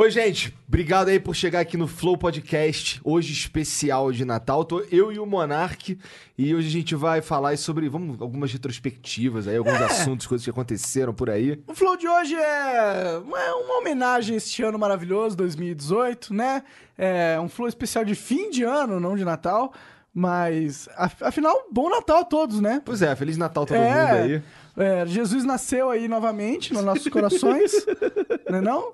Oi, gente. Obrigado aí por chegar aqui no Flow Podcast, hoje especial de Natal. Tô eu e o Monark e hoje a gente vai falar sobre vamos, algumas retrospectivas aí, alguns assuntos, coisas que aconteceram por aí. O Flow de hoje é uma, é uma homenagem a este ano maravilhoso, 2018, né? É um Flow especial de fim de ano, não de Natal. Mas, af- afinal, bom Natal a todos, né? Pois é, Feliz Natal todo É, mundo aí. é, Jesus nasceu aí novamente nos nossos corações, não é não?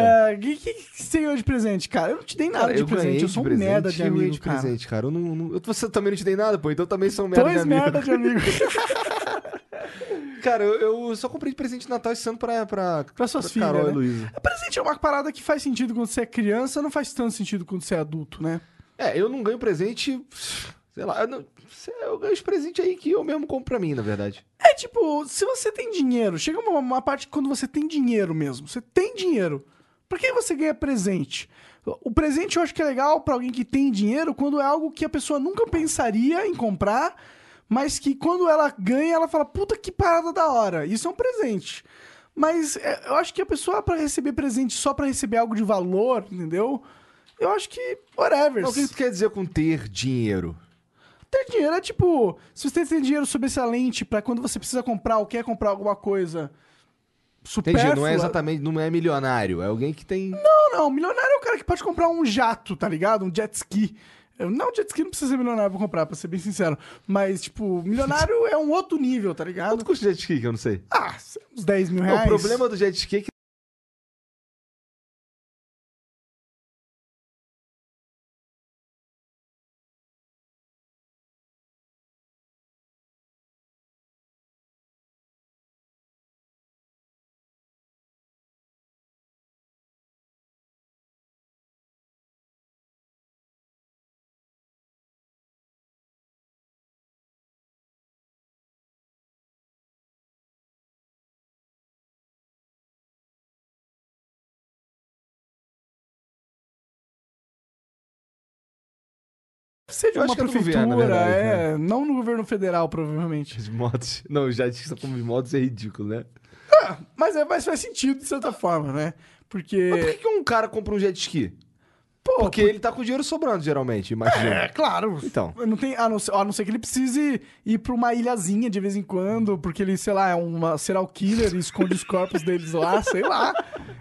É, O que, que que você ganhou de presente, cara? Eu não te dei nada Cara, de eu presente, eu sou um merda de amigo, de cara. presente, cara. Eu não, não- eu- você também não te dei nada, pô, então eu também sou um merda de Dois amigo. merda de amigo. Cara, eu, eu só comprei de presente de Natal esse ano pra, pra, Pra suas Carol filhas, e né? Luísa. presente é uma parada que faz sentido quando você é criança, não faz tanto sentido quando você é adulto, né? É, eu não ganho presente, sei lá, eu, não- eu ganho os presentes aí que eu mesmo compro pra mim, na verdade. É tipo, se você tem dinheiro, chega uma, uma parte quando você tem dinheiro mesmo. Você tem dinheiro. Por que você ganha presente? O presente eu acho que é legal pra alguém que tem dinheiro quando é algo que a pessoa nunca pensaria em comprar, mas que quando ela ganha, ela fala, puta que parada da hora. Isso é um presente. Mas é, eu acho que a pessoa, pra receber presente só pra receber algo de valor, entendeu? Eu acho que, whatever. Mas o que tu quer dizer com ter dinheiro? Ter dinheiro é tipo, se você tem dinheiro sobressalente pra quando você precisa comprar ou quer comprar alguma coisa supérflua... Entendi, não é exatamente, não é milionário, é alguém que tem... Não, não, milionário é o cara que pode comprar um jato, tá ligado? Um jet ski. Eu- Não, jet ski não precisa ser milionário pra comprar, pra ser bem sincero. Mas, tipo, milionário é um outro nível, tá ligado? Quanto custa jet ski, que eu não sei? Ah, uns 10 mil reais. o problema do jet ski é que Ser de Eu uma que é prefeitura, governo, na verdade, é. Não no governo federal, provavelmente. as motos... Não, o jet ski só como motos é ridículo, né? Mas, é, mas faz sentido, de certa forma, né? Porque. Mas por que, que um cara compra um jet ski? Pô, Porque ele tá com dinheiro sobrando, geralmente, imagina. É, claro. Então. Não tem, a, não ser, a não ser que ele precise ir pra uma ilhazinha de vez em quando, porque ele, sei lá, é uma serial killer e esconde os corpos deles lá, sei lá.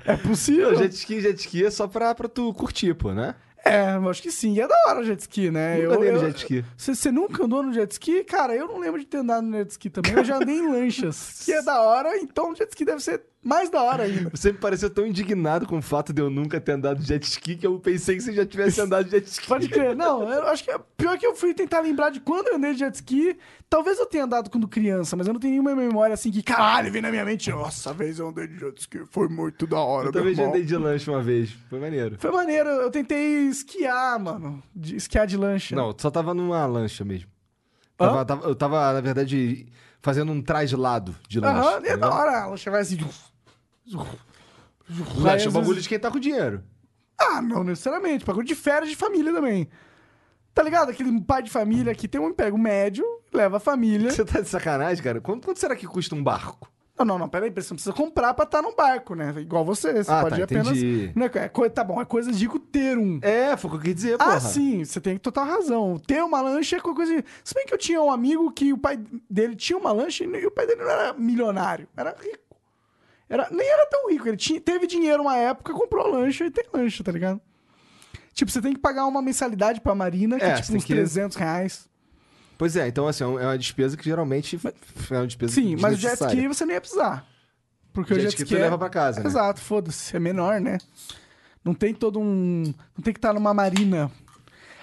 É possível. Não, jet ski, jet ski é só pra, pra tu curtir, pô, né? É, eu acho que sim. E é da hora o jet ski, né? Nunca andei no jet ski. Você você nunca andou no jet ski? Cara, eu não lembro de ter andado no jet ski também. Eu já andei em lanchas, que é da hora, então o jet ski deve ser mais da hora ainda. Você me pareceu tão indignado com o fato de eu nunca ter andado de jet ski que eu pensei que você já tivesse andado de jet ski. Pode crer. Não, eu acho que é pior que eu fui tentar lembrar de quando eu andei de jet ski. Talvez eu tenha andado quando criança, mas eu não tenho nenhuma memória assim que, caralho, vem na minha mente. Nossa, vez eu andei de jet ski, foi muito da hora, Eu também já irmão." andei de lanche uma vez. Foi maneiro. Foi maneiro, eu tentei esquiar, mano. De esquiar de lancha. Não, só tava numa lancha mesmo. Tava- tava- eu tava, na verdade, fazendo um traslado de lanche. Aham, tá é da ligado? hora. A lancha vai assim. É Aí, o bagulho de quem tá com dinheiro. Ah, não necessariamente. Bagulho de férias de família também. Tá ligado? Aquele pai de família que tem um emprego médio, leva a família. Você tá de sacanagem, cara? Quanto, quanto será que custa um barco? Não, não, não, peraí, você não precisa comprar pra estar num barco, né? Igual você, você Ah, pode tá, ir apenas. entendi. Não é, é tá bom, é coisa de rico ter um. É, foi o que eu quis dizer, porra. Ah, sim, você tem total razão. Ter uma lancha é coisa. de- Se bem que eu tinha um amigo que o pai dele tinha uma lancha e o pai dele não era milionário, era rico. Era, nem era tão rico, ele tinha, teve dinheiro uma época, comprou lancha e tem lancha, tá ligado? Tipo, você tem que pagar uma mensalidade pra Marina, que É, é você tipo uns que- 300 reais. Pois é, então assim, é uma despesa que geralmente é uma despesa Sim, mas o jet ski você nem ia precisar. Porque Jet o jet ski ski tu é... leva pra casa, né? Exato, foda-se, é menor, né? Não tem todo um... Não tem que estar numa marina.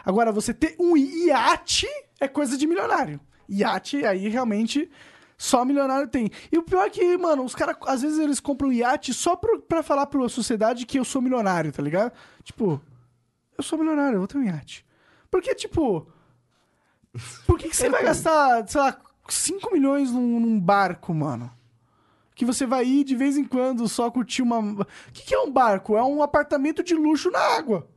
Agora, você ter um iate é coisa de milionário. Iate, aí realmente... Só milionário tem. E o pior é que, mano, os caras, às vezes, eles compram iate só pro, pra falar pra sociedade que eu sou milionário, tá ligado? Tipo, eu sou milionário, eu vou ter um iate. Porque, tipo. Por que, que você vai gastar, sei lá, 5 milhões num, num barco, mano? Que você vai ir de vez em quando só curtir uma. O que, que é um barco? É um apartamento de luxo na água.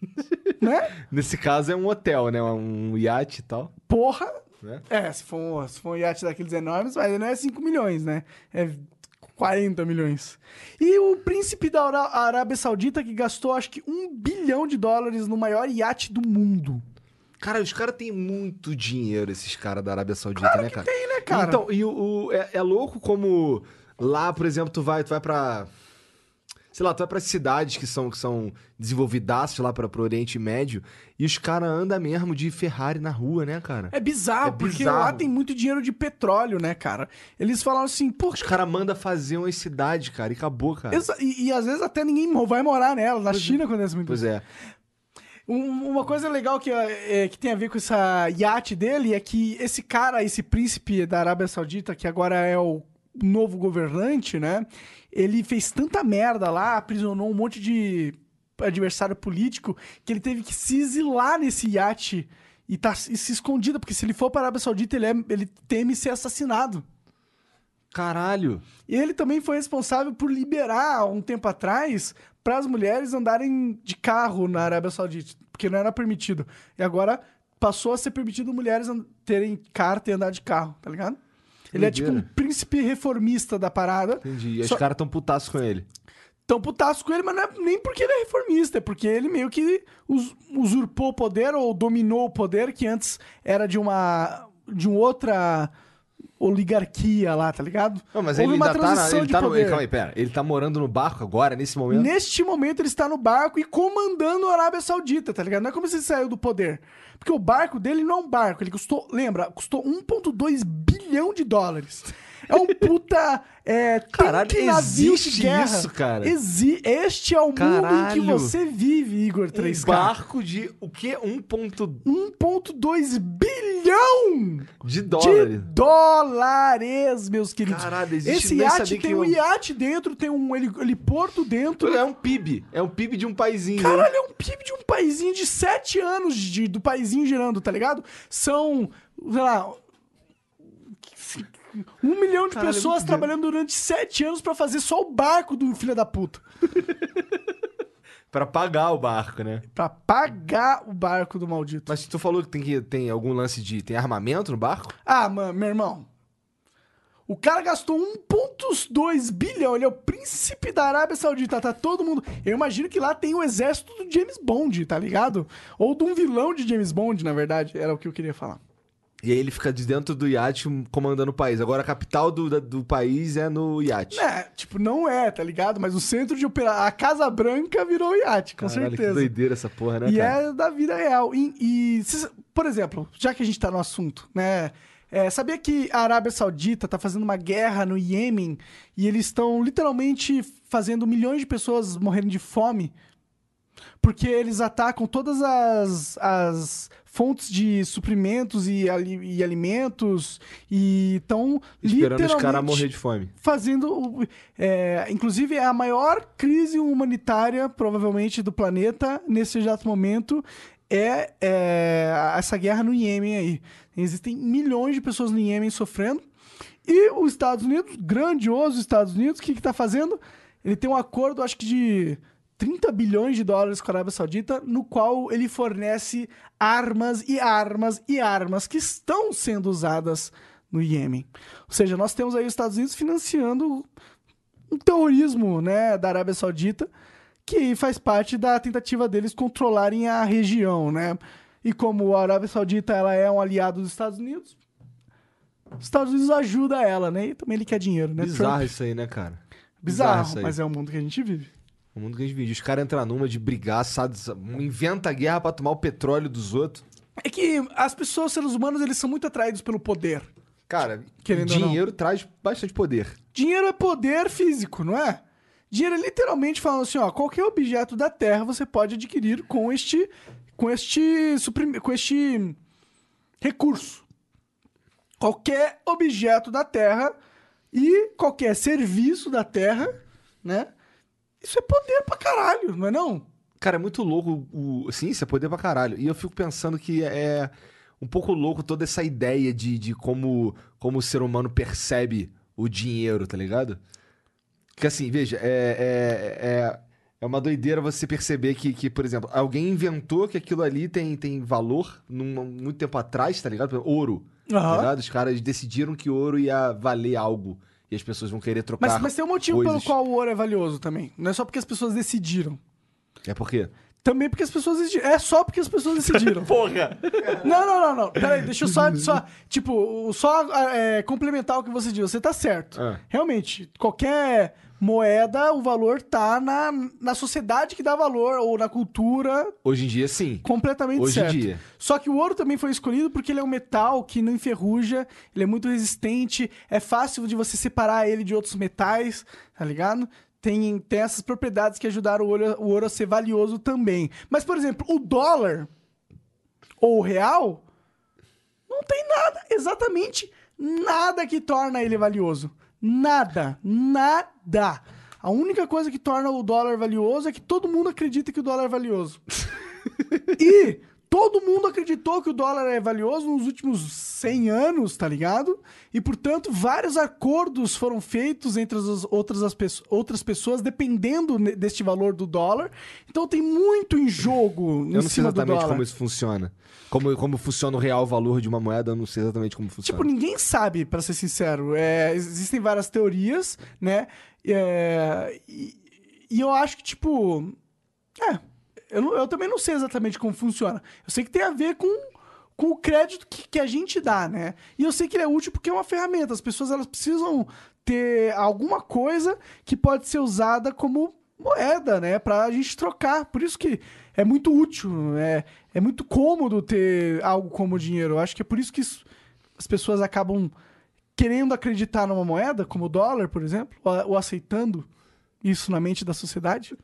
né? Nesse caso é um hotel, né? Um iate e tal. Porra! Né? É, se for, um, se for um iate daqueles enormes, mas não é 5 milhões, né? É 40 milhões. E o príncipe da Arábia Saudita que gastou acho que um bilhão de dólares no maior iate do mundo. Cara, os caras têm muito dinheiro, esses caras da Arábia Saudita, né, cara? Tem, né, cara? Então, e o, o- é, é louco como lá, por exemplo, tu vai, tu vai pra. Sei lá, tu vai pra cidades que são, que são desenvolvidaças lá pra, pro Oriente Médio e os caras andam mesmo de Ferrari na rua, né, cara? É bizarro, É porque bizarro. lá tem muito dinheiro de petróleo, né, cara? Eles falaram assim, pô, Os caras mandam fazer uma cidade, cara, e acabou, cara. exa- e, e às vezes até ninguém vai morar nela. Na China acontece muito Pois é. Um- uma coisa legal que, é, que tem a ver com essa iate dele é que esse cara, esse príncipe da Arábia Saudita, que agora é o novo governante, né? Ele fez tanta merda lá, aprisionou um monte de adversário político, que ele teve que se exilar nesse iate e, tá, e se escondido, porque se ele for para a Arábia Saudita, ele, é- ele teme ser assassinado. Caralho. E ele também foi responsável por liberar, um tempo atrás, para as mulheres andarem de carro na Arábia Saudita, porque não era permitido. E agora passou a ser permitido mulheres terem carta e andar de carro, tá ligado? Ele é tipo um príncipe reformista da parada. Entendi. E os Só- caras tão putaços com ele. Tão putaço com ele, mas não é nem porque ele é reformista, é porque ele meio que us- usurpou o poder ou dominou o poder que antes era de uma de uma outra oligarquia lá, tá ligado? Não, mas Houve ele uma ainda tá, na, transição ele de tá no, poder. ele, calma aí, pera. Ele tá morando no barco agora, nesse momento? Neste momento ele está no barco e comandando a Arábia Saudita, tá ligado? Não é como se ele saiu do poder. Porque o barco dele não é um barco, ele custou, lembra, custou 1.2 bilhão de dólares. É um puta é, Caralho, tanque navio existe de guerra. isso, cara? Exi este é o mundo em Caralho. que você vive, Igor Um 3K. barco de o quê? Um ponto 1.2 bilhão de de dólares. dólares, meus queridos. Caralho, existe- Esse iate tem um eu- iate dentro, tem um heli- heliporto dentro. É um PIB. É um PIB de um paizinho. né? Caralho, é um PIB de um paizinho de 7 anos de, do paizinho girando, tá ligado? São, sei lá, um milhão de Caralho, é pessoas muito trabalhando durante 7 anos pra fazer só o barco do filho da puta. Pra pagar o barco, né? Pra pagar o barco do maldito. Mas tu falou que tem, que tem algum lance de... Tem armamento no barco? Ah, mano, meu irmão. O cara gastou 1,2 bilhão. Ele é o príncipe da Arábia Saudita. Tá todo mundo. Eu imagino que lá tem o exército do James Bond, tá ligado? Ou de um vilão de James Bond, na verdade. Era o que eu queria falar. E aí ele fica de dentro do iate comandando o país. Agora a capital do, da- do país é no iate. É, tipo, não é, tá ligado? Mas o centro de operação. A Casa Branca virou iate, com Caralho, certeza. que doideira essa porra, né, E cara? é da vida real. E, e cês- por exemplo, já que a gente tá no assunto, né? é, sabia que a Arábia Saudita tá fazendo uma guerra no Iêmen e eles estão literalmente fazendo milhões de pessoas morrerem de fome? Porque eles atacam todas as, as fontes de suprimentos e, ali- e alimentos e estão Esperando os caras morrer de fome. fazendo. é, inclusive, é a maior crise humanitária, provavelmente, do planeta nesse exato momento. É, é essa guerra no Iêmen aí. Existem milhões de pessoas no Iêmen sofrendo. E os Estados Unidos, grandioso Estados Unidos, o que, que tá fazendo? Ele tem um acordo, acho que de 30 bilhões de dólares com a Arábia Saudita, no qual ele fornece armas e armas e armas que estão sendo usadas no Iêmen. Ou seja, nós temos aí os Estados Unidos financiando um terrorismo né, da Arábia Saudita, que faz parte da tentativa deles controlarem a região, né? E como a Arábia Saudita ela é um aliado dos Estados Unidos, os Estados Unidos ajuda ela, né? E também ele quer dinheiro, né? Bizarro Trump? isso aí, né, cara? Bizarro, aí. mas é o mundo que a gente vive. O mundo que a gente vive. Os caras entram numa de brigar, sabe? Inventa a guerra pra tomar o petróleo dos outros. É que as pessoas, seres humanos, eles são muito atraídos pelo poder. Cara, Querendo ou não. dinheiro traz bastante poder. Dinheiro é poder físico, não é? Dinheiro é literalmente falando assim, ó, qualquer objeto da Terra você pode adquirir com este com este com este recurso. qualquer objeto da Terra e qualquer serviço da Terra, né? Isso é poder pra caralho, não é não? Cara, é muito louco o. Sim, isso é poder pra caralho. E eu fico pensando que é um pouco louco toda essa ideia de, de como, como o ser humano percebe o dinheiro, tá ligado? Que assim, veja, é, é, é, é uma doideira você perceber que, que, por exemplo, alguém inventou que aquilo ali tem, tem valor num, muito tempo atrás, tá ligado? Ouro. Tá Aham. ligado? Os caras decidiram que ouro ia valer algo. E as pessoas vão querer trocar. Mas, mas tem um motivo pelo coisas. qual o ouro é valioso também. Não é só porque as pessoas decidiram. É por quê? Também porque as pessoas decidiram. É só porque as pessoas decidiram. Porra! Não, não, não, não. Peraí, deixa eu só, só tipo, só é, complementar o que você disse. Você tá certo. Ah. Realmente, qualquer moeda, o valor tá na, na sociedade que dá valor, ou na cultura, Hoje em dia, sim. completamente Hoje em certo. dia. Só que o ouro também foi escolhido porque ele é um metal que não enferruja, ele é muito resistente, é fácil de você separar ele de outros metais, tá ligado? Tem, tem essas propriedades que ajudaram o ouro, o ouro a ser valioso também. Mas, por exemplo, o dólar ou o real não tem nada, exatamente nada que torna ele valioso. Nada, nada. A única coisa que torna o dólar valioso é que todo mundo acredita que o dólar é valioso. E todo mundo acreditou que o dólar é valioso nos últimos 100 anos, tá ligado? E, portanto, vários acordos foram feitos entre as outras, as pesso- outras pessoas, dependendo deste valor do dólar. Então tem muito em jogo em Eu não sei exatamente como isso funciona. Como, como funciona o real valor de uma moeda, eu não sei exatamente como funciona. Tipo, ninguém sabe, pra ser sincero. É, existem várias teorias, né? É, e, e eu acho que, tipo. É. Eu, não- eu também não sei exatamente como funciona. Eu sei que tem a ver com, com o crédito que, que a gente dá, né? E eu sei que ele é útil porque é uma ferramenta. As pessoas elas precisam ter alguma coisa que pode ser usada como moeda, né? Pra gente trocar. Por isso que é muito útil. É, é muito cômodo ter algo como dinheiro. Eu acho que é por isso que isso- as pessoas acabam querendo acreditar numa moeda, como o dólar, por exemplo, ou, ou aceitando isso na mente da sociedade.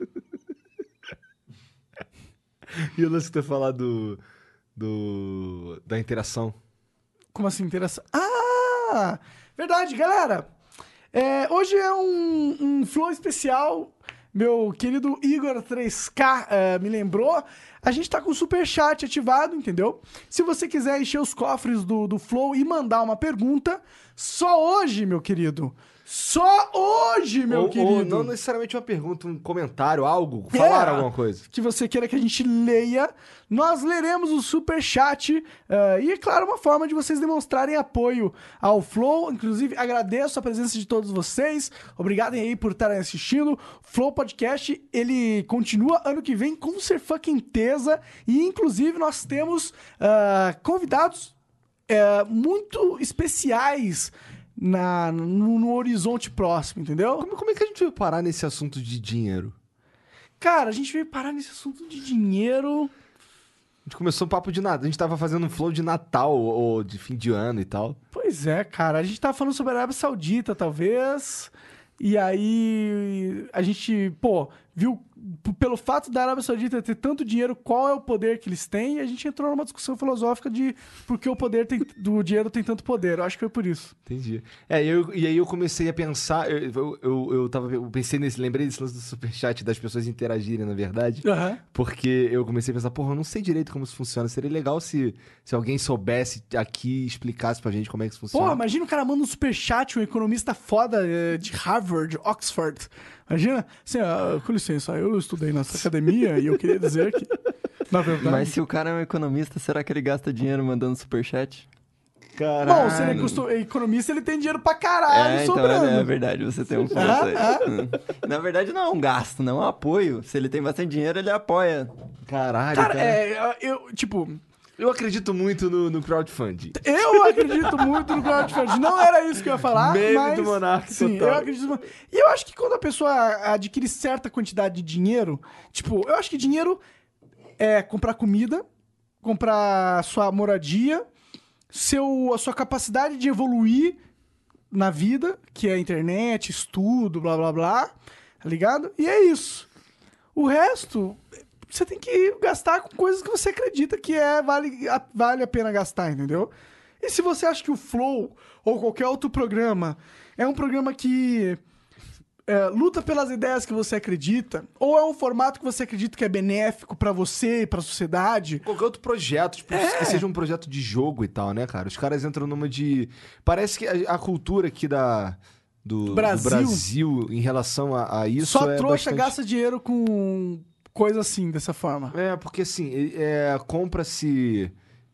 E o lance que tu falar do, do. da interação. Como assim, interação? Ah! Verdade, galera! É, hoje é um, um flow especial. Meu querido Igor 3K é, me lembrou. A gente tá com o superchat ativado, entendeu? Se você quiser encher os cofres do, do Flow e mandar uma pergunta, só hoje, meu querido. Só hoje, meu ou, querido. ou não necessariamente uma pergunta, um comentário, algo, falar É, alguma coisa. Que você queira que a gente leia, nós leremos o super chat eh, e é claro uma forma de vocês demonstrarem apoio ao Flow. Inclusive agradeço a presença de todos vocês. Obrigado aí por estarem assistindo. Flow Podcast ele continua ano que vem com ser fucking tesa e inclusive nós temos ah, convidados eh, muito especiais na, no, no horizonte próximo, entendeu? Como, como é que a gente veio parar nesse assunto de dinheiro? Cara, a gente veio parar nesse assunto de dinheiro. A gente começou um papo de nada. A gente tava fazendo um flow de Natal ou, ou de fim de ano e tal. Pois é, cara. A gente tava falando sobre a Arábia Saudita, talvez. E aí a gente, pô, viu pelo fato da Arábia Saudita ter tanto dinheiro, qual é o poder que eles têm? E a gente entrou numa discussão filosófica de por que o poder tem, do dinheiro tem tanto poder. Eu acho que foi por isso. Entendi. É, eu, e aí eu comecei a pensar. Eu, eu, eu, eu tava, eu pensei nesse. Lembrei desse lance do superchat das pessoas interagirem, na verdade. Aham. Porque eu comecei a pensar, porra, eu não sei direito como isso funciona. Seria legal se, se alguém soubesse aqui e explicasse pra gente como é que isso funciona. Porra, imagina o cara manda um superchat, um economista foda eh, de Harvard, Oxford. Imagina, assim, ah, com licença, eu estudei nessa academia e eu queria dizer que, na verdade... Mas se o cara é um economista, será que ele gasta dinheiro mandando superchat? Caralho. Bom, se ele é custo- economista, ele tem dinheiro pra caralho é, então sobrando. é, é verdade, você tem um ponto Ah, aí. Hum. Na verdade, não é um gasto, não é um apoio. Se ele tem bastante dinheiro, ele apoia. Caralho, Cara, cara. é, eu, tipo, Eu acredito muito no, no crowdfunding. eu acredito muito no crowdfunding. Não era isso que eu ia falar, Meme mas... do Monark Sim, total. eu acredito. E eu acho que quando a pessoa adquire certa quantidade de dinheiro, tipo, eu acho que dinheiro é comprar comida, comprar sua moradia, seu, a sua capacidade de evoluir na vida, que é internet, estudo, blá blá blá, tá ligado? E é isso. O resto, você tem que gastar com coisas que você acredita que é vale a, vale a pena gastar, entendeu? E se você acha que o Flow ou qualquer outro programa é um programa que é, luta pelas ideias que você acredita, ou é um formato que você acredita que é benéfico pra você e pra sociedade, Qualquer outro projeto, tipo, É. que seja um projeto de jogo e tal, né, cara? Os caras entram numa de. Parece que a, a cultura aqui da. Do do Brasil. Brasil, em relação a, a isso. só é trouxa bastante... gasta dinheiro com coisa assim, dessa forma. É, porque assim, é, compra-se.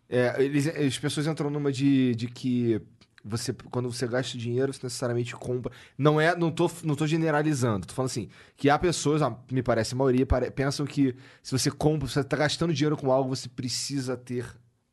é, eles, as pessoas entram numa de, de que você, quando você gasta dinheiro, você necessariamente compra. Não é, não tô, não tô generalizando, tô falando assim, que há pessoas, me parece a maioria, pensam que se você compra, você tá gastando dinheiro com algo, você precisa ter.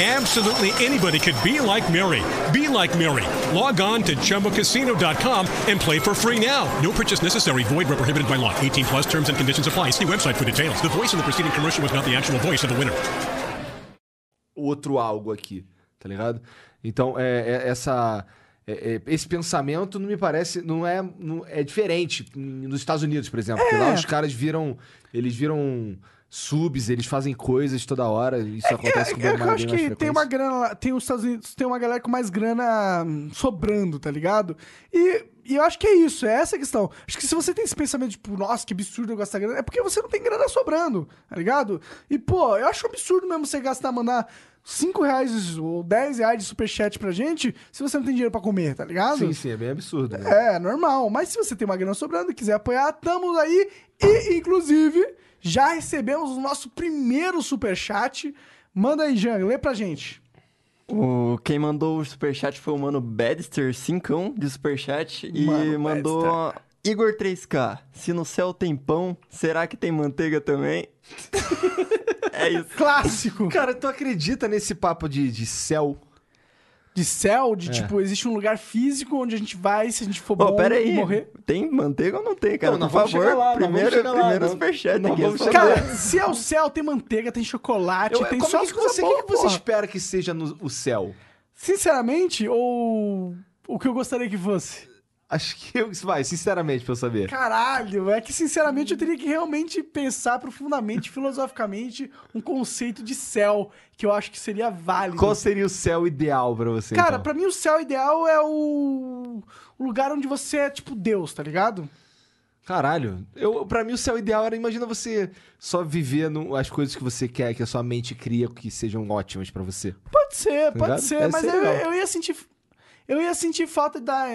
Absolutely anybody could be like Mary. Be like Mary. Log on to ChumbaCasino.com and play for free now. No purchase necessary. Void where prohibited by law. 18 plus terms and conditions apply. See website for details. The voice in the preceding commercial was not the actual voice of the winner. outro algo aqui, tá ligado? Então, é, é- essa, é- é- esse pensamento não me parece, não é, não- é diferente nos Estados Unidos, por exemplo. Porque lá os caras viram, eles viram subs, eles fazem coisas toda hora, isso acontece com É, eu, acho que tem uma grana lá, tem os Estados Unidos, tem uma galera com mais grana hum, sobrando, tá ligado? E, e eu acho que é isso, é essa a questão. Acho que se você tem esse pensamento, tipo, nossa, que absurdo eu gastar grana, é porque você não tem grana sobrando, tá ligado? E, pô, eu acho absurdo mesmo você gastar, mandar 5 reais ou 10 reais de superchat pra gente se você não tem dinheiro pra comer, tá ligado? Sim, sim, é bem absurdo. Né? É, normal. Mas se você tem uma grana sobrando e quiser apoiar, estamos aí. E, inclusive, já recebemos o nosso primeiro superchat. Manda aí, Jean, lê pra gente. O, quem mandou o superchat foi o mano Badster, 5 de superchat. E Mano mandou Igor 3K. Se no céu tem pão, será que tem manteiga também? é isso. Clássico. Cara, tu acredita nesse papo de, de céu? De céu, É. de tipo, existe um lugar físico onde a gente vai se a gente for Ô, bom pera aí. morrer. Tem manteiga ou não tem, cara? Não, Por favor, lá, primeiro, lá, primeiro nós- superchat nós aqui. vamos chegar. Cara, se é o céu, tem manteiga, tem chocolate, Eu- tem como só é que você, o boas, que que você espera que seja no o céu? Sinceramente, ou o que eu gostaria que fosse? Acho que eu, vai, sinceramente, pra eu saber. Caralho, é que sinceramente eu teria que realmente pensar profundamente, filosoficamente, um conceito de céu que eu acho que seria válido. Qual seria o céu ideal pra você? Cara, então? pra mim o céu ideal é o... o lugar onde você é tipo Deus, tá ligado? Caralho, eu, pra mim o céu ideal era, imagina você só viver no- as coisas que você quer, que a sua mente cria que sejam ótimas pra você. Pode ser, pode ligado? ser, mas eu, eu ia sentir. Eu ia sentir falta da,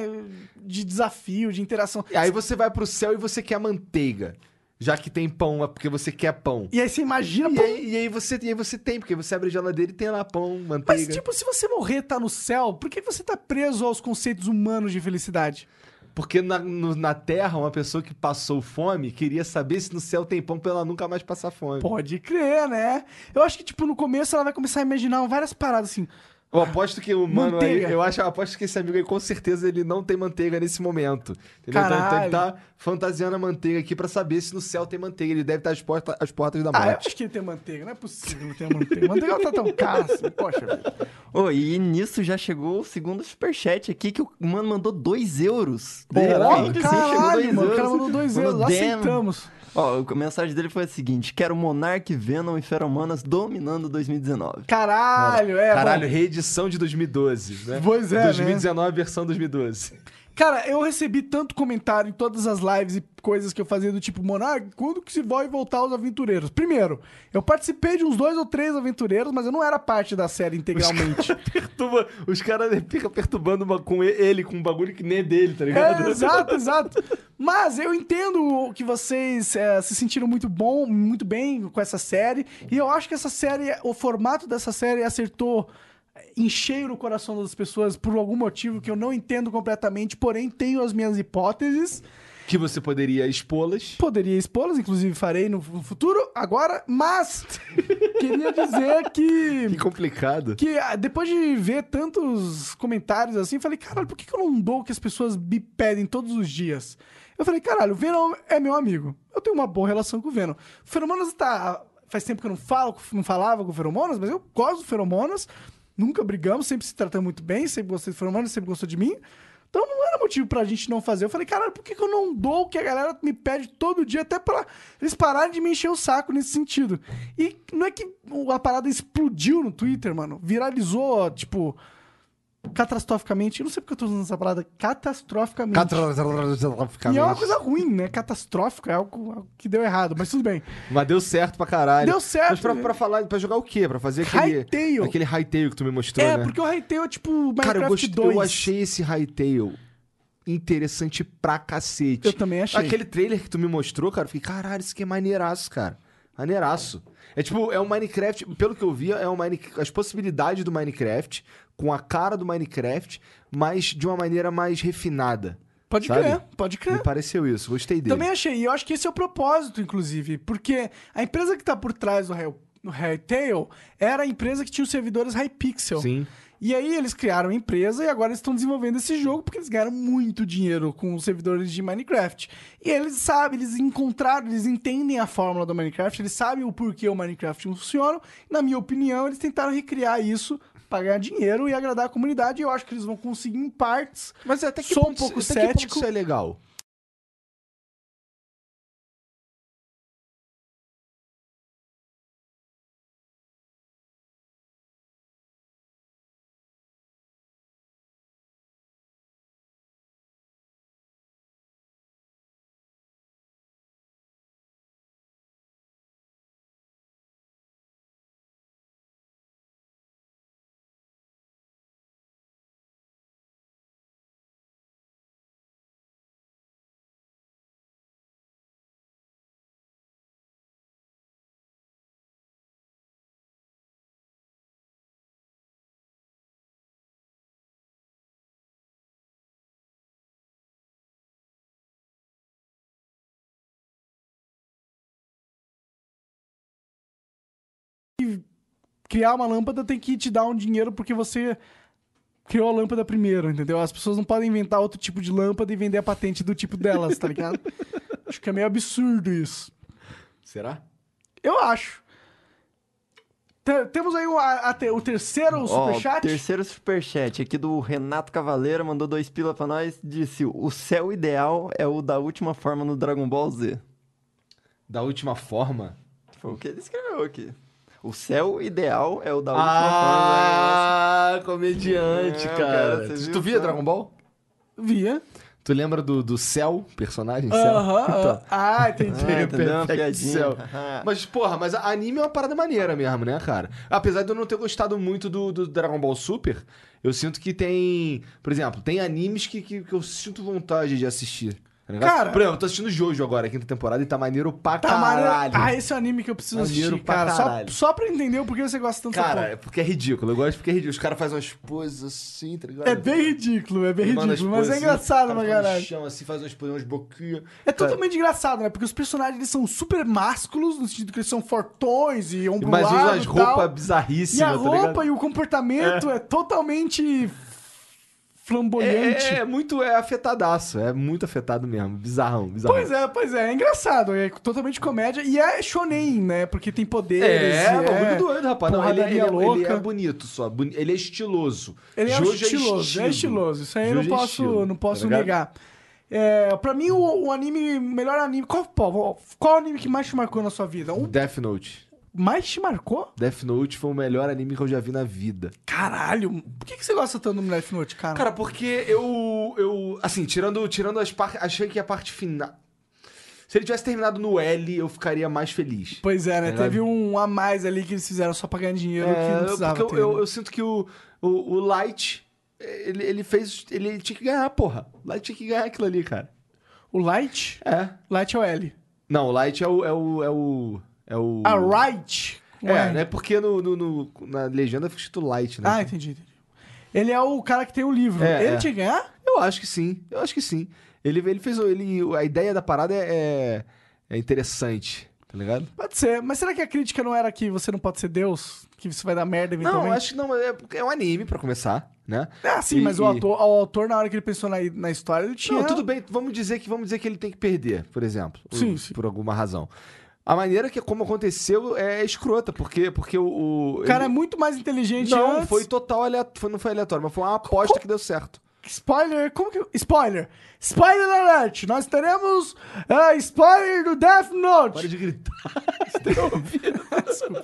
de desafio, de interação. E aí você vai pro céu e você quer manteiga. Já que tem pão, é porque você quer pão. E aí você imagina, E pô, aí, e aí você, e aí você tem, porque você abre a geladeira e tem lá pão, manteiga. mas tipo, se você morrer tá no céu, por que você tá preso aos conceitos humanos de felicidade? Porque na, no- na Terra, uma pessoa que passou fome queria saber se no céu tem pão pra ela nunca mais passar fome. Pode crer, né? Eu acho que, tipo, no começo ela vai começar a imaginar várias paradas assim. Eu aposto que o mano aí, eu acho, eu aposto que esse amigo aí com certeza ele não tem manteiga nesse momento. Entendeu? Então, então ele tá fantasiando a manteiga aqui pra saber se no céu tem manteiga. Ele deve estar às portas, às portas da Ah, eu morte. acho que ele tem manteiga, não é possível não ter manteiga. Manteiga não tá tão cara assim, poxa vida. Ô, e nisso já chegou o segundo superchat aqui, que o mano mandou 2 euros. Chegou caralho, o cara mandou dois Mandou euros, damn. aceitamos. Ó, a mensagem dele foi a seguinte: Quero Monark, Venom e Feromonas dominando 2019. Caralho, é, Caralho, mano. reedição de 2012, né? Pois é, né? 2019, versão 2012. Cara, eu recebi tanto comentário em todas as lives e coisas que eu fazia do tipo, Monark, quando que se vai voltar os aventureiros? Primeiro, eu participei de uns dois ou três aventureiros, mas eu não era parte da série integralmente. Perturba, os caras ficam perturbando uma- com ele com um bagulho que nem é dele, tá É, ligado? exato, exato. Mas eu entendo que vocês é, se sentiram muito bom, muito bem com essa série. E eu acho que essa série, o formato dessa série acertou em cheio no coração das pessoas por algum motivo que eu não entendo completamente, porém tenho as minhas hipóteses. Que você poderia expô-las. Poderia expô-las, inclusive farei no fu- futuro, agora, mas queria dizer Que que. complicado. Que ah, depois de ver tantos comentários assim, falei, caralho, por que, que eu não dou o que as pessoas me pedem todos os dias? Eu falei, caralho, o Venom é meu amigo. Eu tenho uma boa relação com o Venom. O Feromonas tá. Faz tempo que eu não falo, não falava com o Feromonas, mas eu gosto do Feromonas. Nunca brigamos, sempre se tratamos muito bem, sempre gostei do Fernando, sempre gostou de mim. Então não era motivo pra gente não fazer. Eu falei, caralho, por que, que eu não dou o que a galera me pede todo dia, até pra eles pararem de me encher o saco nesse sentido? E não é que a parada explodiu no Twitter, mano. Viralizou, tipo, catastroficamente. Eu não sei porque eu tô usando essa parada, catastroficamente. E é uma coisa ruim, né? Catastrófica, é algo, algo que deu errado, mas tudo bem. Mas deu certo pra caralho. Deu certo. Mas pra, pra falar, pra jogar o quê? Pra fazer aquele... Hytale. Aquele Hytale que tu me mostrou, é, né? porque o Hytale é tipo Minecraft Cara, eu, gostei, 2. eu achei esse Hytale interessante pra cacete. Eu também achei. Aquele trailer que tu me mostrou, cara, eu fiquei, caralho, isso aqui é maneiraço, cara. Maneiraço. É tipo, é um Minecraft, pelo que eu vi, é um Mine, as possibilidades do Minecraft, com a cara do Minecraft, mas de uma maneira mais refinada. Pode sabe? crer, pode crer. Me pareceu isso, gostei dele. Também achei. E eu acho que esse é o propósito, inclusive. Porque a empresa que tá por trás do Hytale era a empresa que tinha os servidores Hypixel. Sim. E aí eles criaram a empresa e agora eles estão desenvolvendo esse jogo porque eles ganharam muito dinheiro com os servidores de Minecraft. E eles sabem, eles encontraram, eles entendem a fórmula do Minecraft, eles sabem o porquê o Minecraft funciona. Na minha opinião, eles tentaram recriar isso para ganhar dinheiro e agradar a comunidade. E eu acho que eles vão conseguir em partes. Mas até que Sou um ponto- pouco até que ponto cético. isso é legal. Criar uma lâmpada tem que te dar um dinheiro porque você criou a lâmpada primeiro, entendeu? As pessoas não podem inventar outro tipo de lâmpada e vender a patente do tipo delas, tá ligado? acho que é meio absurdo isso. Será? Eu acho. Te- temos aí o, a- o terceiro Ó, superchat. terceiro superchat aqui do Renato Cavaleiro, mandou dois pila pra nós, disse, o céu ideal é o da última forma no Dragon Ball Z. Da última forma? Foi o que ele escreveu aqui. O céu ideal é o da última forma. Ah, comediante, É, cara. cara, tu viu via? Dragon Ball? Via. Tu lembra do, do Cell, personagem Cell? Aham. Então, aham. Ah, entendi. Ah, entendeu? Cell. Mas, porra, mas anime é uma parada maneira mesmo, né, cara? Apesar de eu não ter gostado muito do, do Dragon Ball Super, eu sinto que tem. Por exemplo, tem animes que, que, que eu sinto vontade de assistir. Tá? Cara- Por exemplo, eu tô assistindo Jojo agora, quinta temporada, e tá maneiro pra Tá maneiro. caralho. Ah, esse é o anime que eu preciso Maneiro assistir, pra cara. Só, caralho. só pra entender o porquê você gosta tanto Cara, é porque é ridículo. Eu gosto porque é ridículo. Os caras fazem umas poses assim, tá ligado? É bem ridículo, é bem ridículo, mas é poses, engraçado cara fica no caralho. chão assim, faz umas poses, umas boquinhas. É totalmente engraçado, né? Porque os personagens eles são super másculos, no sentido que eles são fortões e ombro Mas usa largo as roupas E a bizarríssimas, tá roupa ligado? e o comportamento é, totalmente É, flamboyante. é, é muito é afetadaço, é muito afetado mesmo, bizarrão, bizarrão. Pois é, pois é, é engraçado, é totalmente comédia e é shonen, né? Porque tem poderes. É, bagulho doido, rapaz. Não, ele, ele, é, ele louca. é bonito só. boni- Ele é estiloso. Ele é Jojo estiloso, estilo. é estiloso. Isso aí eu não é posso, estilo, não tá posso ligado? negar. É, pra mim, o, o anime, melhor anime. Qual, qual, qual anime que mais te marcou na sua vida? O Death Note. Mais te marcou? Death Note foi o melhor anime que eu já vi na vida. Caralho, por que, que você gosta tanto do Death Note, cara? Cara, porque eu. eu assim, tirando, tirando as partes. Achei que a parte final. Se ele tivesse terminado no L, eu ficaria mais feliz. Pois é, né? Tá Teve um a mais ali que eles fizeram só pra ganhar dinheiro que É, não eu- precisava porque ter. eu, eu, né? eu sinto que o, o, o Light. Ele, ele fez. Ele tinha que ganhar, porra. O Light tinha que ganhar aquilo ali, cara. O Light? É. Light é o L. Não, o Light é o. É o. É o. É o... A Right? É, Ué. né? Porque no, no- no- na legenda fica escrito Light, né? Ah, entendi, entendi. Ele é o cara que tem o livro. É, ele é. tinha que ganhar? Eu acho que sim. Eu acho que sim. Ele, ele fez. Ele, a ideia da parada é, é interessante, tá ligado? Pode ser. Mas será que a crítica não era que você não pode ser Deus? Que você vai dar merda eventualmente? Não, acho que não. É, é um anime, pra começar, né? Ah, sim, E- mas o autor, o autor, na hora que ele pensou na, na história, ele tinha... Não, tudo bem. Vamos dizer que vamos dizer que ele tem que perder, por exemplo. por- Sim, sim. Por alguma razão. A maneira que como aconteceu é escrota, porque, porque o. O, O cara ele- é muito mais inteligente Não, antes. foi total aleatório. Não foi aleatório, mas foi uma aposta que deu certo. Spoiler, como que. Spoiler! Spoiler alert! Nós teremos ah, spoiler do Death Note! Para de gritar.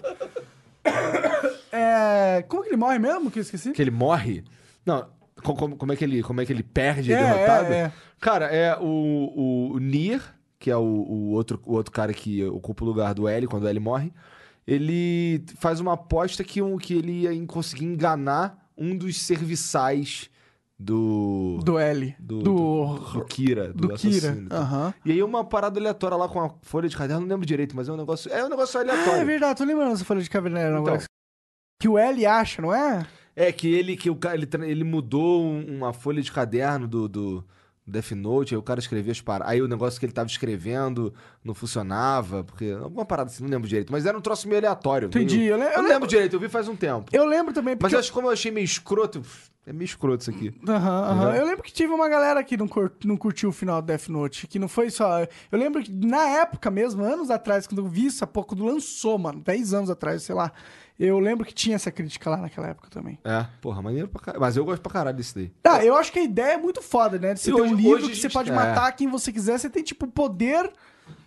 É, como que ele morre mesmo? Que eu esqueci? que ele morre. Não, co- como, como é que ele, como é que ele perde, é, É, derrotado? é, é. Cara, é o, o, o Nier, que é o, o outro, o outro cara que ocupa o lugar do L quando o L morre. Ele faz uma aposta que, um, que ele ia conseguir enganar um dos serviçais do. Do L. do, Do. do, do Kira. Do, do Kira. Aham. E aí uma parada aleatória lá com a folha de caderno, não lembro direito, mas é um negócio. É um negócio Ah, aleatório. é verdade, tô lembrando essa folha de caverneiro Então. agora. Que o L acha, não é? É que ele que o ele, ele mudou um- uma folha de caderno do, do Death Note, aí o cara escrevia as paradas. Aí o negócio que ele tava escrevendo não funcionava, porque alguma parada assim, não lembro direito, mas era um troço meio aleatório. Entendi, eu eu eu não lembro- lembro direito, eu vi faz um tempo. Eu lembro também, Mas porque... eu acho que como eu achei meio escroto, é meio escroto isso aqui. Aham, aham. Uhum. Eu lembro que tive uma galera que não, cur- não curtiu o final do Death Note, que não foi só... Eu lembro que na época mesmo, anos atrás, quando eu vi isso, há pouco, lançou, mano, 10 anos atrás, sei lá, eu lembro que tinha essa crítica lá naquela época também. É, porra, maneiro pra caralho. Mas eu gosto pra caralho desse daí. Ah, eu acho que a ideia é muito foda, né? De você E ter hoje- um livro que você gente- pode é. matar quem você quiser, você tem, tipo, o poder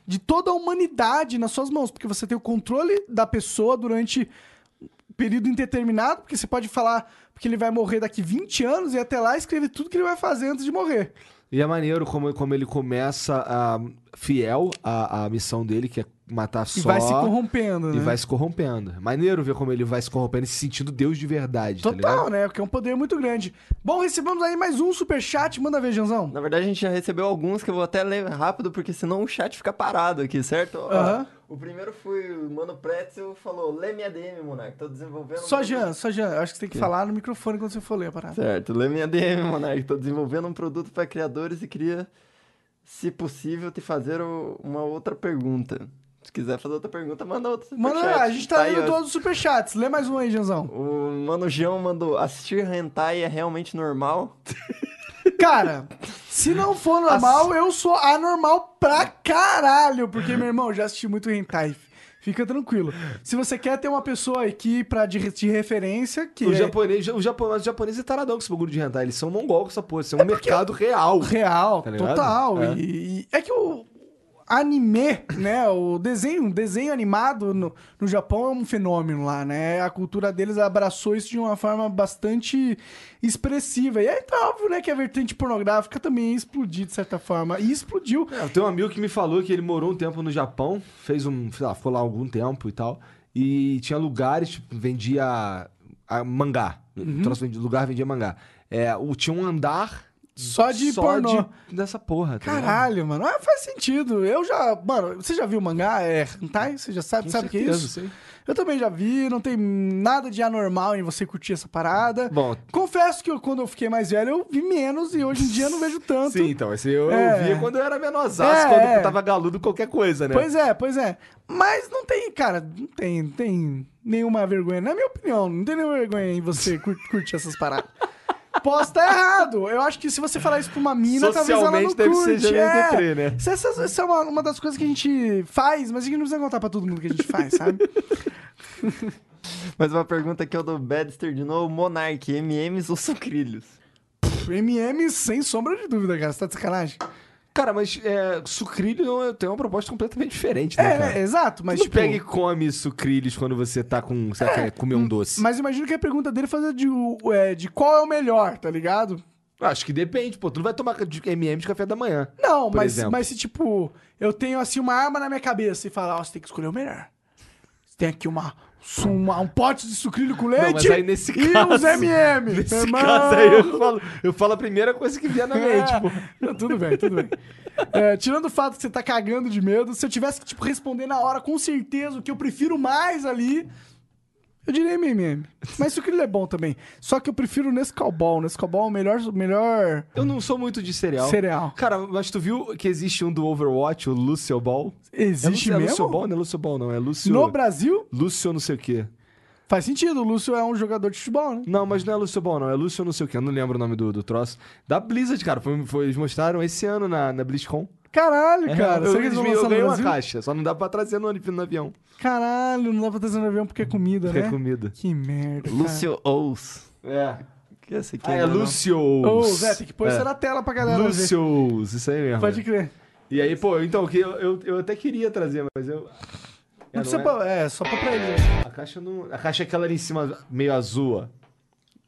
de toda a humanidade nas suas mãos, porque você tem o controle da pessoa durante um período indeterminado, porque você pode falar que ele vai morrer daqui 20 anos e até lá escrever tudo que ele vai fazer antes de morrer. E é maneiro como, como ele começa a, fiel à, à missão dele, que é matar só. E vai se corrompendo, E né? vai se corrompendo. Maneiro ver como ele vai se corrompendo e se sentindo Deus de verdade, tá Total, ligado? né? Porque é um poder muito grande. Bom, recebemos aí mais um superchat. Manda ver, Janzão. Na verdade, a gente já recebeu alguns que eu vou até ler rápido, porque senão o chat fica parado aqui, certo? Aham. O primeiro foi o Mano Pretzel, falou, lê minha DM, Monark, tô desenvolvendo... um Só produto." Jean, só Jean. Eu Acho que você tem que falar no microfone quando você for ler a parada. Certo, lê minha DM, Monark, tô desenvolvendo um produto para criadores e queria, se possível, te fazer uma outra pergunta. Se quiser fazer outra pergunta, manda outra Manda, superchat. a gente tá, aí, lendo ó. todos os superchats. Lê mais um aí, Janzão. O Mano Jean mandou, assistir hentai é realmente normal? Cara, se não for normal, eu sou anormal pra caralho. Porque, meu irmão, já assisti muito hentai. Fica tranquilo. Se você quer ter uma pessoa aqui pra de, de referência, que O é japonês, o japonês, o japonês é taradão com esse bagulho de hentai. Eles são mongol com essa porra. Isso é um mercado real. real, Tá total. É. E, e é que o anime, né, o desenho, desenho animado no, no Japão é um fenômeno lá, né? A cultura deles abraçou isso de uma forma bastante expressiva. E aí, tá óbvio, né, que a vertente pornográfica também ia explodir de certa forma. E explodiu. É, eu tenho um amigo que me falou que ele morou um tempo no Japão, fez um, sei lá, ficou lá algum tempo e tal, e tinha lugares, tipo, vendia a mangá. Uhum. Troço lugar vendia mangá. É, o, tinha um andar Só de pornô. de- dessa porra. tá ligado? Caralho, mano. Ah, faz sentido. Eu já. Mano, você já viu mangá? É hentai? Você já sabe, Com sabe o que é isso? Eu também já vi, não tem nada de anormal em você curtir essa parada. Bom, Confesso que eu, quando eu fiquei mais velho, eu vi menos e hoje em dia não vejo tanto. sim, então, esse eu, É. eu via quando eu era menorzaço, É, quando é. eu tava galudo qualquer coisa, né? Pois é, pois é. Mas não tem, cara, não tem, não tem nenhuma vergonha. Na minha opinião, não tem nenhuma vergonha em você cur- curtir essas paradas. Posso estar errado. Eu acho que se você falar isso pra uma mina, talvez ela não Socialmente deve ser curte. já é. deprê, né? Isso, essa, essa é uma, uma das coisas que a gente faz, mas a gente não precisa contar pra todo mundo que a gente faz, sabe? Mais uma pergunta aqui é o do Badster de novo, Monark, MMs ou sucrilhos? MM sem sombra de dúvida, cara. Você tá de sacanagem? Cara, mas é, sucrilho tem uma proposta completamente diferente, né, É, cara? é, exato, mas tu tipo... pega e come sucrilhos quando você tá com. Você quer comer um doce. Mas imagino que a pergunta dele fazer de, é, de qual é o melhor, tá ligado? Acho que depende, pô. Tu não vai tomar MM de café da manhã. Não, mas, exemplo. mas se tipo, eu tenho assim uma arma na minha cabeça e falar, ó, você tem que escolher o melhor. Você tem aqui uma, um pote de sucrilho com leite Não, mas aí nesse e caso. uns MM. Nesse Irmão! caso aí eu falo, eu falo a primeira coisa que vier na mente, É. pô. Não, tudo bem, tudo bem. É, tirando o fato que você tá cagando de medo, se eu tivesse que tipo, responder na hora com certeza o que eu prefiro mais ali, eu diria MM. Mas sucrilho é bom também. Só que eu prefiro Nescau Ball. Nescau Ball é o melhor, melhor Eu não sou muito de cereal. cereal. Cara, mas tu viu que existe um do Overwatch, o Lucio Ball? Existe é, Lu- é mesmo? Lucio Ball? Não é Lucio Ball, não. É Lucio... No Brasil, Lúcio não sei o quê. faz sentido. O Lúcio é um jogador de futebol, né? Não, mas não é Lúcio Ball, não. É Lúcio não sei o quê. Eu não lembro o nome do, do troço. Da Blizzard, cara. Foi, foi- eles mostraram esse ano na, na BlizzCon. Caralho, É cara. eu, que eles vão eu ganhei uma caixa, só não dá pra trazer no, no avião. Caralho, não dá pra trazer no avião porque é comida, É né? comida. Que merda. cara. Lúcio Ous. É. Que esse aqui Ah, é não- Lucius. Ô, Zé, tem que pôr É. isso na tela pra galera ver. Lucius, isso aí mesmo. Pode crer. E aí, pô, então, que eu, eu, eu até queria trazer, mas eu. É, Não precisa é? pra- é, só pra ele. A caixa não. A caixa é aquela ali em cima, meio azul, ó.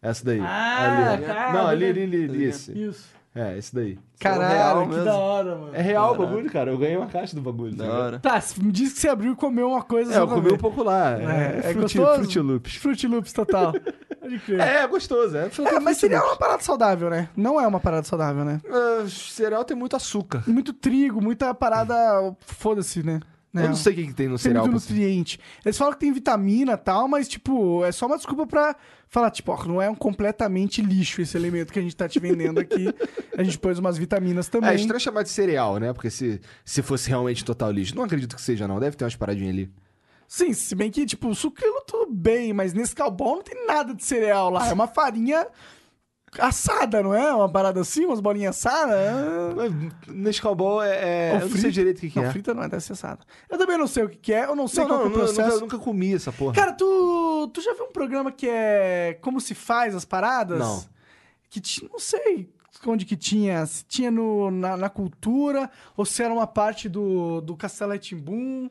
Essa daí. Ah, ali. tá, Não, ali, tá ali, ali, ali, esse. Isso. É, esse daí. Caralho, real que mesmo. da hora, mano. É real o bagulho, cara. Eu ganhei uma caixa do bagulho. Da tá hora. Tá, me diz que você abriu e comeu uma coisa. É, eu comi um pouco lá. É, É, é fruti, gostoso? Fruit Loops. Fruit Loops total. É, é gostoso. É, É, mas seria uma parada saudável, né? Não é uma parada saudável, né? Uh, cereal tem muito açúcar. Muito trigo, muita parada. Foda-se, né? Eu não sei o que, que tem no Tem cereal. muito nutriente. Eles falam que tem vitamina e tal, mas, tipo, é só uma desculpa pra falar, tipo, ó, não é um completamente lixo esse elemento que a gente tá te vendendo aqui. a gente pôs umas vitaminas também. É estranho chamar de cereal, né? Porque se, se fosse realmente total lixo. Não acredito que seja, não. Deve ter umas paradinhas ali. Sim, se bem que, tipo, sucrilho tudo bem, mas nesse calbol não tem nada de cereal lá. É uma farinha assada, não é? Uma parada assim, umas bolinhas assadas. Mas Nescau é. é eu não sei direito o que, que não, é. frita não é, deve ser assada. Eu também não sei o que, que é, eu não sei Não, qual não, que é o não, eu processo. nunca, nunca comi essa porra. Cara, tu, tu já viu um programa que é Como se faz as paradas? Não. Que ti- não sei onde que tinha. Se tinha no, na, na cultura, ou se era uma parte do, do Castelo Timbum.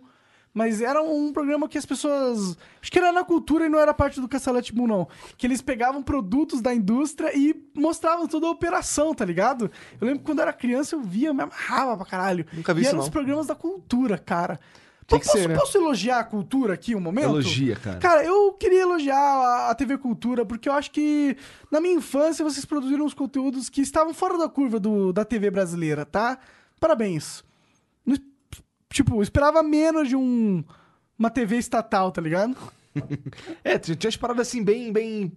Mas era um programa que as pessoas. Acho que era na cultura e não era parte do Castelo Timbum, não. Que eles pegavam produtos da indústria e mostravam toda a operação, tá ligado? Eu lembro que quando eu era criança eu via, me amarrava pra caralho. Nunca vi e isso, eram não. os programas da cultura, cara. Tem que posso, ser, né? posso elogiar a cultura aqui um momento? Elogia, cara. Cara, eu queria elogiar a, a TV Cultura, porque eu acho que na minha infância vocês produziram uns conteúdos que estavam fora da curva do, da TV brasileira, tá? Parabéns. Tipo, esperava menos de um, uma TV estatal, tá ligado? É, tinha umas paradas assim, bem. bem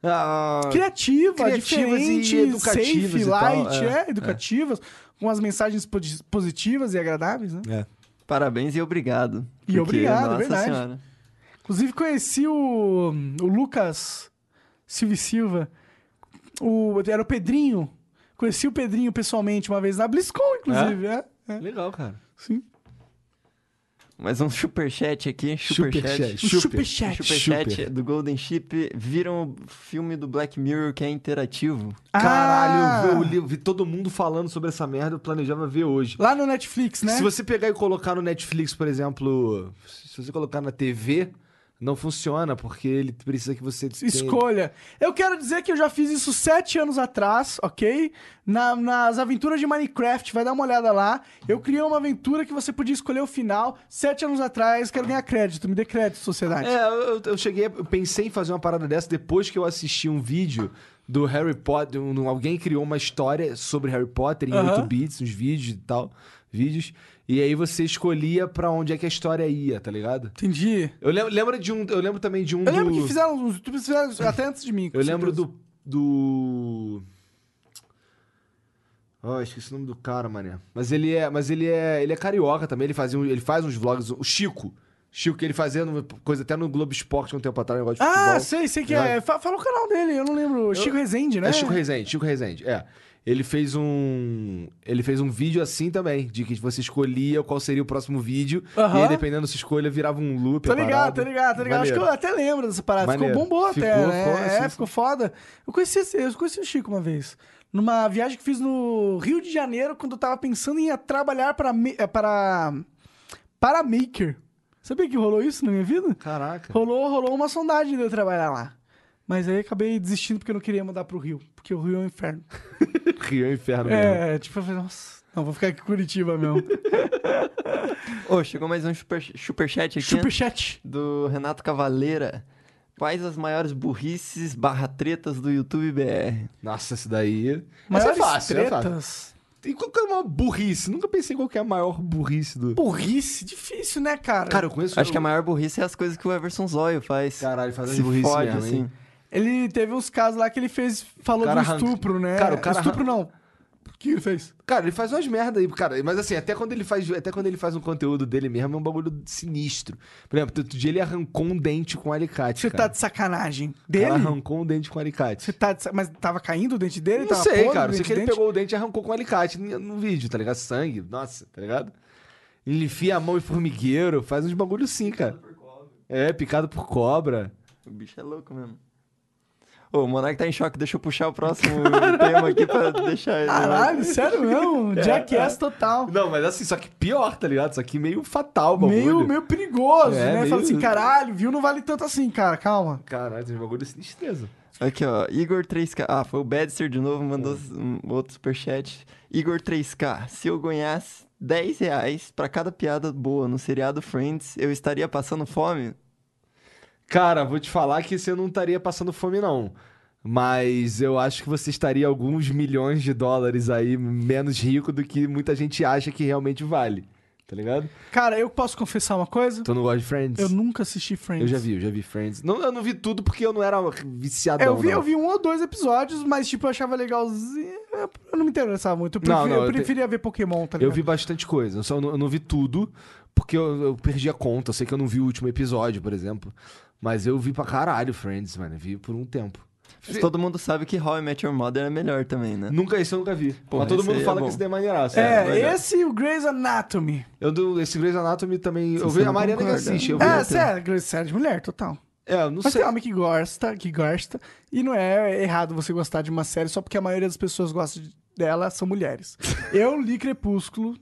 ah, Criativa, criativas e diferente, educativas safe, e tal, light, é, é, educativas, com as mensagens posi- positivas e agradáveis, né? é. Parabéns e obrigado. E Porque, obrigado, é nossa verdade. Senhora. Inclusive conheci o, o Lucas Silva e Silva. O, era o Pedrinho. Conheci o Pedrinho pessoalmente uma vez na BlizzCon, inclusive. É? é. Legal, cara. Sim. Mais um superchat aqui. Superchat. Superchat. Superchat. Superchat Super. do Golden Chip. Viram o filme do Black Mirror que é interativo? Caralho, eu, Ah! vi, eu vi todo mundo falando sobre essa merda, eu planejava ver hoje. Lá no Netflix, né? Se você pegar e colocar no Netflix, por exemplo, se você colocar na TV, não funciona, porque ele precisa que você Escolha. Eu quero dizer que eu já fiz isso sete anos atrás, ok? Na- nas aventuras de Minecraft, vai dar uma olhada lá. Eu criei uma aventura que você podia escolher o final sete anos atrás. Quero ganhar crédito, me dê crédito, sociedade. É, eu, eu cheguei, eu pensei em fazer uma parada dessa depois que eu assisti um vídeo do Harry Potter, um- alguém criou uma história sobre Harry Potter em Aham. 8 bits, uns vídeos e tal, vídeos, e aí você escolhia pra onde é que a história ia, tá ligado? Entendi. Eu lembro, lembro de um, eu lembro também de um Eu lembro do- que fizeram, os youtubers fizeram até antes de mim. Eu lembro do. do. Oh, esqueci o nome do cara, mané. Mas ele é, mas ele é, ele é carioca também, ele fazia, um- ele faz uns vlogs, o Chico. Chico que ele fazia no- coisa até no Globo Esporte um tempo atrás, negócio de Ah, futebol. sei, sei que Ligado? é. Fa- Fala o canal dele, eu não lembro. Chico Rezende, né? É Chico Rezende, Chico Rezende, é. Ele fez um. Ele fez um vídeo assim também, de que você escolhia qual seria o próximo vídeo. E aí, dependendo da sua escolha, virava um loop. Tô a ligado, tô ligado, tô ligado. Acho que eu até lembro dessa parada. Maneiro. Ficou bombou até, Ficou, né? ficou, é, ficou foda. Eu conheci, eu conheci o Chico uma vez. Numa viagem que fiz no Rio de Janeiro, quando eu tava pensando em trabalhar para, eh, para, para Maker. Sabia que rolou isso na minha vida? Caraca. Rolou, rolou uma sondagem de eu trabalhar lá. Mas aí acabei desistindo porque eu não queria mudar pro Rio. Porque o Rio é um inferno. Rio é um inferno mesmo. É, tipo, eu falei, nossa, não, vou ficar aqui em Curitiba mesmo. Ô, chegou mais um super, superchat aqui. Superchat. Do Renato Cavaleira. Quais as maiores burrices barra tretas do YouTube BR? Nossa, esse daí. Mas Maiores é fácil, é fácil. tretas. E qual que é a maior burrice? Nunca pensei qual que é a maior burrice do. Burrice, difícil, né, cara? Cara, eu conheço. Acho que a maior burrice é as coisas que o Everson Zóio faz. Caralho, faz umas Se burrice fode, mesmo, assim. Ele teve uns casos lá que ele fez, falou O cara do estupro, né? Cara, o cara Estupro não. que ele fez? Cara, ele faz umas merda aí, cara. Mas assim, até quando ele faz, até quando ele faz um conteúdo dele mesmo, é um bagulho sinistro. Por exemplo, outro dia ele arrancou um dente com um alicate. Você tá cara. de sacanagem. O Dele? cara arrancou um dente com alicate. Você tá de sa- Mas tava caindo o dente dele? Não Tava sei, podre cara. o Eu sei dente que ele dente? pegou o dente e arrancou com um alicate no, vídeo, tá ligado? Sangue, nossa, tá ligado? Ele enfia a mão em formigueiro, faz uns bagulho sim, cara. É, picado por cobra. O bicho é louco mesmo. Ô, o Monark tá em choque, deixa eu puxar o próximo tema aqui pra deixar ele. Caralho, sério mesmo? Jackass total. Não, mas assim, só que pior, tá ligado? Só que meio fatal o bagulho. Meio, meio perigoso, É, né? meio- Fala assim, caralho, viu? Não vale tanto assim, cara, calma. Caralho, um bagulho sinistreza. Aqui, ó, Igor 3K. Ah, foi o Badster de novo, mandou um outro superchat. Igor 3K, se eu ganhasse 10 reais pra cada piada boa no seriado Friends, eu estaria passando fome? Cara, vou te falar que você não estaria passando fome, não. Mas eu acho que você estaria alguns milhões de dólares aí menos rico do que muita gente acha que realmente vale. Tá ligado? Cara, eu posso confessar uma coisa? Tu não gosta de Friends? Eu nunca assisti Friends. Eu já vi, eu já vi Friends. Não, eu não vi tudo porque eu não era viciadão, É, eu vi, não. eu vi um ou dois episódios, mas tipo, eu achava legalzinho. Eu não me interessava muito. Eu, Não, não, eu eu te- preferia ver Pokémon, tá Eu ligado? vi bastante coisa. Eu, só não, eu não vi tudo porque eu, eu perdi a conta. Eu sei que eu não vi o último episódio, por exemplo. Mas eu vi pra caralho Friends, mano. Eu vi por um tempo. Mas todo mundo sabe que How I Met Your Mother é melhor também, né? Nunca, isso eu nunca vi. Porra, Mas todo mundo é fala bom. que esse daí é maneiraço. É, verdade. esse e o Grey's Anatomy. Eu do, esse Grey's Anatomy também. eu Você vi a Mariana que concorda? assiste. Eu É, até- sério, série de mulher, total. É, eu não Mas sei. tem homem que gosta, que gosta. E não é errado você gostar de uma série só porque a maioria das pessoas gosta de- dela são mulheres. Eu li Crepúsculo,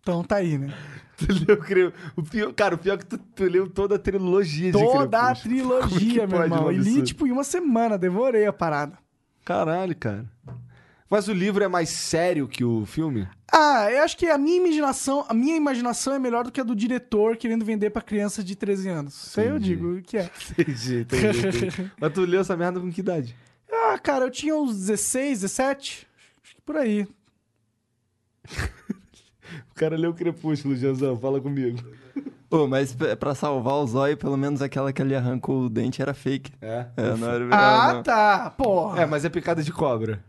então tá aí, né? Tu leu. O pior, cara, o pior é que tu, tu leu toda a trilogia de Toda a que trilogia, meu irmão. E li, tipo, em uma semana, devorei a parada. Caralho, cara. Mas o livro é mais sério que o filme? Ah, eu acho que a minha imaginação, a minha imaginação é melhor do que a do diretor querendo vender pra criança de 13 anos. Isso aí eu digo que é. Entendi, entendi, entendi. Mas tu leu essa merda com que idade? Ah, cara, eu tinha uns 16, 17, acho que por aí. O cara leu Crepúsculo, Janzão, fala comigo. Ô, mas pra salvar o zóio, pelo menos aquela que ele arrancou o dente era fake. É? É, não era Ah, não. tá, porra. É, mas é picada de cobra.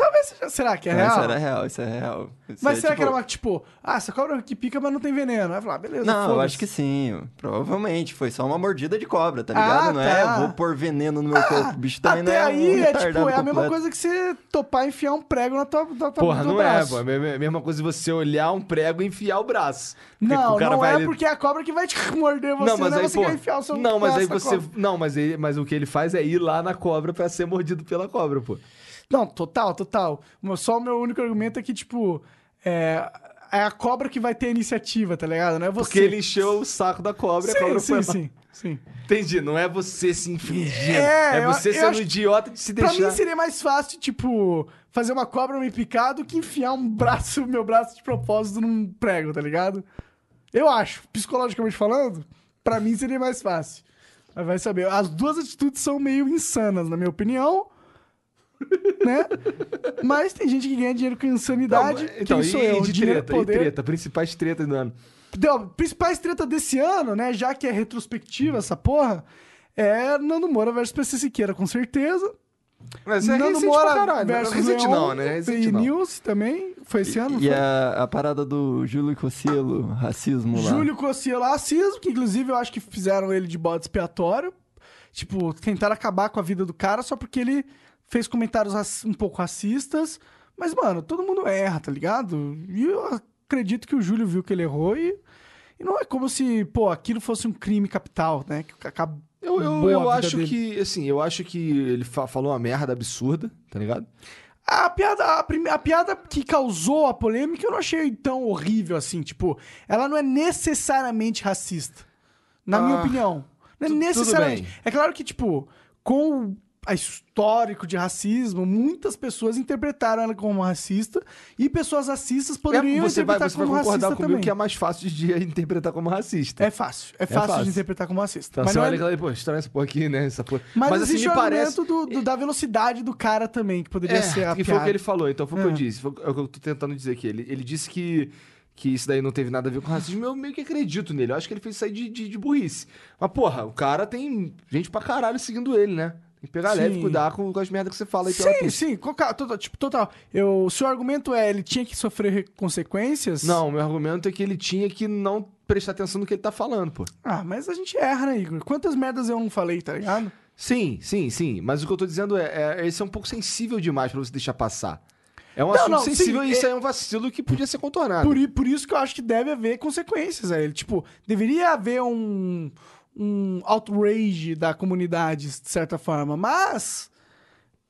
Talvez seja, será que é Não, real? Isso era real, isso é real. Isso Mas é, será que tipo- era uma, tipo, ah, essa cobra que pica, mas não tem veneno? Aí falar, ah, beleza, Não, eu acho que sim. Provavelmente. Foi só uma mordida de cobra, tá ligado? Ah, não tá. é, vou pôr veneno no meu corpo. O bicho também Até não é aí um é tipo, é a mesma completo. coisa que você topar e enfiar um prego na tua, na tua Porra, não é, braço. pô. É a me- mesma coisa você olhar um prego e enfiar o braço. Porque Não, o cara não vai é ali- porque é a cobra que vai te morder você, Não, mas não é aí, você pô, que vai enfiar o seu Não, mas aí você. cobra. Não, mas, ele, mas o que ele faz é ir lá na cobra pra ser mordido pela cobra, pô. Não, total, total. Só o meu único argumento é que, tipo, é, é a cobra que vai ter a iniciativa, tá ligado? Não é você. Porque ele encheu o saco da cobra e a Sim, cobra sim, foi sim, sim. Entendi, não é você se infligindo. É, É, eu- você eu sendo acho- idiota de se Pra deixar. mim seria mais fácil, tipo, fazer uma cobra me picar do que enfiar um braço, meu braço de propósito num prego, tá ligado? Eu acho, psicologicamente falando, pra mim seria mais fácil. Mas vai saber. As duas atitudes são meio insanas, na minha opinião. né? Mas tem gente que ganha dinheiro com Não, insanidade. mas- então, Quem sou e, eu? e de Dinheiro é treta, e poder. treta, principais tretas do ano. Então, principais treta desse ano, né? Já que é retrospectiva essa porra, é Nando Moura versus PC Siqueira, com certeza. Mas é Nando Moura caralho. versus recente Leon, não, né? Recente e não. News também. Foi esse ano, não E a, a parada do Júlio Cossielo, racismo lá. Júlio Cossielo racismo, que inclusive eu acho que fizeram ele de bode expiatório. Tipo, tentaram acabar com a vida do cara só porque ele fez comentários um pouco racistas. Mas, mano, todo mundo erra, tá ligado? E eu acredito que o Júlio viu que ele errou e, e não é como se, pô, aquilo fosse um crime capital, né? Que acaba. Eu, eu, eu acho dele. que, assim, eu acho que ele fa- falou uma merda absurda, tá ligado? A piada, a, a piada que causou a polêmica eu não achei tão horrível assim. Tipo, ela não é necessariamente racista. Na minha Ah, opinião. Não é necessariamente. É claro que, tipo, com histórico de racismo, muitas pessoas interpretaram ela como racista e pessoas racistas poderiam É, você vai, interpretar você vai como concordar racista comigo também. que é mais fácil de interpretar como racista. É fácil. É fácil, fácil. de interpretar como racista. Então mas você não olha é... aquela, pô, estranho essa porra aqui, né? Essa porra. Mas, assim, existe me o parece. do, do- da velocidade do cara também, que poderia É, ser a que piada. foi o que ele falou, então foi o que É. eu disse. Foi o que eu tô tentando dizer aqui. Ele, ele disse que, que isso daí não teve nada a ver com racismo. Eu meio que acredito nele. Eu acho que ele fez isso aí de, de, de burrice. Mas, porra, o cara tem gente pra caralho seguindo ele, né? Tem que pegar Sim. leve e cuidar com, com as merdas que você fala aí pela Sim, pista. sim, total, total, tipo, total. Eu, se o argumento é ele tinha que sofrer re- consequências. Não, meu argumento é que ele tinha que não prestar atenção no que ele tá falando, pô. Ah, mas a gente erra, né, Igor? Quantas merdas eu não falei, tá ligado? Sim, sim, sim. Mas o que eu tô dizendo é, é esse é um pouco sensível demais pra você deixar passar. É um Não, assunto não, sensível sim, e isso é- é um vacilo que podia ser contornado. Por, por isso que eu acho que deve haver consequências a ele. Tipo, deveria haver um, um outrage da comunidade, de certa forma. Mas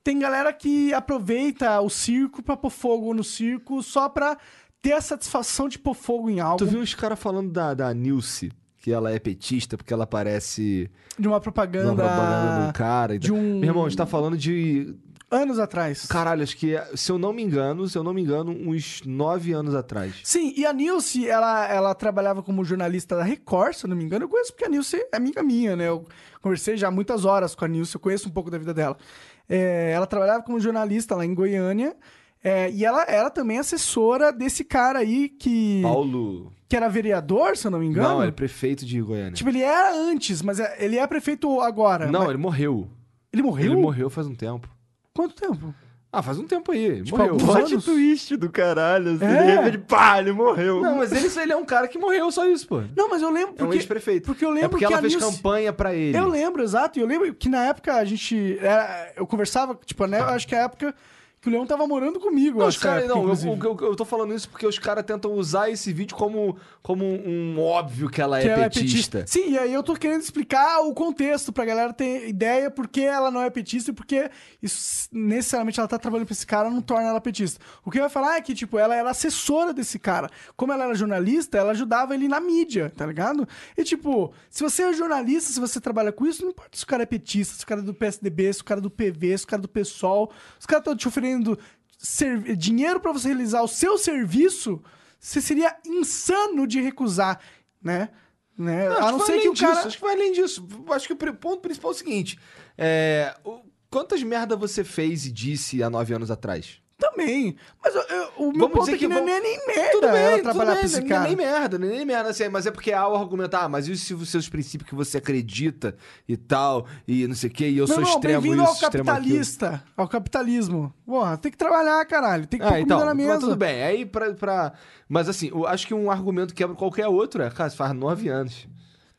tem galera que aproveita o circo pra pôr fogo no circo só pra ter a satisfação de pôr fogo em algo. Tu viu uns caras falando da, da Nilce, que ela é petista porque ela parece De uma uma propaganda, propaganda de um cara. de um- Meu irmão, a gente tá falando de. Anos atrás. Caralho, acho que, se eu não me engano, se eu não me engano, uns nove anos atrás. Sim, e a Nilce, ela, ela trabalhava como jornalista da Record, se eu não me engano. Eu conheço porque a Nilce é amiga minha, né? Eu conversei já muitas horas com a Nilce, eu conheço um pouco da vida dela. É, ela trabalhava como jornalista lá em Goiânia. é, e ela era também assessora desse cara aí que, Paulo. que era vereador, se eu não me engano. Não, ele é prefeito de Goiânia. Tipo, ele era antes, mas é- ele é prefeito agora. não, Mas- ele morreu. ele morreu? Ele morreu faz um tempo. Quanto tempo? Ah, faz um tempo aí. Tipo, morreu. Plot anos? twist do caralho. Assim, É. De repente, pá, ele morreu. Não, mas ele, ele é um cara que morreu, só isso, pô. Não, mas eu lembro É um porque... ex-prefeito. porque eu lembro é porque que ela a fez Nilce- campanha pra ele. Eu lembro, exato. E eu lembro que na época a gente. era- eu conversava, tipo, né? Eu acho que a época que o Leão tava morando comigo. Não, eu os cara, época, não eu, eu, eu tô falando isso porque os caras tentam usar esse vídeo como, como um óbvio que ela é Que ela petista. Sim, e aí eu tô querendo explicar o contexto pra galera ter ideia por que ela não é petista e porque isso, necessariamente ela tá trabalhando pra esse cara não torna ela petista. O que eu ia falar é que, tipo, ela era assessora desse cara. Como ela era jornalista, ela ajudava ele na mídia, tá ligado? E, tipo, se você é jornalista, se você trabalha com isso, não importa se o cara é petista, se o cara é do PSDB, se o cara é do PV, se o cara é do PSOL, os caras estão te oferecendo dinheiro pra você realizar o seu serviço, você seria insano de recusar, né? né? Não, a não ser que o cara. disso, Acho que vai além disso. Acho que o ponto principal é o seguinte: é, o- quantas merda você fez e disse há nove anos atrás? Também. Mas eu- eu- o meu Vamos ponto é que, que não vamos- é nem merda Tudo bem, ela trabalhar bem, pra esse não é nem merda, não é nem merda, assim, mas é porque há o argumento, ah, mas e se os seus princípios que você acredita e tal, e não sei o que, e eu Não, sou não, extremo isso, ao extremo aquilo. capitalista. Ao capitalismo. Porra, tem que trabalhar, caralho. Tem que pôr Ah, então, comida na mas mesa. tudo bem. Aí pra, pra- Mas assim, eu acho que um argumento quebra qualquer outro é, cara, faz nove anos,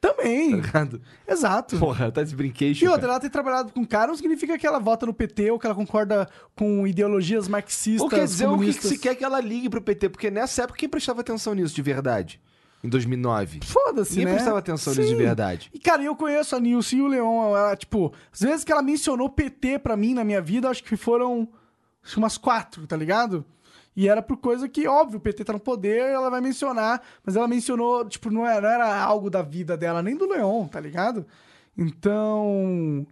Também. tá? Exato. Porra, tá de brinquedo. E outra, ela ter trabalhado com cara não significa que ela vota no PT ou que ela concorda com ideologias marxistas, Ou quer dizer o que, se quer que ela ligue pro PT, porque nessa época quem prestava atenção nisso de verdade? Em 2009. Foda-se, Ninguém né? prestava atenção nisso de verdade. E, cara, eu conheço a Nilce e o Leon. Ela, tipo, às vezes que ela mencionou PT pra mim na minha vida, acho que foram acho que umas quatro, tá ligado? E era por coisa que, óbvio, o PT tá no poder, ela vai mencionar, mas ela mencionou, tipo, não era, não era algo da vida dela, nem do Leon, tá ligado? Então.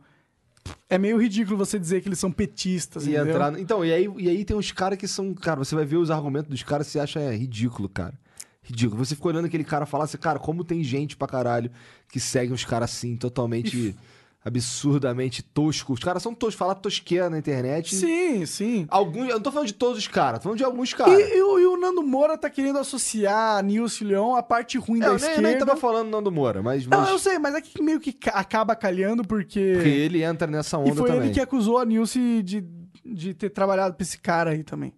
É meio ridículo você dizer que eles são petistas, E entendeu? entrar... Então, e aí, e aí tem uns caras que são. Cara, você vai ver os argumentos dos caras e você acha é, ridículo, cara. Ridículo. Você fica olhando aquele cara falar assim, cara, como tem gente pra caralho que segue uns caras assim, totalmente. Absurdamente toscos. Os caras são toscos, falar tosqueira na internet. Sim, sim. Alguns, eu não tô falando de todos os caras, tô falando de alguns caras. E, e o, e o Nando Moura tá querendo associar a Nilce o Leon à parte ruim É, da eu esquerda. nem tava falando Nando Moura, mas, Não, mas eu sei, mas é que meio que ca- acaba calhando porque. porque ele entra nessa onda e foi também. ele que acusou a Nilce de, de ter trabalhado pra esse cara aí também.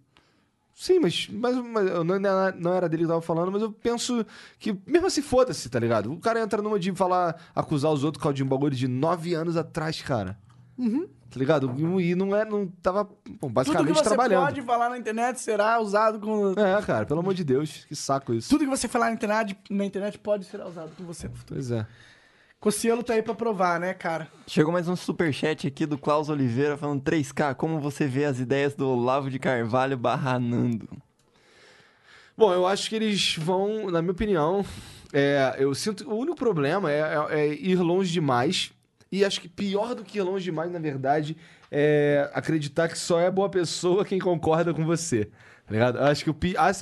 Sim, mas, mas, mas eu não, não era dele que eu tava falando, mas eu penso que, mesmo assim, foda-se, tá ligado? O cara entra numa de falar, acusar os outros por causa de um bagulho de nove anos atrás, cara. Tá ligado? E não é, não tava, bom, Uhum. Tudo que basicamente você trabalhando. pode falar na internet será usado com. É, cara, pelo amor de Deus, que saco isso. Tudo que você falar na internet, na internet pode ser usado com você no futuro. Pois é. Cossielo tá aí pra provar, né, cara? Chegou mais um superchat aqui do Klaus Oliveira falando 3K, como você vê as ideias do Olavo de Carvalho barra Nando? Bom, eu acho que eles vão, na minha opinião, é, eu sinto. O único problema é, é- é ir longe demais. E acho que pior do que ir longe demais, na verdade, é acreditar que só é boa pessoa quem concorda com você. Tá ligado? Eu acho que o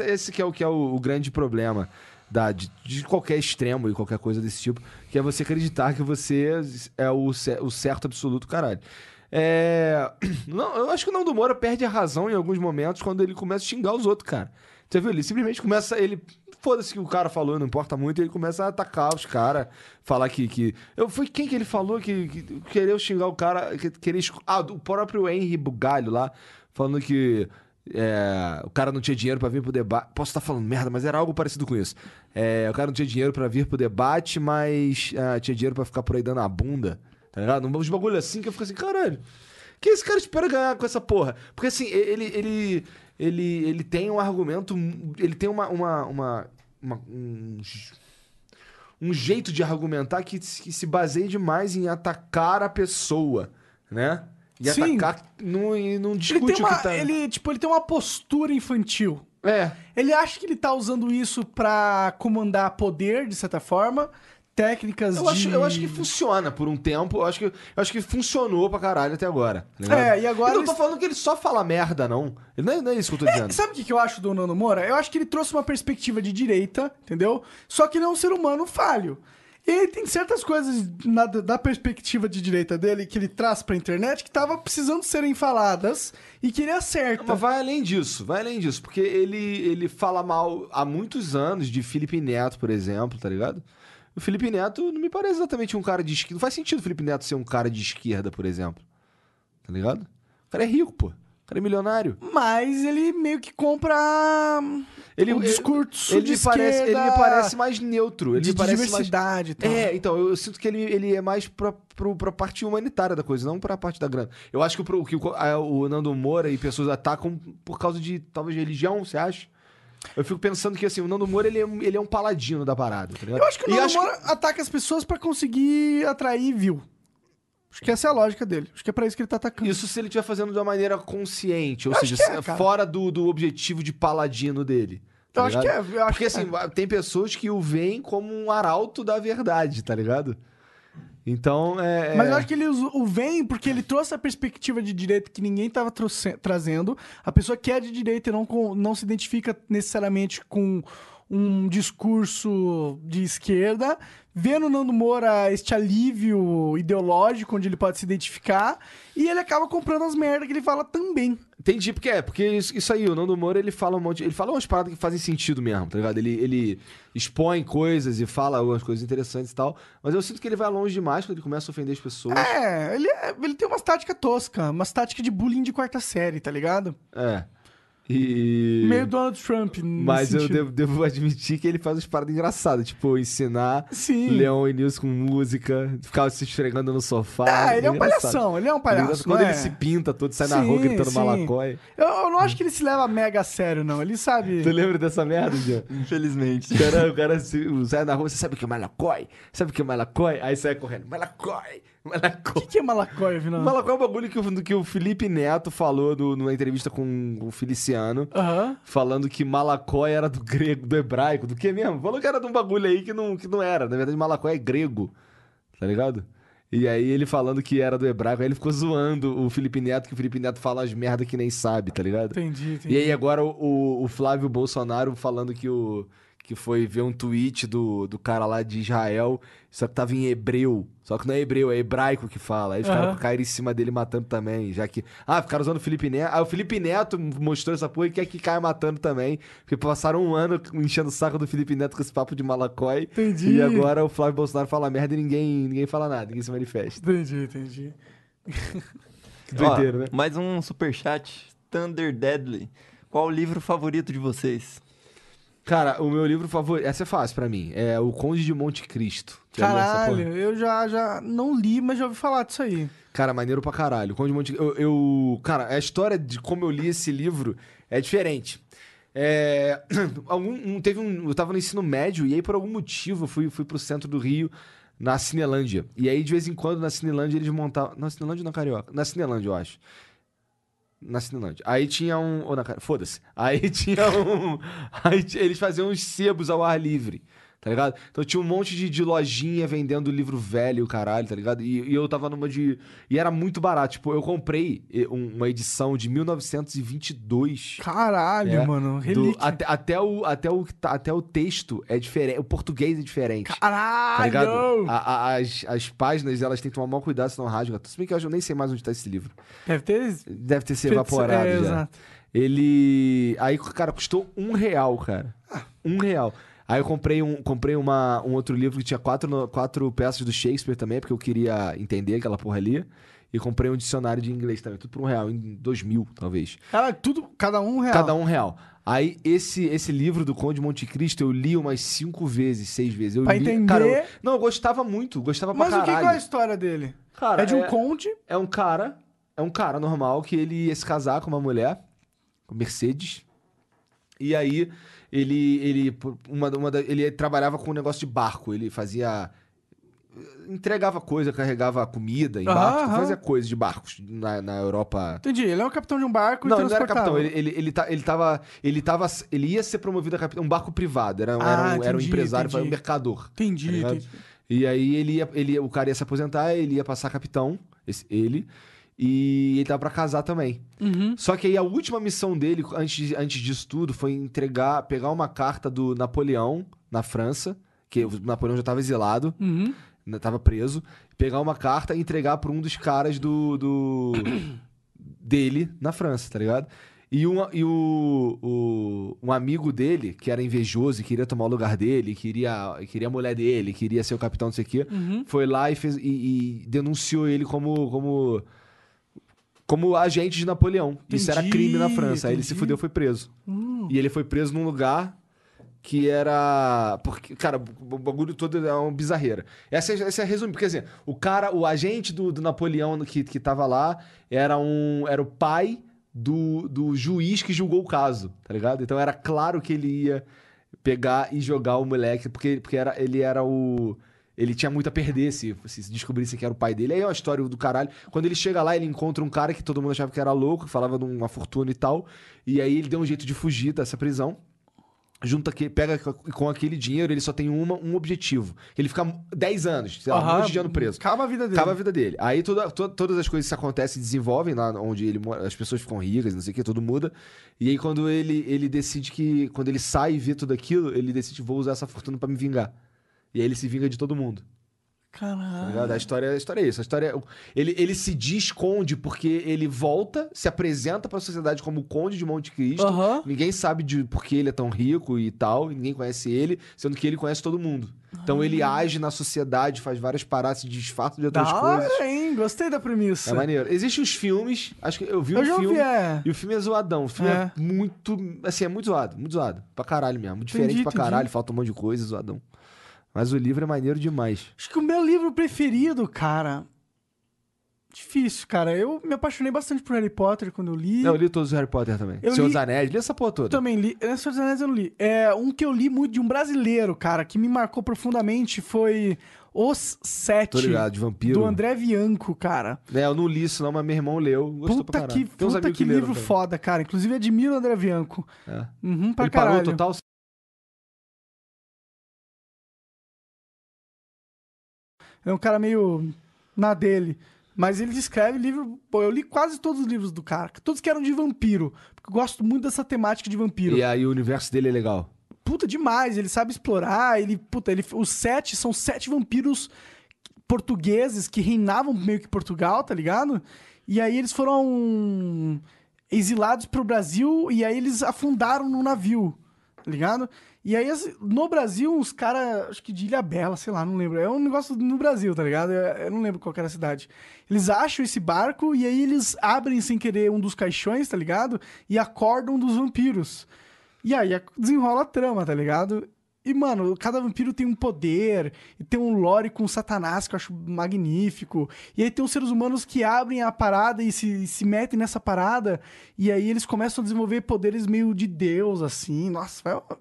esse que é o que é o, o grande problema da, de, de qualquer extremo e qualquer coisa desse tipo, que é você acreditar que você é o, o certo absoluto, caralho. É, não, eu acho que o Nando Moura perde a razão em alguns momentos quando ele começa a xingar os outros, cara. Você viu? Ele simplesmente começa. Ele foda-se que o cara falou, não importa muito, ele começa a atacar os caras, falar que. que... Eu, foi quem que ele falou que, que queria xingar o cara. Que, queria, ah, o próprio Henry Bugalho lá, falando que. É, o cara não tinha dinheiro pra vir pro debate. Posso estar falando merda, mas era algo parecido com isso. É, o cara não tinha dinheiro pra vir pro debate, mas ah, tinha dinheiro pra ficar por aí dando a bunda. Tá ligado? Uns bagulho assim que eu fico assim, caralho. Que esse cara espera ganhar com essa porra? Porque assim, ele, ele, ele, ele tem um argumento. Ele tem uma. uma, uma, uma- um, um jeito de argumentar que, que se baseia demais em atacar a pessoa, né? E Sim. atacar não, não Ele discute tem, o uma, que tá. ele, tipo, ele tem uma postura infantil. É. Ele acha que ele tá usando isso pra comandar poder, de certa forma, técnicas Eu de... acho, eu acho que funciona por um tempo. Eu acho que, eu acho que funcionou pra caralho até agora. tá? É, e agora Eu não tô falando que ele só fala merda, não. Ele não, é, não é isso que eu tô É, dizendo. sabe o que que eu acho do Nando Moura? Eu acho que ele trouxe uma perspectiva de direita, entendeu? Só que ele é um ser humano falho. E ele tem certas coisas na- da perspectiva de direita dele que ele traz pra internet que tava precisando serem faladas e que ele acerta. Mas vai além disso, vai além disso, porque ele, ele fala mal há muitos anos de Felipe Neto, por exemplo, tá ligado? O Felipe Neto não me parece exatamente um cara de esquerda. Não faz sentido o Felipe Neto ser um cara de esquerda, por exemplo. Tá ligado? O cara é rico, pô. O cara é milionário. Mas ele meio que compra Ele, um discurso ele, de me parece, ele me parece mais neutro. Ele de me parece mais diversidade e tal. É, então, eu sinto que ele, ele é mais pra, pro, pra parte humanitária da coisa, não pra parte da grana. Eu acho que, o pro- que o, a- o Nando Moura e pessoas atacam por causa de, talvez, de religião, você acha? Eu fico pensando que, assim, o Nando Moura, ele é, um- ele é um paladino da parada, tá ligado? Eu acho que o Nando Moura ataca as pessoas pra conseguir atrair view. Acho que essa é a lógica dele. Acho que é pra isso que ele tá atacando. Isso se ele estiver fazendo de uma maneira consciente, ou Eu seja, acho é, fora do, do objetivo de paladino dele. tá Eu acho ligado? que é, eu acho Porque que é. assim, tem pessoas que o veem como um arauto da verdade, tá ligado? Então, é. Mas eu é- acho que ele o vem porque ele trouxe a perspectiva de direita que ninguém tava trouxe- trazendo. A pessoa que é de direita e não, não se identifica necessariamente com um discurso de esquerda, vê no Nando Moura este alívio ideológico onde ele pode se identificar e ele acaba comprando as merdas que ele fala também. Entendi, porque é, porque isso, isso aí, o Nando Moura, ele fala um monte. Ele fala umas paradas que fazem sentido mesmo, tá ligado? Ele, ele expõe coisas e fala algumas coisas interessantes e tal. Mas eu sinto que ele vai longe demais quando ele começa a ofender as pessoas. É, ele, é- ele tem umas táticas toscas, umas táticas de bullying de quarta série, tá ligado? É. E. Meio Donald Trump. nesse Mas eu sentido. devo, devo admitir que ele faz umas paradas engraçadas, tipo, ensinar Sim. Leon e Nilson com música, ficar se esfregando no sofá. Ah, ele é um palhação, ele é um palhaço. Quando não ele é? se pinta todo, sai na Sim, rua gritando sim. malacói. Eu, eu não acho que ele se leva mega a sério, não. Ele sabe. Tu lembra dessa merda, Jean? Infelizmente. O cara, o cara se- sai na rua, você sabe o que é malacói? Sabe o que é malacói? Aí sai correndo, malacói, O que, que é malacói, Vinão? Malacói é um bagulho que, o- que o Felipe Neto falou no- numa entrevista com o Feliciano. Falando que Malacói era do grego, do hebraico, do que mesmo? Falou que era de um bagulho aí que não, que não era. Na verdade, Malacói é grego, tá ligado? E aí ele falando que era do hebraico, aí ele ficou zoando o Felipe Neto, que o Felipe Neto fala as merda que nem sabe, tá ligado? Entendi, entendi. E aí agora o- o Flávio Bolsonaro falando que o que foi ver um tweet do, do cara lá de Israel, só que tava em hebreu. Só que não é hebreu, é hebraico que fala. Aí os Aham. caras caíram em cima dele matando também, já que... Ah, ficaram usando o Felipe Neto. Ah, o Felipe Neto mostrou essa porra e quer que caia matando também. Porque passaram um ano enchendo o saco do Felipe Neto com esse papo de malacói. Entendi. E agora o Flávio Bolsonaro fala merda e ninguém, ninguém fala nada, ninguém se manifesta. Entendi, entendi. Que doideira, Ó, né? Mais um superchat. Thunder Deadly. Qual o livro favorito de vocês? Cara, o meu livro favorito... Essa é fácil pra mim. É O Conde de Monte Cristo. Caralho, eu já, já não li, mas já ouvi falar disso aí. Cara, maneiro pra caralho. Conde de Monte eu, eu- Cara, a história de como eu li esse livro é diferente. É, algum, um- teve um, eu tava no ensino médio e aí por algum motivo eu fui, fui pro centro do Rio na Cinelândia. E aí de vez em quando na Cinelândia eles montavam... Na Cinelândia ou na Carioca? Na Cinelândia, eu acho. Na Cinelândia. Aí tinha um... Na foda-se. Aí tinha um... Aí eles faziam uns sebos ao ar livre. Tá ligado? Então tinha um monte de, de lojinha vendendo livro velho, caralho, tá ligado? E, e eu tava numa de. E era muito barato. Tipo, eu comprei eh, um- uma edição de 1922. Caralho, É, mano. do- até, até, o, até, o, até o texto é diferente. O português é diferente. Tá Caralho! ligado? A- a- as, as páginas, elas têm que tomar maior cuidado, senão rasga. Se bem que eu nem sei mais onde tá esse livro. Deve ter. Deve ter se evaporado é, já. exato. Ele. Aí, cara, custou um real, cara. Um um real. Aí eu comprei, um, comprei uma, um outro livro que tinha quatro, quatro peças do Shakespeare também, porque eu queria entender aquela porra ali. E comprei um dicionário de inglês também, tudo por um real, em dois mil, talvez. Cara, tudo, cada um real. Cada um real. Aí, esse, esse livro do Conde Monte Cristo, eu li umas cinco vezes, seis vezes. Eu Pra li, entender- Cara, eu- não, eu gostava muito, gostava Mas pra o que, caralho. que é a história dele? Cara, é de um é- conde. É um cara, é um cara normal que ele ia se casar com uma mulher, com Mercedes. E aí ele ele uma, uma da- ele trabalhava com um negócio de barco, ele fazia entregava coisa, carregava comida em Aham, barcos, aham. fazia coisa de barcos na, na Europa. Entendi, ele é o capitão de um barco Não, e ele não era capitão, ele, ele, ele, tá, ele tava. Ele tava. Ele ia ser promovido a capitão. Um barco privado. Era, Ah, era, um, era um entendi, empresário, foi um entendi. mercador. Entendi, tá entendi. E aí ele ia, ele, o cara ia se aposentar, ele ia passar capitão, esse- ele, e ele tava pra casar também. Uhum. Só que aí a última missão dele, antes, antes disso tudo, foi entregar, pegar uma carta do Napoleão na França, que o Napoleão já tava exilado, Uhum. né, tava preso, pegar uma carta e entregar pra um dos caras do, do dele na França, tá ligado? E, um, e o, o- um amigo dele, que era invejoso e queria tomar o lugar dele, queria, queria a mulher dele, queria ser o capitão, não sei o quê, Uhum. foi lá e, fez, e, e denunciou ele como, como, como agente de Napoleão. Isso era Entendi, crime na França. Aí ele se entendi. fudeu foi preso. Hum. E ele foi preso num lugar que era. Porque, cara, o bagulho todo é uma bizarreira. Essa, é- essa é resumo, porque assim, o cara, o agente do, do Napoleão que, que tava lá era um. Era o pai do, do juiz que julgou o caso, tá ligado? Então era claro que ele ia pegar e jogar o moleque, porque, porque era, ele era o. Ele tinha muito a perder se, se descobrisse que era o pai dele. Aí é uma história do caralho. Quando ele chega lá, ele encontra um cara que todo mundo achava que era louco, que falava de uma fortuna e tal. E aí ele deu um jeito de fugir dessa prisão junta que pega co- com aquele dinheiro, ele só tem uma, um objetivo. Ele fica 10 anos, sei lá, um Aham, monte de ano preso. Acaba a vida dele. Acaba a vida dele. Aí toda, to- todas as coisas que acontecem desenvolvem lá onde ele mora, as pessoas ficam ricas, não sei o que, tudo muda. E aí quando ele, ele decide que. Quando ele sai e vê tudo aquilo, ele decide, vou usar essa fortuna pra me vingar. E aí ele se vinga de todo mundo. Tá Caralho. ligado? A história, a história é isso. A história é- ele, ele se esconde porque ele volta, se apresenta pra sociedade como o Conde de Monte Cristo. Aham. Ninguém sabe de por que ele é tão rico e tal. Ninguém conhece ele, sendo que ele conhece todo mundo. Então ele age na sociedade, faz várias paradas, se disfarça de outras Ah. Da coisas. hora, hein? Gostei da premissa. É maneiro. Existem os filmes, acho que eu vi Eu um já filme. ouvi, é. E o filme é zoadão. O filme é. É. muito. Assim, é muito zoado. Muito zoado. Pra caralho mesmo. Diferente Entendi, pra entendi. caralho. Falta um monte de coisa, zoadão. Mas o livro é maneiro demais. Acho que o meu livro preferido, cara. Difícil, cara. Eu me apaixonei bastante por Harry Potter quando eu li. Eu li todos os Harry Potter também. Eu Senhor li- dos Anéis, li essa porra Eu toda. também li. É, Senhor dos Anéis eu não li. É, um que eu li muito de um brasileiro, cara, que me marcou profundamente foi Os Sete. Tô ligado, de vampiro. Do André Bianco, cara. É, eu não li isso não, mas meu irmão leu. Gostou pra Puta caralho. que, puta que livro também. foda, cara. Inclusive admiro o André Bianco. É. Uhum, pra Ele caralho. parou total. É um cara meio na dele. Mas ele escreve livro. Pô, eu li quase todos os livros do cara. Todos que eram de vampiro. Porque eu gosto muito dessa temática de vampiro. E aí o universo dele é legal. Puta demais. Ele sabe explorar. Ele. Puta, ele. Os sete são sete vampiros portugueses que reinavam meio que Portugal, tá ligado? E aí eles foram exilados pro Brasil e aí eles afundaram no navio, tá ligado? E aí, assim, no Brasil, uns caras, acho que de Ilha Bela, sei lá, não lembro. É um negócio no Brasil, tá ligado? Eu, eu não lembro qual era a cidade. Eles acham esse barco e aí eles abrem sem querer um dos caixões, tá ligado? E acordam dos vampiros. E aí desenrola a trama, tá ligado? E, mano, cada vampiro tem um poder, e tem um lore com Satanás que eu acho magnífico. E aí tem os seres humanos que abrem a parada e se, se metem nessa parada, e aí eles começam a desenvolver poderes meio de Deus, assim. Nossa, vai-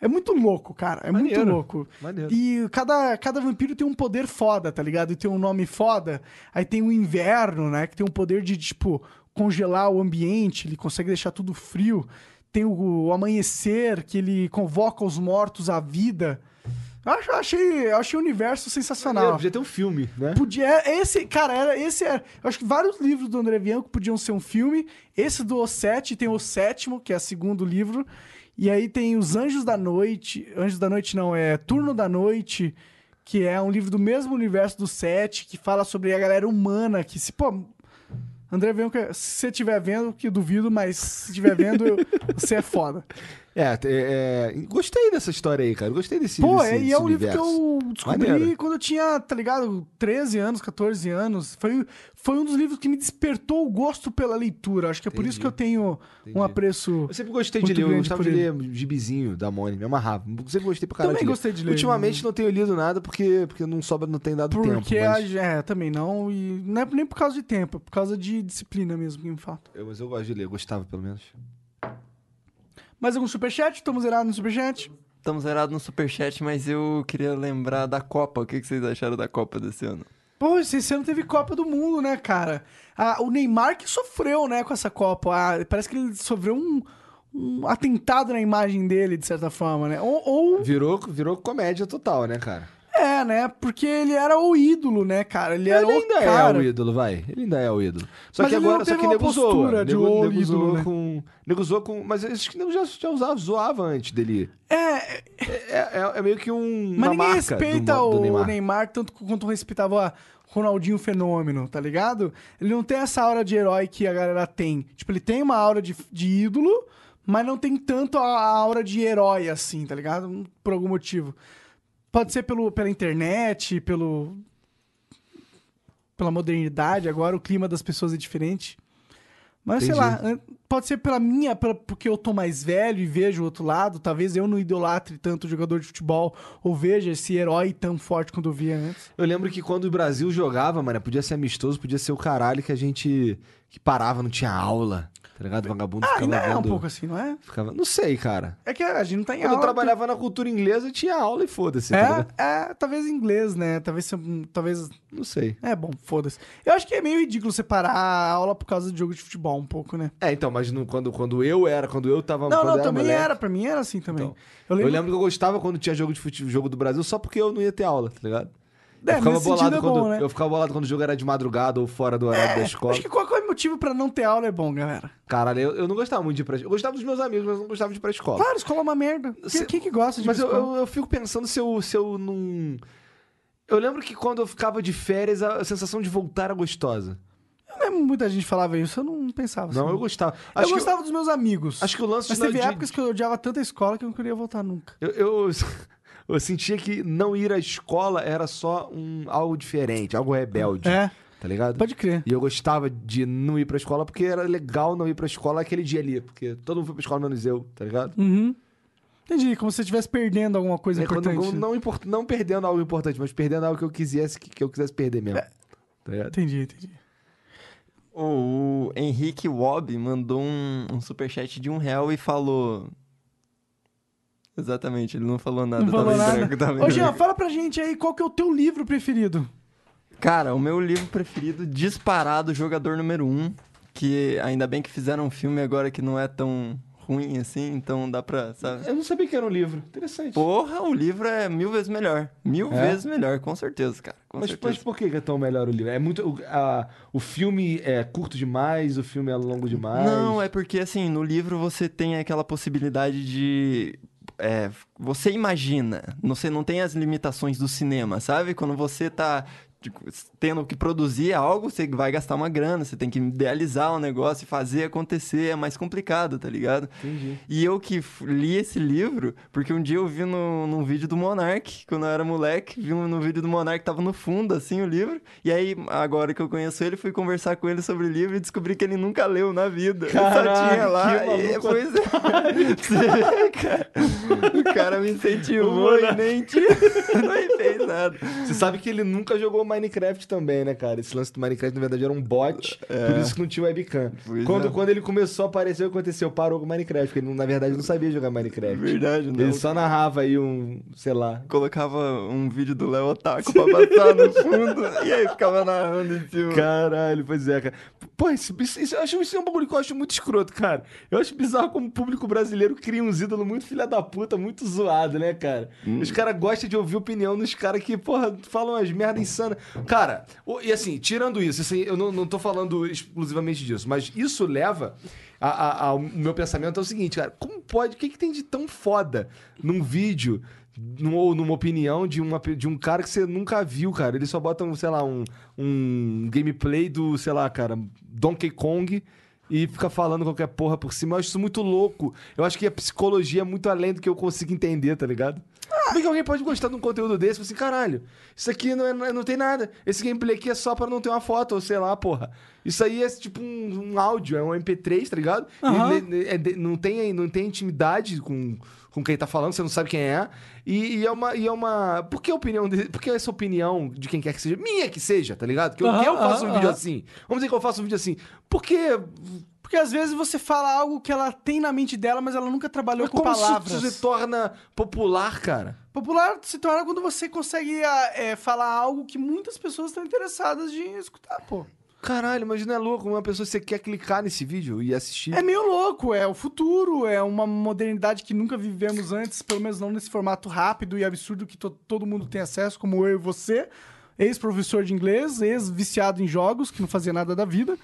é muito louco, cara. É muito Maneiro. louco. Maneiro. E cada, cada vampiro tem um poder foda, tá ligado? E tem um nome foda. Aí tem o inverno, né? Que tem um poder de, tipo, congelar o ambiente, ele consegue deixar tudo frio. Tem o, o amanhecer, que ele convoca os mortos à vida. Eu acho- achei, achei o universo sensacional. Podia ter um filme, né? Podia, esse, cara, era esse era, eu acho que vários livros do André Bianco podiam ser um filme. Esse do O Sete tem o sétimo, que é o segundo livro. E aí tem Os Anjos da Noite, Anjos da Noite não, é Turno da Noite, que é um livro do mesmo universo do Sete, que fala sobre a galera humana, que se, pô, André Bianco, se você estiver vendo, que duvido, mas se estiver vendo, eu- você é foda. É, te- é, gostei dessa história aí, cara. Gostei desse Pô, desse, é, e é um livro que eu descobri Maneiro. quando eu tinha, tá ligado, 13 anos, 14 anos. Foi, foi um dos livros que me despertou o gosto pela leitura. Acho que é por isso Entendi. que eu tenho Entendi. um apreço. Eu sempre gostei de ler, eu gostava de ler gibizinho da Mônica, me amarrava. Eu sempre gostei pra caralho Também gostei de ler. Ultimamente não tenho lido nada porque, porque não sobra, não tem dado tempo. Porque Mas é, também não. E não é nem por causa de tempo, é por causa de disciplina mesmo que me falta. eu, mas eu gosto de ler, eu gostava pelo menos. Mais algum superchat? Estamos zerados no superchat? Estamos zerados no superchat, mas eu queria lembrar da Copa. O que vocês acharam da Copa desse ano? Pô, esse ano teve Copa do Mundo, né, cara? Ah, o Neymar que sofreu, né, com essa Copa. Ah, parece que ele sofreu um, um atentado na imagem dele, de certa forma, né? Ou, ou Virou, virou comédia total, né, cara? É, né? Porque ele era o ídolo, né, cara? Ele era Ele o ainda cara. é o ídolo, vai. Ele ainda é o ídolo. Só Mas que ele agora, só que uma nego zoa. postura de Nego, o nego ídolo, né? com. Nego zoou com. Mas acho que nego já, já usava, zoava antes dele. É, É, é, é meio que um. mas ninguém respeita do, do o Neymar. Neymar. tanto quanto respeitava o Ronaldinho Fenômeno, tá ligado? Ele não tem essa aura de herói que a galera tem. Tipo, ele tem uma aura de, de ídolo, mas não tem tanto a, a aura de herói assim, tá ligado? Por algum motivo. Pode ser pelo, pela internet, pelo. pela modernidade, agora o clima das pessoas é diferente. Mas sei Entendi. lá, an- pode ser pela minha, pela- porque eu tô mais velho e vejo o outro lado. Talvez eu não idolatre tanto o jogador de futebol ou veja esse herói tão forte quando eu via antes. Eu lembro que quando o Brasil jogava, mano, podia ser amistoso, podia ser o caralho que a gente. que parava, não tinha aula. Tá ligado? Vagabundo Ah, ficava ainda é um vendo- pouco assim, não é? Ficava... Não sei, cara. É que a gente não tá em Quando eu aula. trabalhava na cultura inglesa, tinha aula e foda-se. tá É, ligado? é, talvez inglês, né? Talvez, talvez. Não sei. É bom, foda-se. Eu acho que é meio ridículo separar a aula por causa de jogo de futebol, um pouco, né? É, então, mas quando, quando eu era, quando eu tava. Não, quando não, eu também moleque, era, pra mim era assim também. Então, eu Eu lembro, lembro que eu gostava quando tinha jogo de futebol, jogo do Brasil, só porque eu não ia ter aula, tá ligado? É, eu, ficava bolado é quando, bom, né? eu ficava bolado quando o jogo era de madrugada ou fora do horário da escola. Acho que qualquer motivo pra não ter aula é bom, galera. Caralho, eu, eu não gostava muito de ir pra Eu gostava dos meus amigos, mas não gostava de ir pra escola. Claro, escola é uma merda. Quem, Cê- quem que gosta de Mas eu, eu, eu fico pensando se eu, se eu não. Eu lembro que quando eu ficava de férias, a, sensação de voltar era gostosa. Eu lembro muita gente falava isso, eu não pensava Não, assim. eu gostava. Eu Acho que gostava dos meus amigos. Acho que o lance Mas teve de- épocas que eu odiava tanto a escola que eu não queria voltar nunca. Eu, eu, eu sentia que não ir à escola era só um, algo diferente, algo rebelde. É, Tá ligado? pode crer. E eu gostava de não ir pra escola porque era legal não ir pra escola aquele dia ali. Porque todo mundo foi pra escola menos eu, tá ligado? Uhum. Entendi, como se você estivesse perdendo alguma coisa É, quando- importante. não, import- não perdendo algo importante, mas perdendo algo que eu quisesse, que, que eu quisesse perder mesmo. É. Tá ligado? Entendi, entendi. O Henrique Wob mandou um, um superchat de um real e falou. Exatamente, ele não falou nada. Não falou tava nada. branco, tava em Ô, Jean, fala pra gente aí qual que é o teu livro preferido. Cara, o meu livro preferido, disparado, Jogador Número 1. Um, que ainda bem que fizeram um filme agora que não é tão ruim assim, então dá pra, sabe? Eu não sabia que era um livro. Interessante. Porra, o livro é mil vezes melhor. Mil É? vezes melhor, com certeza, cara. Com mas, certeza. mas por que que é tão melhor o livro? É muito. O, a- o filme é curto demais, o filme é longo demais. Não, é porque assim, no livro você tem aquela possibilidade de. É, você imagina, você não tem as limitações do cinema, sabe? Quando você tá tipo, tendo que produzir algo, você vai gastar uma grana, você tem que idealizar o negócio e fazer acontecer, é mais complicado, tá ligado? Entendi. E eu que li esse livro, porque um dia eu vi no, num vídeo do Monark, quando eu era moleque, vi um- no vídeo do Monark, tava no fundo, assim, o livro. E aí, agora que eu conheço ele, fui conversar com ele sobre o livro e descobri que ele nunca leu na vida. Só tinha lá. E, maluco pois é. Cara. O cara me incentivou e nem, tinha, nem fez nada. Você sabe que ele nunca jogou Minecraft também, né, cara? Esse lance do Minecraft, na verdade, era um bot, por isso que não tinha webcam. Pois Quando, é. quando ele começou a aparecer, aconteceu? Parou com o Minecraft, porque ele, na verdade, não sabia jogar Minecraft. Verdade, não. Ele só narrava aí um, sei lá. Colocava um vídeo do Léo Otaku pra passar no fundo e aí ficava narrando em cima. Caralho, pois é, cara. Pô, isso, isso, eu acho isso é um bagulho que eu acho muito escroto, cara. Eu acho bizarro como o público brasileiro cria uns ídolos muito filha da puta, muito zoado, né, cara? Os caras gostam de ouvir opinião dos caras que, porra, falam umas merda insana. Cara, e assim, tirando isso, assim, eu não, não tô falando exclusivamente disso, mas isso leva ao meu pensamento é o seguinte, cara, como pode, o que, que tem de tão foda num vídeo ou numa opinião de, uma, de um cara que você nunca viu, cara. Ele só bota, um, sei lá, um, um gameplay do, sei lá, cara, Donkey Kong e fica falando qualquer porra por cima. Eu acho isso muito louco. Eu acho que a psicologia é muito além do que eu consigo entender, tá ligado? Como é que alguém pode gostar de um conteúdo desse e assim, caralho, isso aqui não, é- não é- não tem nada. Esse gameplay aqui é só pra não ter uma foto, ou sei lá, porra. Isso aí é tipo um, um áudio, é um MP3, tá ligado? Aham. Ele- é de- não, tem, não tem intimidade com, com quem tá falando, você não sabe quem é. E, e é uma. E é uma por que a opinião dele, Por que essa opinião de quem quer que seja? Minha que seja, tá ligado? Que eu, que eu faço um aham, vídeo assim. Vamos dizer que eu faço um vídeo assim. Por que. Porque às vezes você fala algo que ela tem na mente dela, mas ela nunca trabalhou com como palavras. isso se torna popular, cara? Popular se torna quando você consegue ah, é, falar algo que muitas pessoas estão interessadas de escutar, pô. Caralho, mas não é louco uma pessoa que você quer clicar nesse vídeo e assistir. É meio louco, é o futuro, é uma modernidade que nunca vivemos antes, pelo menos não nesse formato rápido e absurdo que to- todo mundo tem acesso, como eu e você, ex-professor de inglês, ex-viciado em jogos, que não fazia nada da vida.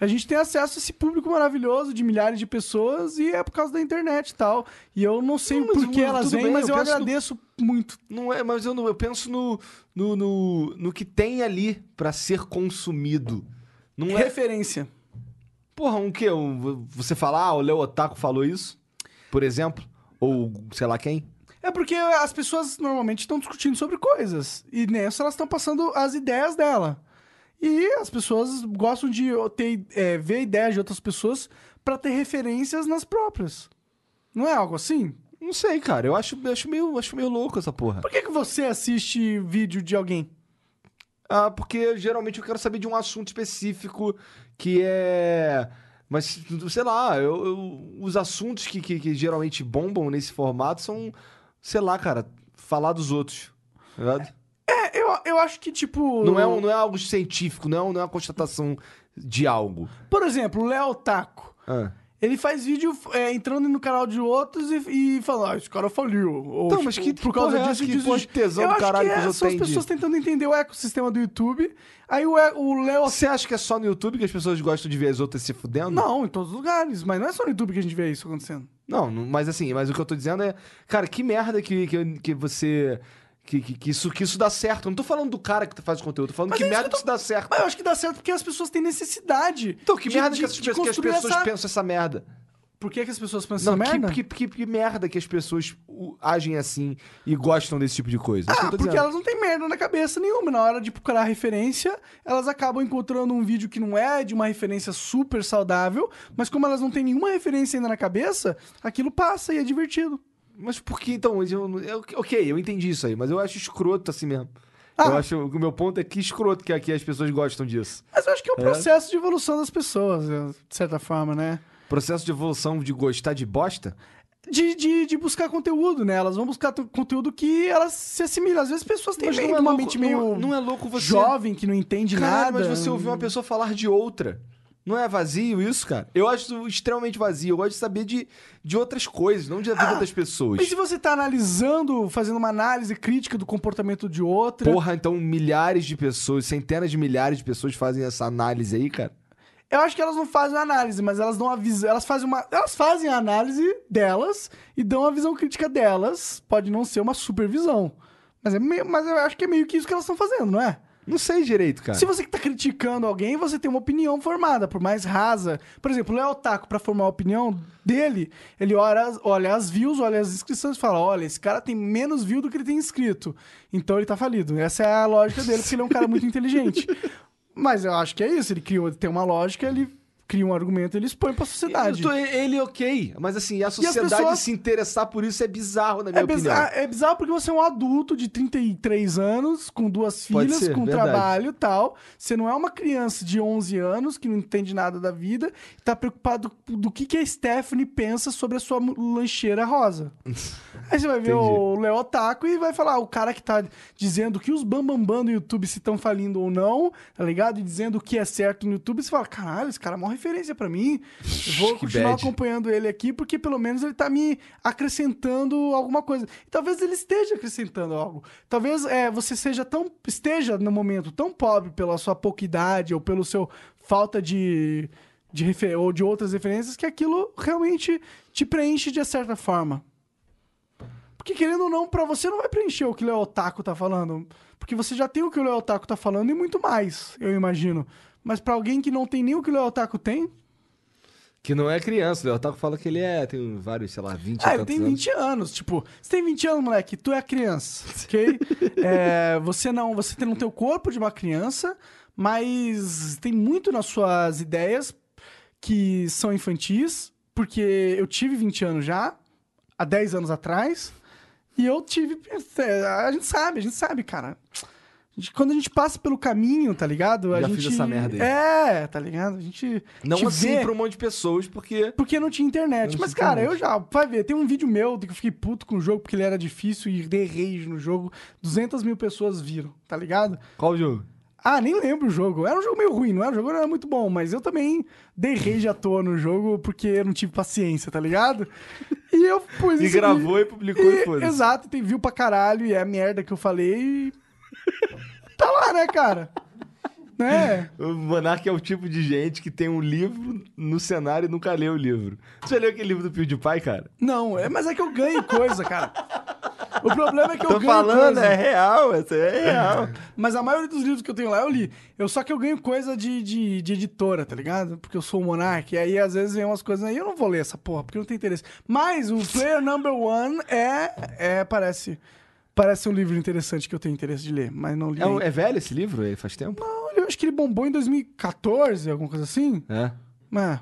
A gente tem acesso a esse público maravilhoso de milhares de pessoas e é por causa da internet e tal. E eu não sei Não, porquê eu- elas vêm, bem, mas eu eu, penso no- agradeço muito. Não é, mas eu, não, eu penso no, no, no, no que tem ali pra ser consumido. Não é. Referência. Porra, um quê? Um, você falar, ah, o Leo Otaku falou isso? Por exemplo? Ou sei lá quem? É porque as pessoas normalmente estão discutindo sobre coisas. E nessa elas estão passando as ideias dela. E as pessoas gostam de ter, é, ver ideias de outras pessoas pra ter referências nas próprias. Não é algo assim? Não sei, cara. Eu acho, acho, meio, acho meio louco essa porra. Por que, que você assiste vídeo de alguém? Ah, porque geralmente eu quero saber de um assunto específico que é. Mas, sei lá, eu, eu- os assuntos que, que, que geralmente bombam nesse formato são, sei lá, cara, falar dos outros. tá ligado? É, eu, eu acho que, tipo. Não, é, um- não é algo científico, não é, não é uma constatação de algo. Por exemplo, o Léo Taco. Ah. Ele faz vídeo é, entrando no canal de outros e, e falando, ah, esse cara faliu. Ou, Então, mas que por causa porra é disso? Que disso, tesão Eu do caralho que que os é, outros são as pessoas tentando entender o ecossistema do YouTube. Aí o, e- o Léo... Você acha que é só no YouTube que as pessoas gostam de ver as outras se fudendo? Não, em todos os lugares. Mas não é só no YouTube que a gente vê isso acontecendo. Não, não- mas assim, mas o que eu tô dizendo é, cara, que merda que, que, que você. Que, que, que isso, que isso dá certo. Eu não tô falando do cara que faz o conteúdo, tô falando Mas que é merda que eu isso dá certo. Mas eu acho que dá certo porque as pessoas têm necessidade. Então, que de- merda de- que, as, que as pessoas essa- pensam essa merda? Por que, que as pessoas pensam Não, essa merda? que, que, que merda que as pessoas agem assim e gostam desse tipo de coisa. É Ah, tô porque dizendo. elas não têm merda na cabeça nenhuma. Na hora de procurar referência, elas acabam encontrando um vídeo que não é de uma referência super saudável, mas como elas não têm nenhuma referência ainda na cabeça, aquilo passa e é divertido. Mas por que então? Eu, eu- ok, eu entendi isso aí, mas eu acho escroto assim mesmo. Ah. Eu acho, o meu ponto é que escroto que aqui as pessoas gostam disso. Mas eu acho que é o É? processo de evolução das pessoas, de certa forma, né? Processo de evolução de gostar de bosta? De, de, de buscar conteúdo, né? Elas vão buscar conteúdo que elas se assimilam. Às vezes pessoas têm Mas meio, não é uma louco- mente meio não- não é louco você- jovem, que não entende Caralho, nada. mas você ouviu uma pessoa falar de outra. Não é vazio isso, cara? Eu acho extremamente vazio. Eu gosto de saber de, de outras coisas, não de a vida das pessoas. Mas se você tá analisando, fazendo uma análise crítica do comportamento de outra... Porra, então milhares de pessoas, centenas de milhares de pessoas fazem essa análise aí, cara. Eu acho que elas não fazem a análise, mas elas dão a visão. Elas fazem uma. Elas fazem a análise delas e dão a visão crítica delas. Pode não ser uma supervisão. Mas, é meio, mas eu acho que é meio que isso que elas estão fazendo, não é? Não sei direito, cara. Se você que tá criticando alguém, você tem uma opinião formada, por mais rasa. Por exemplo, o Léo Taco, pra formar a opinião dele, ele olha, as- olha as views, olha as inscrições e fala: olha, esse cara tem menos view do que ele tem inscrito. Então ele tá falido. Essa é a lógica dele, porque ele é um cara muito inteligente. Mas eu acho que é isso. Ele criou, tem uma lógica, ele cria um argumento, ele expõe pra sociedade. Tô- ele ok, mas assim, a sociedade pessoas- se interessar por isso é bizarro, na minha É opinião. bizarro, é bizarro porque você é um adulto de 33 anos, com duas Pode filhas, ser, com verdade. trabalho e tal. Você não é uma criança de 11 anos que não entende nada da vida e tá preocupado do que, que a Stephanie pensa sobre a sua lancheira rosa. Aí você vai ver Entendi. o Léo Taco e vai falar, o cara que tá dizendo que os bambambam do YouTube se estão falindo ou não, tá ligado? E dizendo o que é certo no YouTube, você fala, caralho, esse cara é uma referência pra mim. Vou continuar bad. acompanhando ele aqui, porque pelo menos ele tá me acrescentando alguma coisa. E talvez ele esteja acrescentando algo. Talvez é, você seja tão. esteja no momento tão pobre pela sua pouca idade ou pelo seu falta de. de refer ou de outras referências que aquilo realmente te preenche de certa forma. Porque querendo ou não, pra você não vai preencher o que o Léo Otaku tá falando. Porque você já tem o que o Léo Otaku tá falando e muito mais, eu imagino. Mas pra alguém que não tem nem o que o Léo Otaku tem, Que não é criança, o Otaku fala que ele é, tem vários, sei lá, 20 e Ah, ele tantos tem anos. 20 anos. Tipo, você tem 20 anos, moleque, tu é criança, ok? É, você não, você tem, não tem o corpo de uma criança, mas tem muito nas suas ideias que são infantis, porque eu tive 20 anos já, há 10 anos atrás, e eu tive. é, A gente sabe, a gente sabe, cara. Quando a gente passa pelo caminho, tá ligado? A Já gente. fiz essa merda aí. É, tá ligado? A gente. Não assim vê- pra um monte de pessoas, porque. porque não tinha internet. Não Mas, tinha cara, internet. eu já. Vai ver, tem um vídeo meu que eu fiquei puto com o jogo porque ele era difícil e dei rage no jogo. 200 mil pessoas viram, tá ligado? Qual o jogo? Ah, nem lembro o jogo. Era um jogo meio ruim, não era? O jogo não era muito bom, mas eu também dei rage à toa no jogo porque eu não tive paciência, tá ligado? E eu pus E esse gravou e publicou e e, foda-se. Exato, tem view pra caralho e é a merda que eu falei e... Tá lá, né, cara? Né? O Monark é o tipo de gente que tem um livro no cenário e nunca leu o livro. Você já leu aquele livro do PewDiePie, cara? Não, é, mas é que eu ganho coisa, cara. O problema é que eu Tô ganho falando, coisa. é real, essa é real. Mas a maioria dos livros que eu tenho lá eu li. Eu só que eu ganho coisa de, de, de editora, tá ligado? Porque eu sou um monarca. E aí, às vezes, vem umas coisas aí. Eu não vou ler essa porra, porque não tem interesse. Mas o Player Number One é. é parece. Parece um livro interessante que eu tenho interesse de ler, mas não li. É, um- é velho esse livro? Ele faz tempo? Não, Eu acho que ele bombou em 2014, alguma coisa assim. É, Mas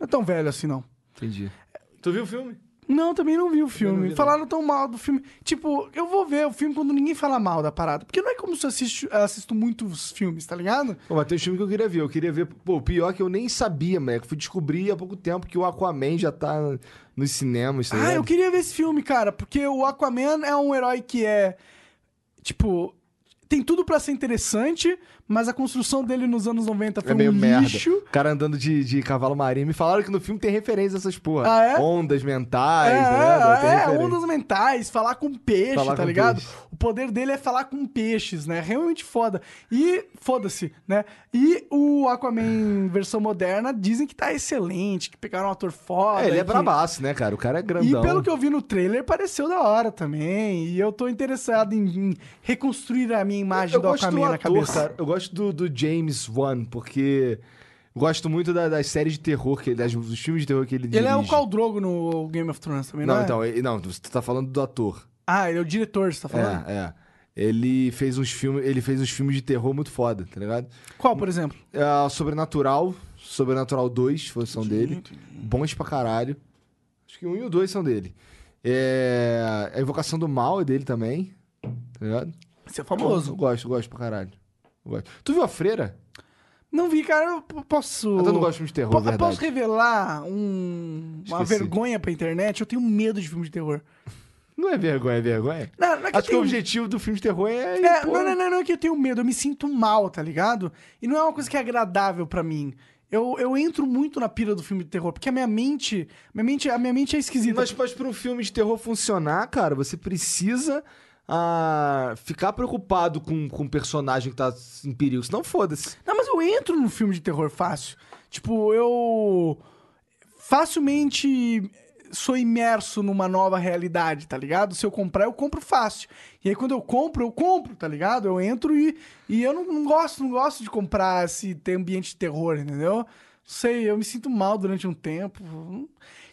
não é tão velho assim, não. entendi. Tu viu o filme? Não, também não vi o filme. vi, não. Falaram tão mal do filme. Tipo, eu vou ver o filme quando ninguém fala mal da parada. Porque não é como se eu assisto, assisto muitos filmes, tá ligado? Pô, mas tem um filme que eu queria ver. Eu queria ver. Pô, o pior é que eu nem sabia, moleque. Fui descobrir há pouco tempo que o Aquaman já tá nos cinemas, tá Ah, ligado? eu queria ver esse filme, cara, porque o Aquaman é um herói que é. Tipo. Tem tudo pra ser interessante, mas a construção dele nos anos 90 foi É meio um merda. lixo. O cara andando de, de cavalo marinho. Me falaram que no filme tem referência a essas porra. Ah, é? Ondas mentais, É, né? É, referência. ondas mentais, falar com peixe, Falar tá com ligado? peixe. O poder dele é falar com peixes, né? Realmente foda. E, foda-se, né? E o Aquaman versão moderna dizem que tá excelente, que pegaram um ator foda. É, ele é que- brabaço, né, cara? O cara é E grandão. pelo que eu vi no trailer, pareceu da hora também. E eu tô interessado em, em reconstruir a minha imagem eu do gosto Aquaman do na ator, cabeça. cara. Eu gosto do, do James Wan, porque... eu Gosto muito da- das séries de terror, que, das, dos filmes de terror que ele Ele é o dirige. Khal Drogo no Game of Thrones também, não, Não, é? então, ele- não, você tá falando do ator. Ah, ele é o diretor, você tá falando? É, é. Ele fez uns filmes, ele fez uns filmes de terror muito foda, tá ligado? Qual, por exemplo? É, Sobrenatural, Sobrenatural 2 foi- são dele. Bons pra caralho. Acho que um e o dois são dele. É, a Invocação do Mal é dele também, tá ligado? Você é Eu famoso. gosto, gosto pra caralho. Eu gosto. Tu viu a Freira? Não vi, cara, eu posso... Ah, tu não gosta de filme de terror, Po- verdade. Posso revelar um- uma vergonha pra internet? Eu tenho medo de filme de terror. Não é vergonha, é vergonha? Não, não é que Acho que eu o objetivo do filme de terror é... É, não, não, não, não é que eu tenho medo, eu me sinto mal, tá ligado? E não é uma coisa que é agradável pra mim. Eu, eu entro muito na pira do filme de terror, porque a minha mente, minha mente, a minha mente é esquisita. Mas, mas pra um filme de terror funcionar, cara, você precisa ah, ficar preocupado com, com o personagem que tá em perigo. Senão, foda-se. Não, mas eu entro no filme de terror fácil. Tipo, eu facilmente sou imerso numa nova realidade, tá ligado? Se eu comprar, eu compro fácil. E aí quando eu compro, eu compro, tá ligado? Eu entro e, e eu não, não gosto, não gosto de comprar se tem ambiente de terror, entendeu? Não sei, eu me sinto mal durante um tempo.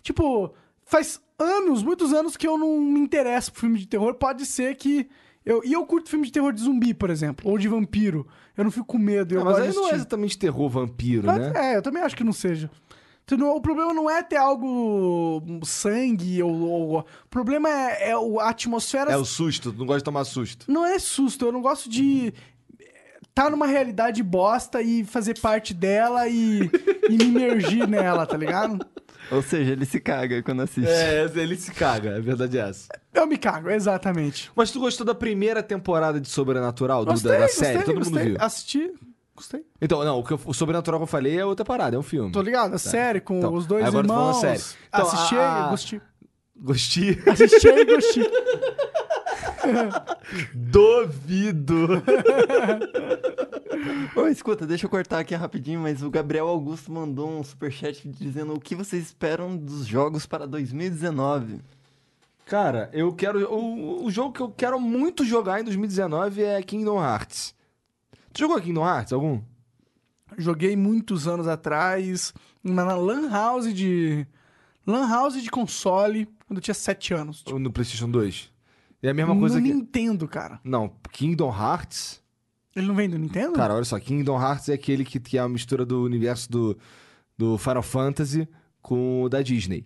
Tipo, faz anos, muitos anos que eu não me interesso por filme de terror. Pode ser que eu, e eu curto filme de terror de zumbi, por exemplo, ou de vampiro. Eu não fico com medo. Eu Ah, mas aí não é exatamente terror vampiro, Mas, né? É, eu também acho que não seja. Não- O problema não é ter algo sangue ou. ou- o problema é, é a atmosfera. É o susto, tu não gosta de tomar susto. Não é susto, eu não gosto de estar numa realidade bosta e fazer parte dela e, e me imergir nela, tá ligado? Ou seja, ele se caga quando assiste. É, ele se caga, a verdade é essa. Eu me cago, exatamente. Mas tu gostou da primeira temporada de Sobrenatural, do- Gostei, da, da gostei, série? Todo gostei. mundo viu. Assisti, gostei. Então, não, o, que eu- o Sobrenatural que eu falei é outra parada, é um filme. Tô ligado, a série com Então, os dois agora eu tô falando irmãos. sério. Então, assisti, a- a- gostei. Gostei. Assisti e gostei. Duvido. Ô, escuta, deixa eu cortar aqui rapidinho, mas o Gabriel Augusto mandou um superchat dizendo o que vocês esperam dos jogos para 2019. Cara, eu quero. O, o jogo que eu quero muito jogar em 2019 é Kingdom Hearts. Tu jogou Kingdom Hearts algum? Joguei muitos anos atrás, uma na Lan House de. Lan House de console, quando eu tinha 7 anos. Ou No PlayStation 2. É a mesma coisa no que. Nintendo, cara. Não, Kingdom Hearts. Ele não vem do Nintendo? Cara, olha só, Kingdom Hearts é aquele que, que é a mistura do universo do, do Final Fantasy com o da Disney.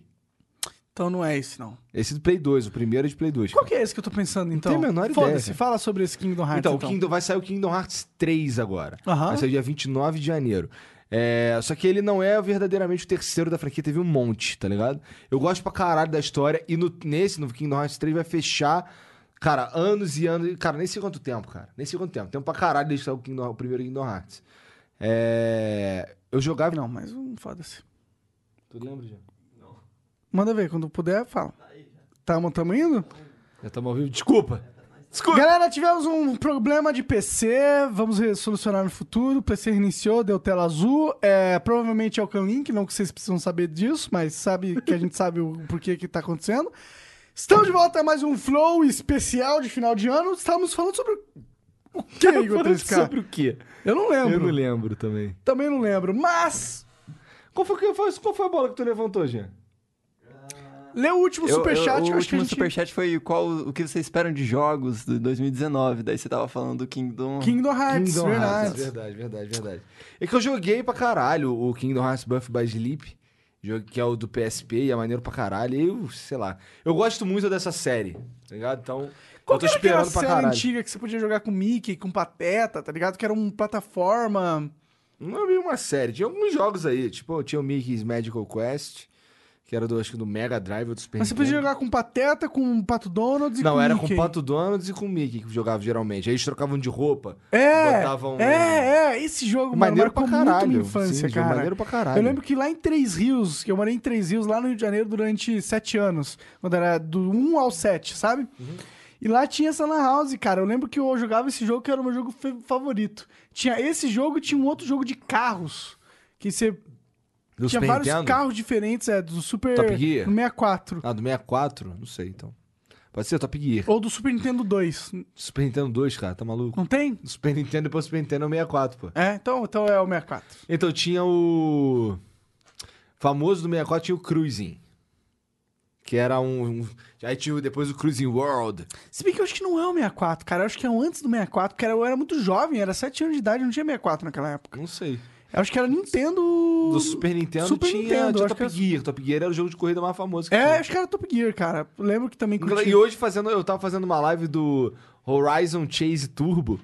Então não é esse, não. Esse do Play 2, o primeiro é de Play 2. Qual que é esse que eu tô pensando, então? tenho a menor ideia, Foda-se, cara. fala sobre esse Kingdom Hearts, Então, então. o Kingdom, vai sair o Kingdom Hearts 3 agora. Aham. Vai sair dia 29 de janeiro. É, só que ele não é verdadeiramente o terceiro da franquia, teve um monte, tá ligado? Eu gosto pra caralho da história e no- nesse, no Kingdom Hearts 3, vai fechar, cara, anos e anos. Cara, nem sei quanto tempo, cara. Nem sei quanto tempo. Tempo pra caralho deixar o, Kingdom- o primeiro Kingdom Hearts. É, eu jogava. Não, mas um, foda-se. Tu lembra, já? Manda ver, quando puder, fala. Tá, tamo indo? Já estamos ao vivo? Desculpa! Desculpa! Galera, tivemos um problema de PC, vamos solucionar no futuro. O PC reiniciou, deu tela azul. É, provavelmente é o Canlink, não que vocês precisam saber disso, mas sabe que a gente sabe o porquê que tá acontecendo. Estamos de volta a mais um Flow especial de final de ano. Estamos falando sobre o que, Igor Falando 3K? sobre o quê? Eu não lembro. Eu não lembro também. Também não lembro, mas... Qual foi, qual foi a bola que tu levantou, Jean? Lê o último Eu- eu- superchat, o que eu acho que a último gente... superchat foi qual, o que vocês esperam de jogos de 2019. Daí você tava falando do Kingdom. Kingdom Hearts, Kingdom verdade. Hearts, verdade, verdade, verdade. É que eu joguei pra caralho o Kingdom Hearts Buff by Sleep, jogo que é o do PSP e é maneiro pra caralho. E eu, sei lá, eu gosto muito dessa série, tá ligado? Então, Qual eu tô esperando pra série caralho. antiga que você podia jogar com Mickey, com Pateta, tá ligado? Que era uma plataforma... Não é bem uma série, tinha alguns jogos aí, tipo, tinha o Mickey's Magical Quest, que era do, acho que do Mega Drive ou do Super Mas você podia jogar com Pateta, com Pato Donald e Não, com era Mickey. com Pato Donald e com Mickey que jogava geralmente. Aí eles trocavam de roupa, É, botavam... é, é, esse jogo, mano, Maneiro marcou pra caralho. minha infância, Sim, jogo cara. maneiro pra caralho. Eu lembro que lá em Três Rios, que eu morei em Três Rios, lá no Rio de Janeiro, durante sete anos, quando era do 1 ao 7, sabe? Uhum. E lá tinha essa Lan House, cara. Eu lembro que eu jogava esse jogo, que era o meu jogo favorito. Tinha esse jogo e tinha um outro jogo de carros, que você Do tinha Super vários Nintendo? carros diferentes, é, do Super... Top Gear? No 64. Ah, do 64? Não sei, então. Pode ser Top Gear. Ou do Super Nintendo 2. Super Nintendo 2, cara, tá maluco? Não tem? Do Super Nintendo depois do Super Nintendo é o 64, pô. É, então, então é o 64. Então tinha o. Famoso do 64 tinha o Cruising. Que era um. um- Aí tinha o- depois o Cruising World. Se bem que eu acho que não é o 64, cara. Eu acho que é o antes do 64, porque era- eu era muito jovem, era 7 anos de idade, não tinha 64 naquela época. Não sei. Eu acho que era Nintendo. Do Super Nintendo Super tinha, Nintendo, tinha Top que Gear. Top Gear era o jogo de corrida mais famoso que É, tinha. acho que era Top Gear, cara. Lembro que também curti. E hoje fazendo, eu tava fazendo uma live do Horizon Chase Turbo.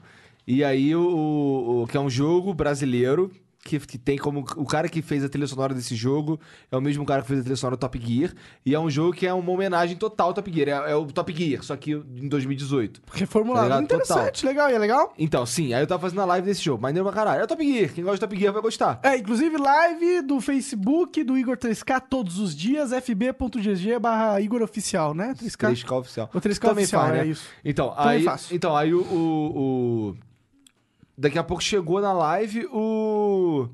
E aí, o, o- que é um jogo brasileiro que, que tem como. O cara que fez a trilha sonora desse jogo é o mesmo cara que fez a trilha sonora do Top Gear. E é um jogo que é uma homenagem total ao Top Gear. É, é o Top Gear, só que em 2018. Reformulado. Tá? Interessante, legal. E é legal? Então, sim, aí eu tava fazendo a live desse jogo. Maneiro pra caralho. É o Top Gear. Quem gosta de Top Gear vai gostar. É, inclusive live do Facebook do Igor 3K todos os dias, fb.gg barra Igor Oficial, né? 3K? 3K oficial. O 3K Também oficial, faz, né? é isso. Então, Também aí, faço. então, aí o, o, o- Daqui a pouco chegou na live o.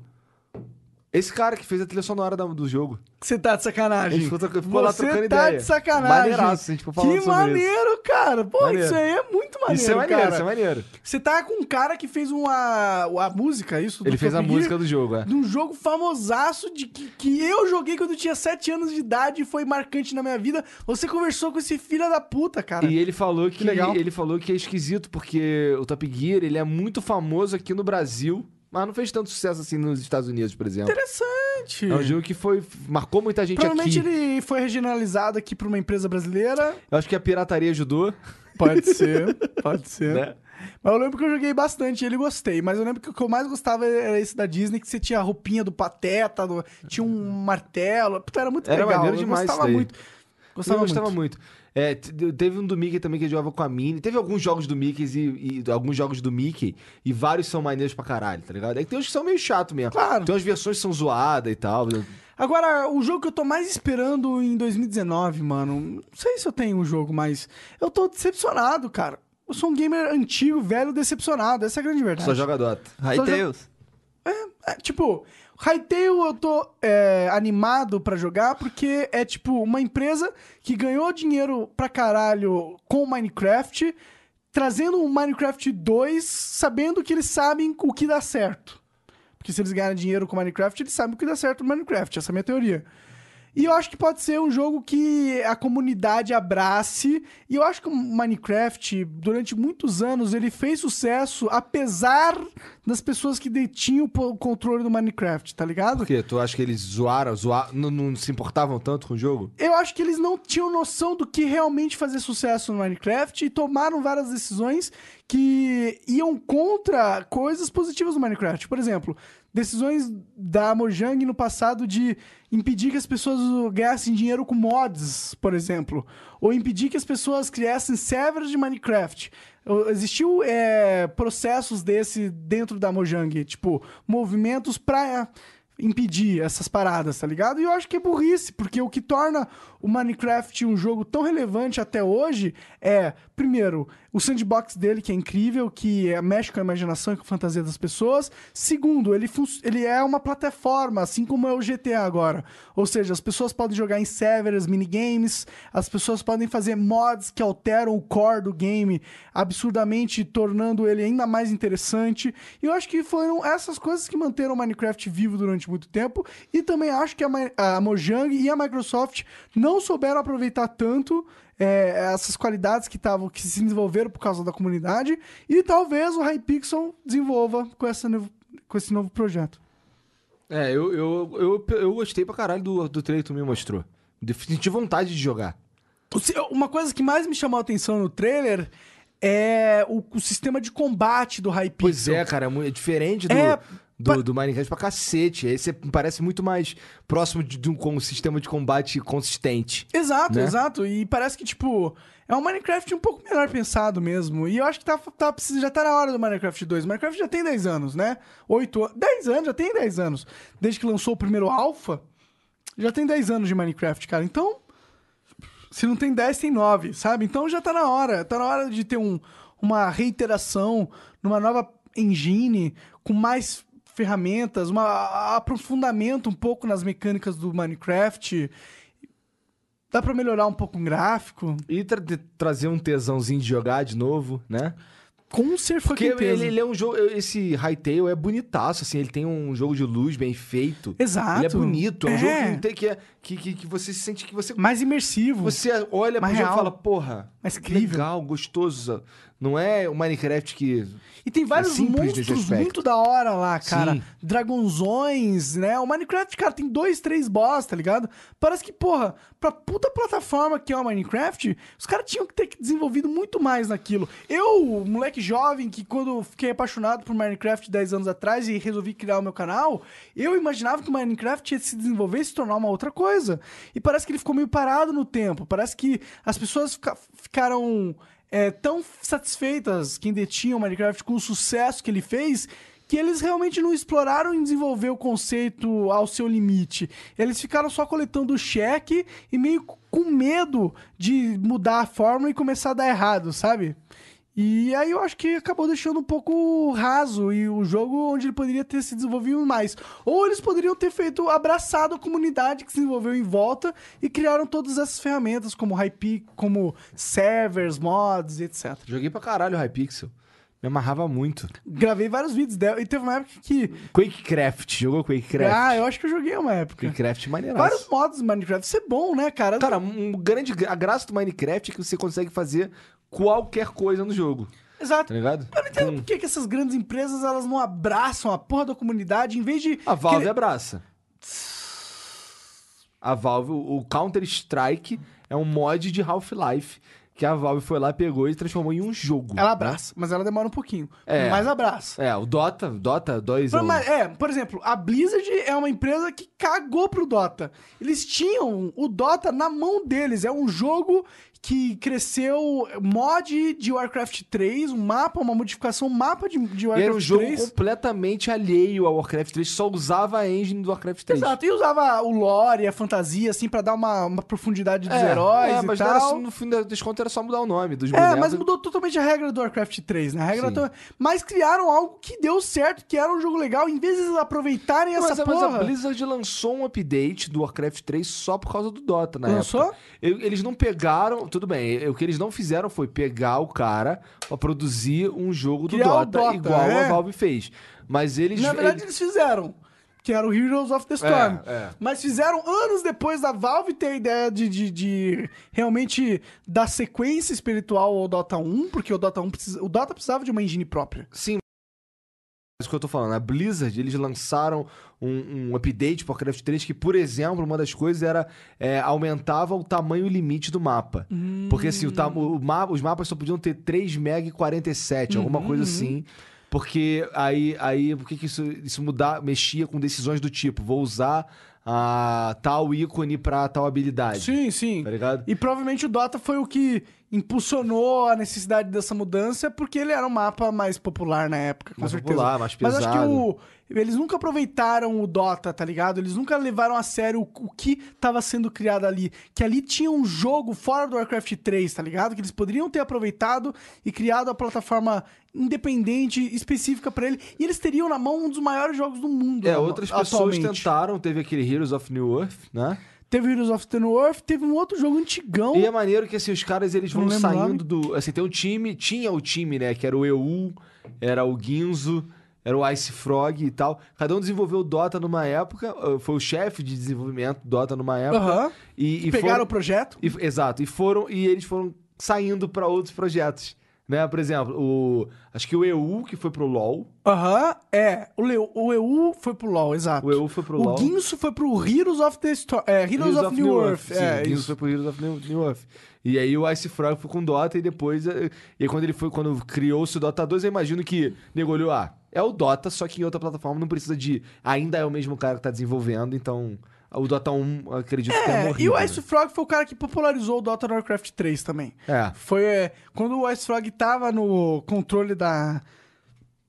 Esse cara que fez a trilha sonora do jogo. Você tá de sacanagem. A gente ficou, lá Você trocando tá ideia. de sacanagem. Maneiraço, a gente ficou falando que maneiro, cara. Pô, Maneiro. isso aí é muito maneiro, isso. Isso é maneiro, cara. isso é maneiro. Você tá com um cara que fez uma a música, isso? do Ele fez a Gear, música do jogo, é. De um jogo famosaço de que, que eu joguei quando eu tinha 7 anos de idade e foi marcante na minha vida. Você conversou com esse filho da puta, cara. E ele falou que, legal. ele falou que é esquisito porque o Top Gear, ele é muito famoso aqui no Brasil, mas não fez tanto sucesso assim nos Estados Unidos, por exemplo. Interessante. É um jogo que foi marcou muita gente Provavelmente aqui. ele foi regionalizado aqui pra uma empresa brasileira. Eu acho que a pirataria ajudou, Pode ser, pode ser. né? Mas eu lembro que eu joguei bastante e ele gostei. Mas eu lembro que o que eu mais gostava era esse da Disney, que você tinha a roupinha do Pateta, do- tinha um martelo. Puta, era muito Era legal. maneiro eu demais gostava muito. Gostava, eu gostava muito. muito. É, teve um do Mickey também que eu jogava com a Minnie. Teve alguns jogos do Mickey e, e- alguns jogos do Mickey e vários são maneiros pra caralho, tá ligado? É que tem uns que são meio chato mesmo. Claro. Tem umas versões que são zoadas e tal. Agora, o jogo que eu tô mais esperando em 2019, mano. Não sei se eu tenho um jogo, mas eu tô decepcionado, cara. Eu sou um gamer antigo, velho, decepcionado. Essa é a grande verdade. Só joga Dota. Hytales. É, tipo, Hytale eu tô é, animado pra jogar porque é tipo uma empresa que ganhou dinheiro pra caralho com Minecraft, trazendo um Minecraft 2, sabendo que eles sabem o que dá certo. Porque se eles ganharem dinheiro com Minecraft, eles sabem o que dá certo no Minecraft. Essa é a minha teoria. E eu acho que pode ser um jogo que a comunidade abrace. E eu acho que o Minecraft, durante muitos anos, ele fez sucesso apesar das pessoas que detinham o controle do Minecraft, tá ligado? Por quê? Tu acha que eles zoaram, zoaram não, não se importavam tanto com o jogo? Eu acho que eles não tinham noção do que realmente fazer sucesso no Minecraft e tomaram várias decisões que iam contra coisas positivas do Minecraft. Por exemplo, decisões da Mojang no passado de impedir que as pessoas ganhassem dinheiro com mods, por exemplo, ou impedir que as pessoas criassem servers de Minecraft. Existiu é, processos desse dentro da Mojang, tipo, movimentos para impedir essas paradas, tá ligado? E eu acho que é burrice, porque o que torna o Minecraft um jogo tão relevante até hoje é, primeiro, o sandbox dele, que é incrível, que é, mexe com a imaginação e com a fantasia das pessoas. Segundo, ele, ele é uma plataforma, assim como é o GTA agora. Ou seja, as pessoas podem jogar em servers, minigames, as pessoas podem fazer mods que alteram o core do game absurdamente, tornando ele ainda mais interessante. E eu acho que foram essas coisas que manteram o Minecraft vivo durante muito tempo. E também acho que a, a Mojang e a Microsoft não souberam aproveitar tanto é, essas qualidades que estavam que se desenvolveram por causa da comunidade e talvez o Hypixel desenvolva com, essa novo, com esse novo projeto. É, eu, eu, eu, eu gostei pra caralho do, do trailer que tu me mostrou. Tive vontade de jogar. Uma coisa que mais me chamou a atenção no trailer é o, o sistema de combate do Hypixel. Pois é, cara, é, é diferente do, é, do, do Minecraft pra cacete. Esse parece muito mais próximo de, de um, um sistema de combate consistente. Exato, né? exato. E parece que, tipo, é um Minecraft um pouco melhor pensado mesmo. E eu acho que tá, tá, já tá na hora do Minecraft 2. O Minecraft já tem 10 anos, né? 8 anos. 10 anos, já tem 10 anos. Desde que lançou o primeiro Alpha, já tem 10 anos de Minecraft, cara. Então, se não tem 10, tem 9, sabe? Então já tá na hora. Tá na hora de ter um, uma reiteração numa nova engine com mais ferramentas, um aprofundamento um pouco nas mecânicas do Minecraft. Dá para melhorar um pouco o gráfico. E tra trazer um tesãozinho de jogar de novo, né? Com certeza. Porque ele, ele, é um jogo. Esse Hytale é bonitaço, assim. Ele tem um jogo de luz bem feito. Exato. Ele é bonito. É um é. jogo que, que, é, que, que, que, você sente que você. Mais imersivo. Você olha Mais pro real. jogo e fala, porra. Mais incrível. Legal, gostoso. Não é o Minecraft que. E tem vários é monstros muito da hora lá, cara. Sim. Dragonzões, né? O Minecraft, cara, tem dois, três boss, tá ligado? Parece que, porra, pra puta plataforma que é o Minecraft, os caras tinham que ter desenvolvido muito mais naquilo. Eu, moleque jovem, que quando fiquei apaixonado por Minecraft 10 anos atrás e resolvi criar o meu canal, eu imaginava que o Minecraft ia se desenvolver e se tornar uma outra coisa. E parece que ele ficou meio parado no tempo. Parece que as pessoas fica ficaram é, tão satisfeitas quem detinha o Minecraft com o sucesso que ele fez que eles realmente não exploraram e desenvolver o conceito ao seu limite. Eles ficaram só coletando o cheque e meio com medo de mudar a fórmula e começar a dar errado, sabe? E aí eu acho que acabou deixando um pouco raso e o jogo onde ele poderia ter se desenvolvido mais. Ou eles poderiam ter feito, abraçado a comunidade que se desenvolveu em volta e criaram todas essas ferramentas como Hype, como servers, mods, etc. Joguei pra caralho o Hypixel. Me amarrava muito. Gravei vários vídeos dela. E teve uma época que. Quakecraft. Jogou Quakecraft? Ah, eu acho que eu joguei uma época. Quakecraft maneiraço. Vários modos do Minecraft. Isso é bom, né, cara? Cara, um grande. A graça do Minecraft é que você consegue fazer qualquer coisa no jogo. Exato. Tá ligado? Eu não entendo Com- por que, que essas grandes empresas elas não abraçam a porra da comunidade em vez de. A Valve querer- abraça. A Valve, o Counter-Strike é um mod de Half-Life que a Valve foi lá, pegou e transformou em um jogo. Ela abraça, mas ela demora um pouquinho. É. Mas abraça. É, o Dota, Dota 2 é Por- um- mas- é, por exemplo, a Blizzard é uma empresa que cagou pro Dota. Eles tinham o Dota na mão deles. É um jogo que cresceu mod de Warcraft 3, um mapa, uma modificação, um mapa de, de E Warcraft era um jogo 3. completamente alheio ao Warcraft 3, só usava a engine do Warcraft 3. Exato, e usava o lore, a fantasia, assim, pra dar uma, uma profundidade dos É, heróis é, e mas tal. não era no fim das contas era só mudar o nome dos É, bonecos. mas mudou totalmente a regra do Warcraft 3, né? A regra to- Mas criaram algo que deu certo, que era um jogo legal. Em vez de eles aproveitarem Mas, essa mas porra... a Blizzard lançou um update do Warcraft 3 só por causa do Dota na Lançou? época. Eu- Eles não pegaram. Tudo bem. O que eles não fizeram foi pegar o cara pra produzir um jogo do o Dota, Dota, igual é. a Valve fez. Mas eles. Na verdade, eles- eles fizeram. Que era o Heroes of the Storm. É, é. Mas fizeram anos depois da Valve ter a ideia de, de, de realmente dar sequência espiritual ao Dota 1, porque o Dota 1 precisa, o Dota precisava de uma engine própria. Sim. Mas o que eu tô falando, a Blizzard, eles lançaram um, um update pro Warcraft 3 que, por exemplo, uma das coisas era é, aumentava o tamanho limite do mapa. Porque assim, o, tam- o ma- os mapas só podiam ter 3 MB e 47, alguma coisa assim. Porque aí, aí por que que isso, isso mudar, mexia com decisões do tipo, vou usar a tal ícone pra tal habilidade. Sim, sim. Tá ligado? E provavelmente o Dota foi o que impulsionou a necessidade dessa mudança, porque ele era um mapa mais popular na época, com Mais certeza. popular, mais Mas acho que pesado. o, eles nunca aproveitaram o Dota, tá ligado? Eles nunca levaram a sério o, o que tava sendo criado ali. Que ali tinha um jogo fora do Warcraft 3, tá ligado? Que eles poderiam ter aproveitado e criado a plataforma independente, específica pra ele. E eles teriam na mão um dos maiores jogos do mundo. É, outras pessoas atualmente. tentaram, teve aquele Heroes of New Earth, né? Teve Heroes of the North, teve um outro jogo antigão. E é maneiro que assim, os caras eles vão saindo do. Assim, tem um time, tinha o time, né? Que era o EU, era o Ginzo, era o Ice Frog e tal. Cada um desenvolveu o Dota numa época, eh, foi o chefe de desenvolvimento do Dota numa época. Aham. E, e Pegaram foram, o projeto. e- exato, e foram e eles foram saindo pra outros projetos, né? Por exemplo, o acho que o EU que foi pro LoL, Aham, é. O, o EU foi pro LoL, exato. o EU foi pro o LoL. Guinso foi pro Heroes of the Storm. É, Heroes, of, New Earth. Sim, é, o isso. foi pro Heroes of New, New Earth. E aí o Ice Frog foi com Dota e depois. eh, E aí quando ele foi, quando criou-se o Dota 2, eu imagino que nego olhou, ah, é o Dota, só que em outra plataforma não precisa de. Ainda é o mesmo cara que tá desenvolvendo, então. O Dota 1, eu acredito que tenha É, morrido. e o né? Ice Frog foi o cara que popularizou o Dota no Warcraft 3 também. É. Foi é, quando o Ice Frog tava no controle da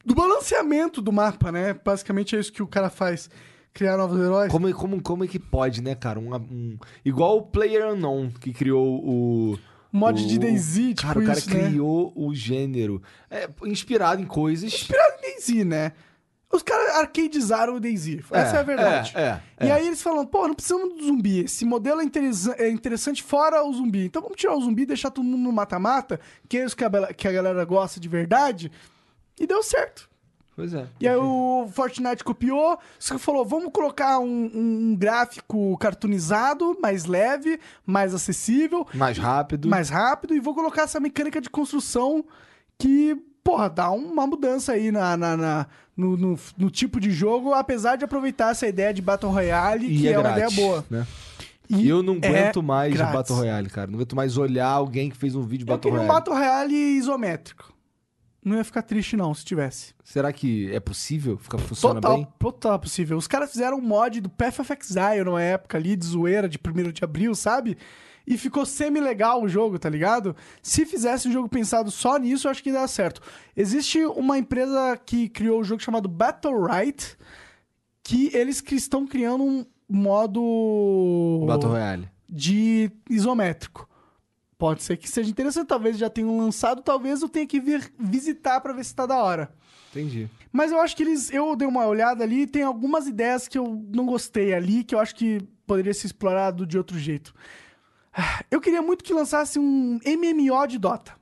do balanceamento do mapa, né? Basicamente é isso que o cara faz, criar novos heróis. Como, como, como é que pode, né, cara? Um, um- igual o Player Unknown, que criou o. Mod o- de DayZ, tipo Cara, o cara isso, né? criou o gênero. É, inspirado em coisas. Inspirado em DayZ, né? Os caras arcadizaram o DayZ. Essa é, a verdade. É, é, E é. aí eles falam, pô, não precisamos do zumbi. Esse modelo é, é interessante fora o zumbi. Então vamos tirar o zumbi, deixar todo mundo no mata-mata, que é isso que a, que a galera gosta de verdade. E deu certo. Pois é. E aí o Fortnite copiou, só falou, vamos colocar um, um- um gráfico cartoonizado, mais leve, mais acessível, Mais rápido. mais rápido, e vou colocar essa mecânica de construção que, porra, dá uma mudança aí na, na- na- no, no- no tipo de jogo, apesar de aproveitar essa ideia de Battle Royale, E que é é, uma grátis, ideia boa. Né? E eu não é aguento mais grátis. Battle Royale, cara. Não aguento mais olhar alguém que fez um vídeo de Eu Battle queria um Royale. Battle Royale isométrico. Não ia ficar triste, não, se tivesse. Será que é possível? Fica, funciona Total, bem? total possível. Os caras fizeram um mod do Path of Exile numa época ali, de zoeira, de 1 de abril, sabe? E ficou semi-legal o jogo, tá ligado? Se fizesse um jogo pensado só nisso, eu acho que ia dar certo. Existe uma empresa que criou um jogo chamado Battle Right, que eles estão criando um modo Battle Royale. de isométrico. Pode ser que seja interessante, talvez já tenham lançado, talvez eu tenha que vir visitar pra ver se tá da hora. Entendi. Mas eu acho que eles. Eu dei uma olhada ali e tem algumas ideias que eu não gostei ali, que eu acho que poderia ser explorado de outro jeito. Eu queria muito que lançasse um MMO de Dota.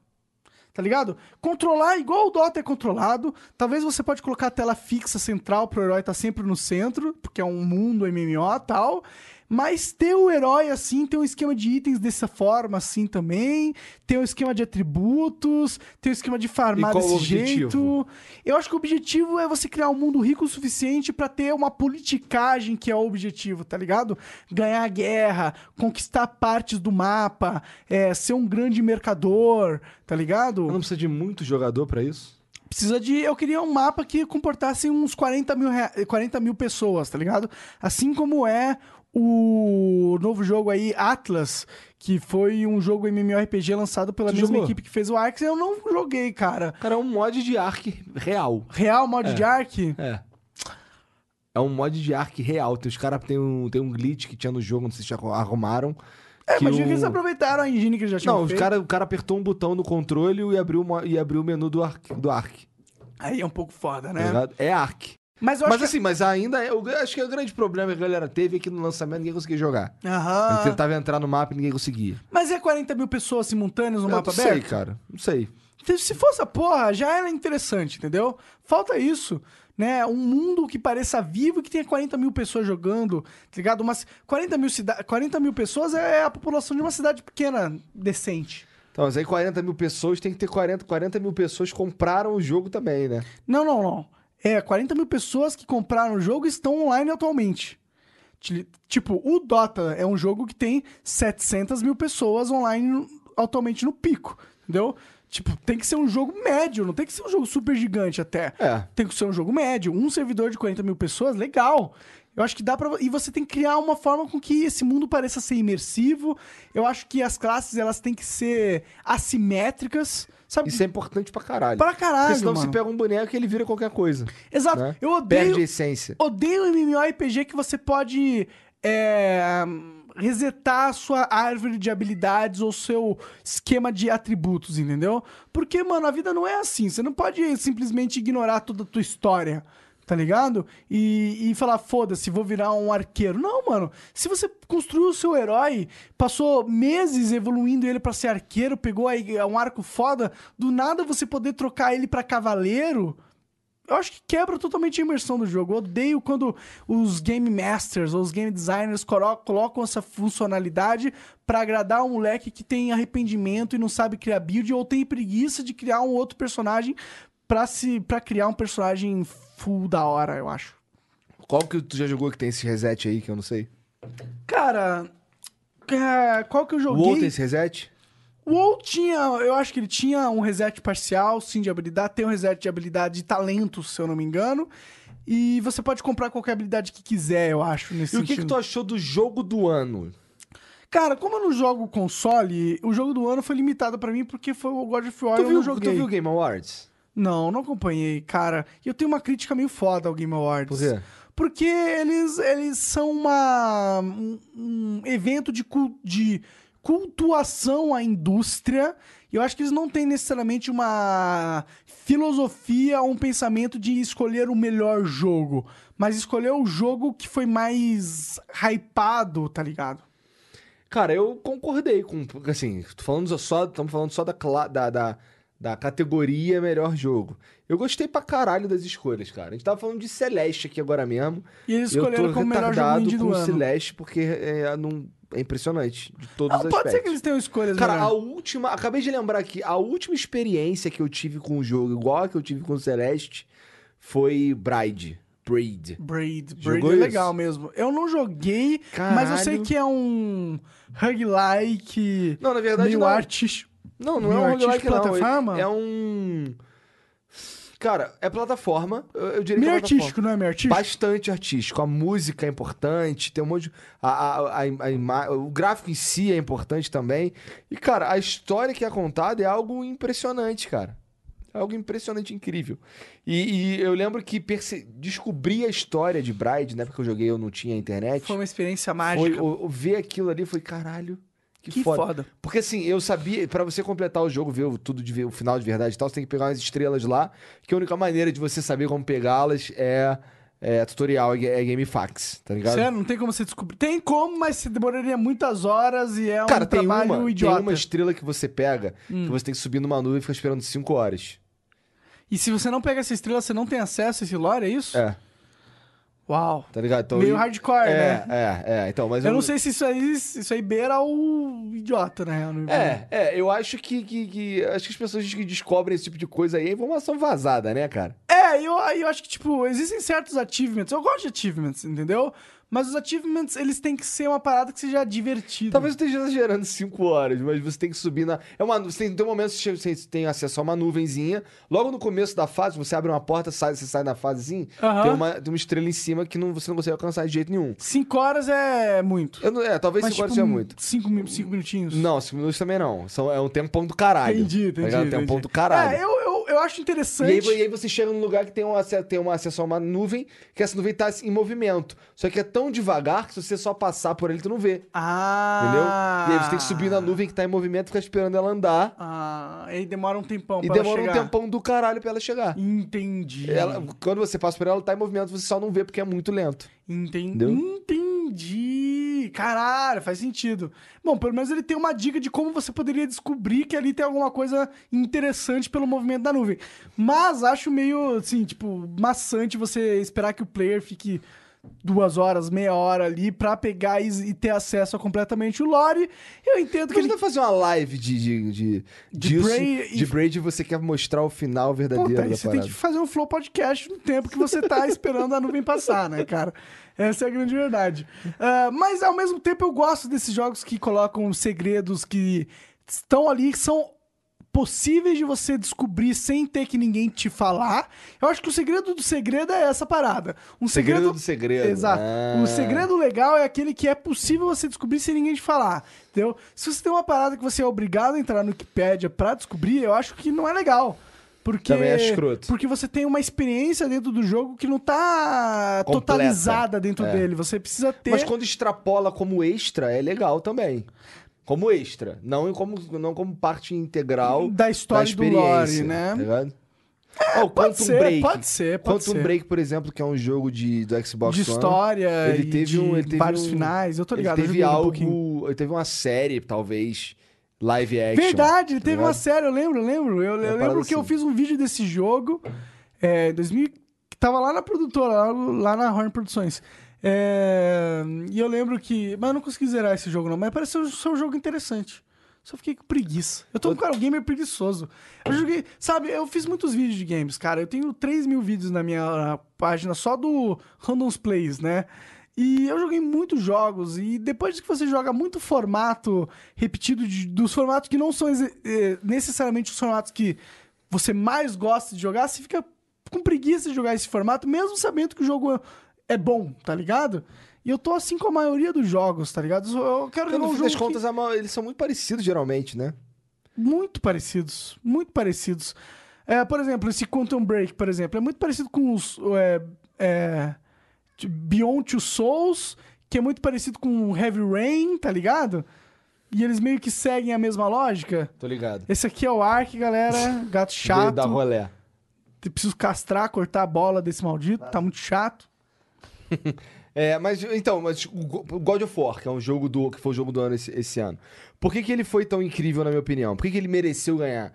Tá ligado? Controlar igual o Dota é controlado. Talvez você pode colocar a tela fixa central pro herói estar sempre no centro, porque é um mundo MMO tal. Mas ter o herói assim, ter um esquema de itens dessa forma assim também. Ter um esquema de atributos, ter um esquema de farmar E desse jeito. Eu acho que o objetivo é você criar um mundo rico o suficiente pra ter uma politicagem que é o objetivo, tá ligado? Ganhar a guerra, conquistar partes do mapa, é, ser um grande mercador, tá ligado? Não precisa de muito jogador pra isso? Precisa de. Eu queria um mapa que comportasse uns 40 mil, rea- 40 mil pessoas, tá ligado? Assim como é o novo jogo aí, Atlas, que foi um jogo MMORPG lançado pela Tu mesma jogou? equipe que fez o Ark. Eu não joguei, cara. Cara, é um mod de Ark real. Real mod de Ark? É. É um mod de Ark real. Tem, os caras tem um, tem um glitch que tinha no jogo, não sei se já arrumaram. É, que imagina o- que eles aproveitaram a engine que eles já tinham Não, os feito. cara, o cara apertou um botão no controle e abriu, uma, e abriu o menu do Ark. Do Ark Aí é um pouco foda, tá né? ligado? É Ark. Mas Mas acho assim, mas ainda é, eu acho que o grande problema que a galera teve é que no lançamento ninguém conseguia jogar. que... Ele Aham. tentava entrar no mapa e ninguém conseguia. Mas é 40 mil pessoas simultâneas no eu mapa não sei, aberto? cara. Não sei. Se fosse a porra, já era interessante, entendeu? Falta isso, né? Um mundo que pareça vivo e que tenha 40 mil pessoas jogando, tá ligado? Umas 40 mil, cida 40 mil pessoas é a população de uma cidade pequena, decente. Então, mas aí 40 mil pessoas tem que ter 40, 40 mil pessoas compraram o jogo também, né? Não, não, não. É, 40 mil pessoas que compraram o jogo estão online atualmente. Ti- Tipo, o Dota é um jogo que tem 700 mil pessoas online atualmente no pico, entendeu? Tipo, tem que ser um jogo médio, não tem que ser um jogo super gigante até. É. Tem que ser um jogo médio. Um servidor de 40 mil pessoas, legal. Eu acho que dá pra. E você tem que criar uma forma com que esse mundo pareça ser imersivo. Eu acho que as classes, elas têm que ser assimétricas. Sabe? Isso é importante pra caralho. Pra caralho, Porque senão mano. você pega um boneco e ele vira qualquer coisa. Exato. né? Eu odeio. Perde a essência. Odeio MMORPG que você pode é, resetar a sua árvore de habilidades ou seu esquema de atributos, entendeu? Porque, mano, a vida não é assim. Você não pode simplesmente ignorar toda a tua história. Tá ligado? E, e falar, foda-se, vou virar um arqueiro. Não, mano. Se você construiu o seu herói, passou meses evoluindo ele pra ser arqueiro, pegou aí um arco foda, do nada você poder trocar ele pra cavaleiro eu acho que quebra totalmente a imersão do jogo. Eu odeio quando os game masters ou os game designers colo- colocam essa funcionalidade pra agradar um moleque que tem arrependimento e não sabe criar build ou tem preguiça de criar um outro personagem pra se para criar um personagem full da hora, eu acho. Qual que tu já jogou que tem esse reset aí, que eu não sei? Cara, é, qual que eu O joguei? outro tem esse reset? O WoW tinha, eu acho que ele tinha um reset parcial, sim, de habilidade. Tem um reset de habilidade de talento, se eu não me engano. E você pode comprar qualquer habilidade que quiser, eu acho, nesse E o que, que tu achou do jogo do ano? Cara, como eu não jogo console, o jogo do ano foi limitado pra mim porque foi o God of War Tu eu viu, não tu joguei. viu o Game Awards? Não, não acompanhei, cara. E eu tenho uma crítica meio foda ao Game Awards. Por quê? Porque eles, eles são uma, um, um evento de, de cultuação à indústria. E eu acho que eles não têm necessariamente uma filosofia ou um pensamento de escolher o melhor jogo. Mas escolher o jogo que foi mais hypado, tá ligado? Cara, eu concordei com. Assim, tô falando só, estamos falando só da, da, da, da categoria melhor jogo. Eu gostei pra caralho das escolhas, cara. A gente tava falando de Celeste aqui agora mesmo. E eles eu escolheram tô como melhor jogo retardado indie do com o ano. Celeste porque é, não- é impressionante de todos Não, os pode ser aspectos. que eles tenham escolhas Cara, a melhores. última. Acabei de lembrar aqui, a última experiência que eu tive com o jogo, igual a que eu tive com o Celeste, foi Bride. Braid. Braid. Braid é legal mesmo. Eu não joguei, mas eu sei Caralho. que é um roguelike Não, na verdade meio não. artístico. Não, não Meio é um roguelike, não. plataforma? É um. Cara, é plataforma. Eu, eu diria Meio que é artístico, não é meio artístico? Bastante artístico. A música é importante, tem um monte de. A, a, a, a o gráfico em si é importante também. E, cara, a história que é contada é algo impressionante, cara. É algo impressionante, incrível. E, e eu lembro que perce... descobri a história de Bride, né? Porque eu joguei, eu não tinha internet. Foi uma experiência Foi, mágica. o- o- ver aquilo ali foi, caralho, que, Que foda. foda. Porque assim, eu sabia, pra você completar o jogo, ver o- tudo de ver o final de verdade e tal, você tem que pegar umas estrelas lá, que a única maneira de você saber como pegá-las é, é tutorial, é, é GameFAQs, tá ligado? Sério, não tem como você descobrir. Tem como, mas você demoraria muitas horas e é um Cara, tem trabalho uma, idiota. Hum. tem uma estrela que você pega, que você tem que subir numa nuvem e ficar esperando 5 horas. E se você não pega essa estrela, você não tem acesso a esse lore, é isso? É, Uau. tá ligado? Então, Meio e- hardcore, é, né? É, é, então, mas Eu não sei se isso aí, isso aí beira o idiota, né? Eu É, é, eu acho que, que, que- Acho que as pessoas que descobrem esse tipo de coisa aí é informação vazada, né, cara? É, eu, eu acho que, tipo, existem certos achievements. Eu gosto de achievements, entendeu? Mas os achievements, eles têm que ser uma parada que seja divertida. Talvez eu esteja exagerando 5 horas, mas você tem que subir na. É uma... Você tem, tem um momento que você tem acesso a uma nuvenzinha. Logo no começo da fase, você abre uma porta, sai, você sai da fase assim, Aham. tem, uma, tem uma estrela em cima que não, você não consegue alcançar de jeito nenhum. Cinco horas é muito. Eu é, talvez Mas, 5 horas tipo, seja muito. Cinco, mi- cinco minutinhos. Não, 5 minutos também não. São, é um tempão do caralho. Entendi, entendi. É um entendi. tempão do caralho. É, eu, eu, eu, eu acho E interessante. aí, e aí você chega num lugar que tem um, acesso, tem um acesso a uma nuvem, que essa nuvem tá em movimento. Só que é tão devagar que se você só passar por ele, tu não vê. Ah. Entendeu? E aí você tem que subir na nuvem que tá em movimento, ficar esperando ela andar. Ah, aí demora um tempão e pra ela demora um chegar. tempão do caralho pra ela chegar. Entendi. Ela, quando você passa por ela, ela tá em movimento, você só não vê porque é muito lento. Entendi. Entendeu? Entendi. Caralho, faz sentido. Bom, pelo menos ele tem uma dica de como você poderia descobrir que ali tem alguma coisa interessante pelo movimento da nuvem. Mas acho meio, assim, tipo, maçante você esperar que o player fique duas horas, meia hora ali pra pegar e, e ter acesso a completamente o lore. Eu entendo que Porque ele fazer uma live de, de, de, De disso, Bray e- de Braid e você quer mostrar o final verdadeiro Puta, aí da você parada. tem que fazer um flow podcast no tempo que você tá esperando a nuvem passar, né, cara? Essa é a grande verdade. Ah, mas ao mesmo tempo eu gosto desses jogos que colocam segredos que estão ali, que são possíveis de você descobrir sem ter que ninguém te falar. Eu acho que o segredo do segredo é essa parada. Um Segredo segredo, do segredo. Exato. Ah. O segredo legal é aquele que é possível você descobrir sem ninguém te falar. Entendeu? Se você tem uma parada que você é obrigado a entrar no Wikipedia pra descobrir, eu acho que não é legal. Porque, Também acho escroto. porque você tem uma experiência dentro do jogo que não tá Completa. totalizada dentro É. dele. Você precisa ter. Mas quando extrapola como extra, é legal também. Como extra. Não como, não como parte integral Da história do experiência, lore, né? Tá ligado? Ó, o pode Quantum ser, Break. pode ser, pode Quantum ser. Break, por exemplo, que é um jogo de, do Xbox de One, história ele teve de um, ele teve vários um- finais. Eu tô ligado, Ele teve um algo. pouquinho. ele teve uma série, talvez. Live action. Verdade, tá teve ligado? uma série, eu lembro, eu lembro. Eu, eu lembro que eu assim. fiz um vídeo desse jogo é, em 2000, que tava lá na produtora, lá, lá na Horn Produções. É, e eu lembro que. Mas eu não consegui zerar esse jogo, não. Mas pareceu ser um jogo interessante. Só fiquei com preguiça. Eu tô um cara gamer preguiçoso. Eu joguei. Sabe, eu fiz muitos vídeos de games, cara. Eu tenho 3 mil vídeos na minha página só do Randoms Plays, né? E eu joguei muitos jogos. E depois que você joga muito formato repetido de- dos formatos que não são eh, necessariamente os formatos que você mais gosta de jogar, você fica com preguiça de jogar esse formato, mesmo sabendo que o jogo é- é bom, tá ligado? E eu tô assim com a maioria dos jogos, tá ligado? Eu quero jogar um jogo das que- contas, a ma- eles são muito parecidos, geralmente, né? muito parecidos, muito parecidos. É, por exemplo, esse Quantum Break, por exemplo, é muito parecido com os é, é, Beyond Two Souls, que é muito parecido com Heavy Rain, tá ligado? E eles meio que seguem a mesma lógica. Tô ligado. Esse aqui é o Ark, galera, gato chato. dar rolé. Preciso castrar, cortar a bola desse maldito, tá muito chato. É, mas então, mas o God of War, que é um jogo do que foi o jogo do ano esse, esse ano. Por que, que ele foi tão incrível, na minha opinião? Por que, que ele mereceu ganhar?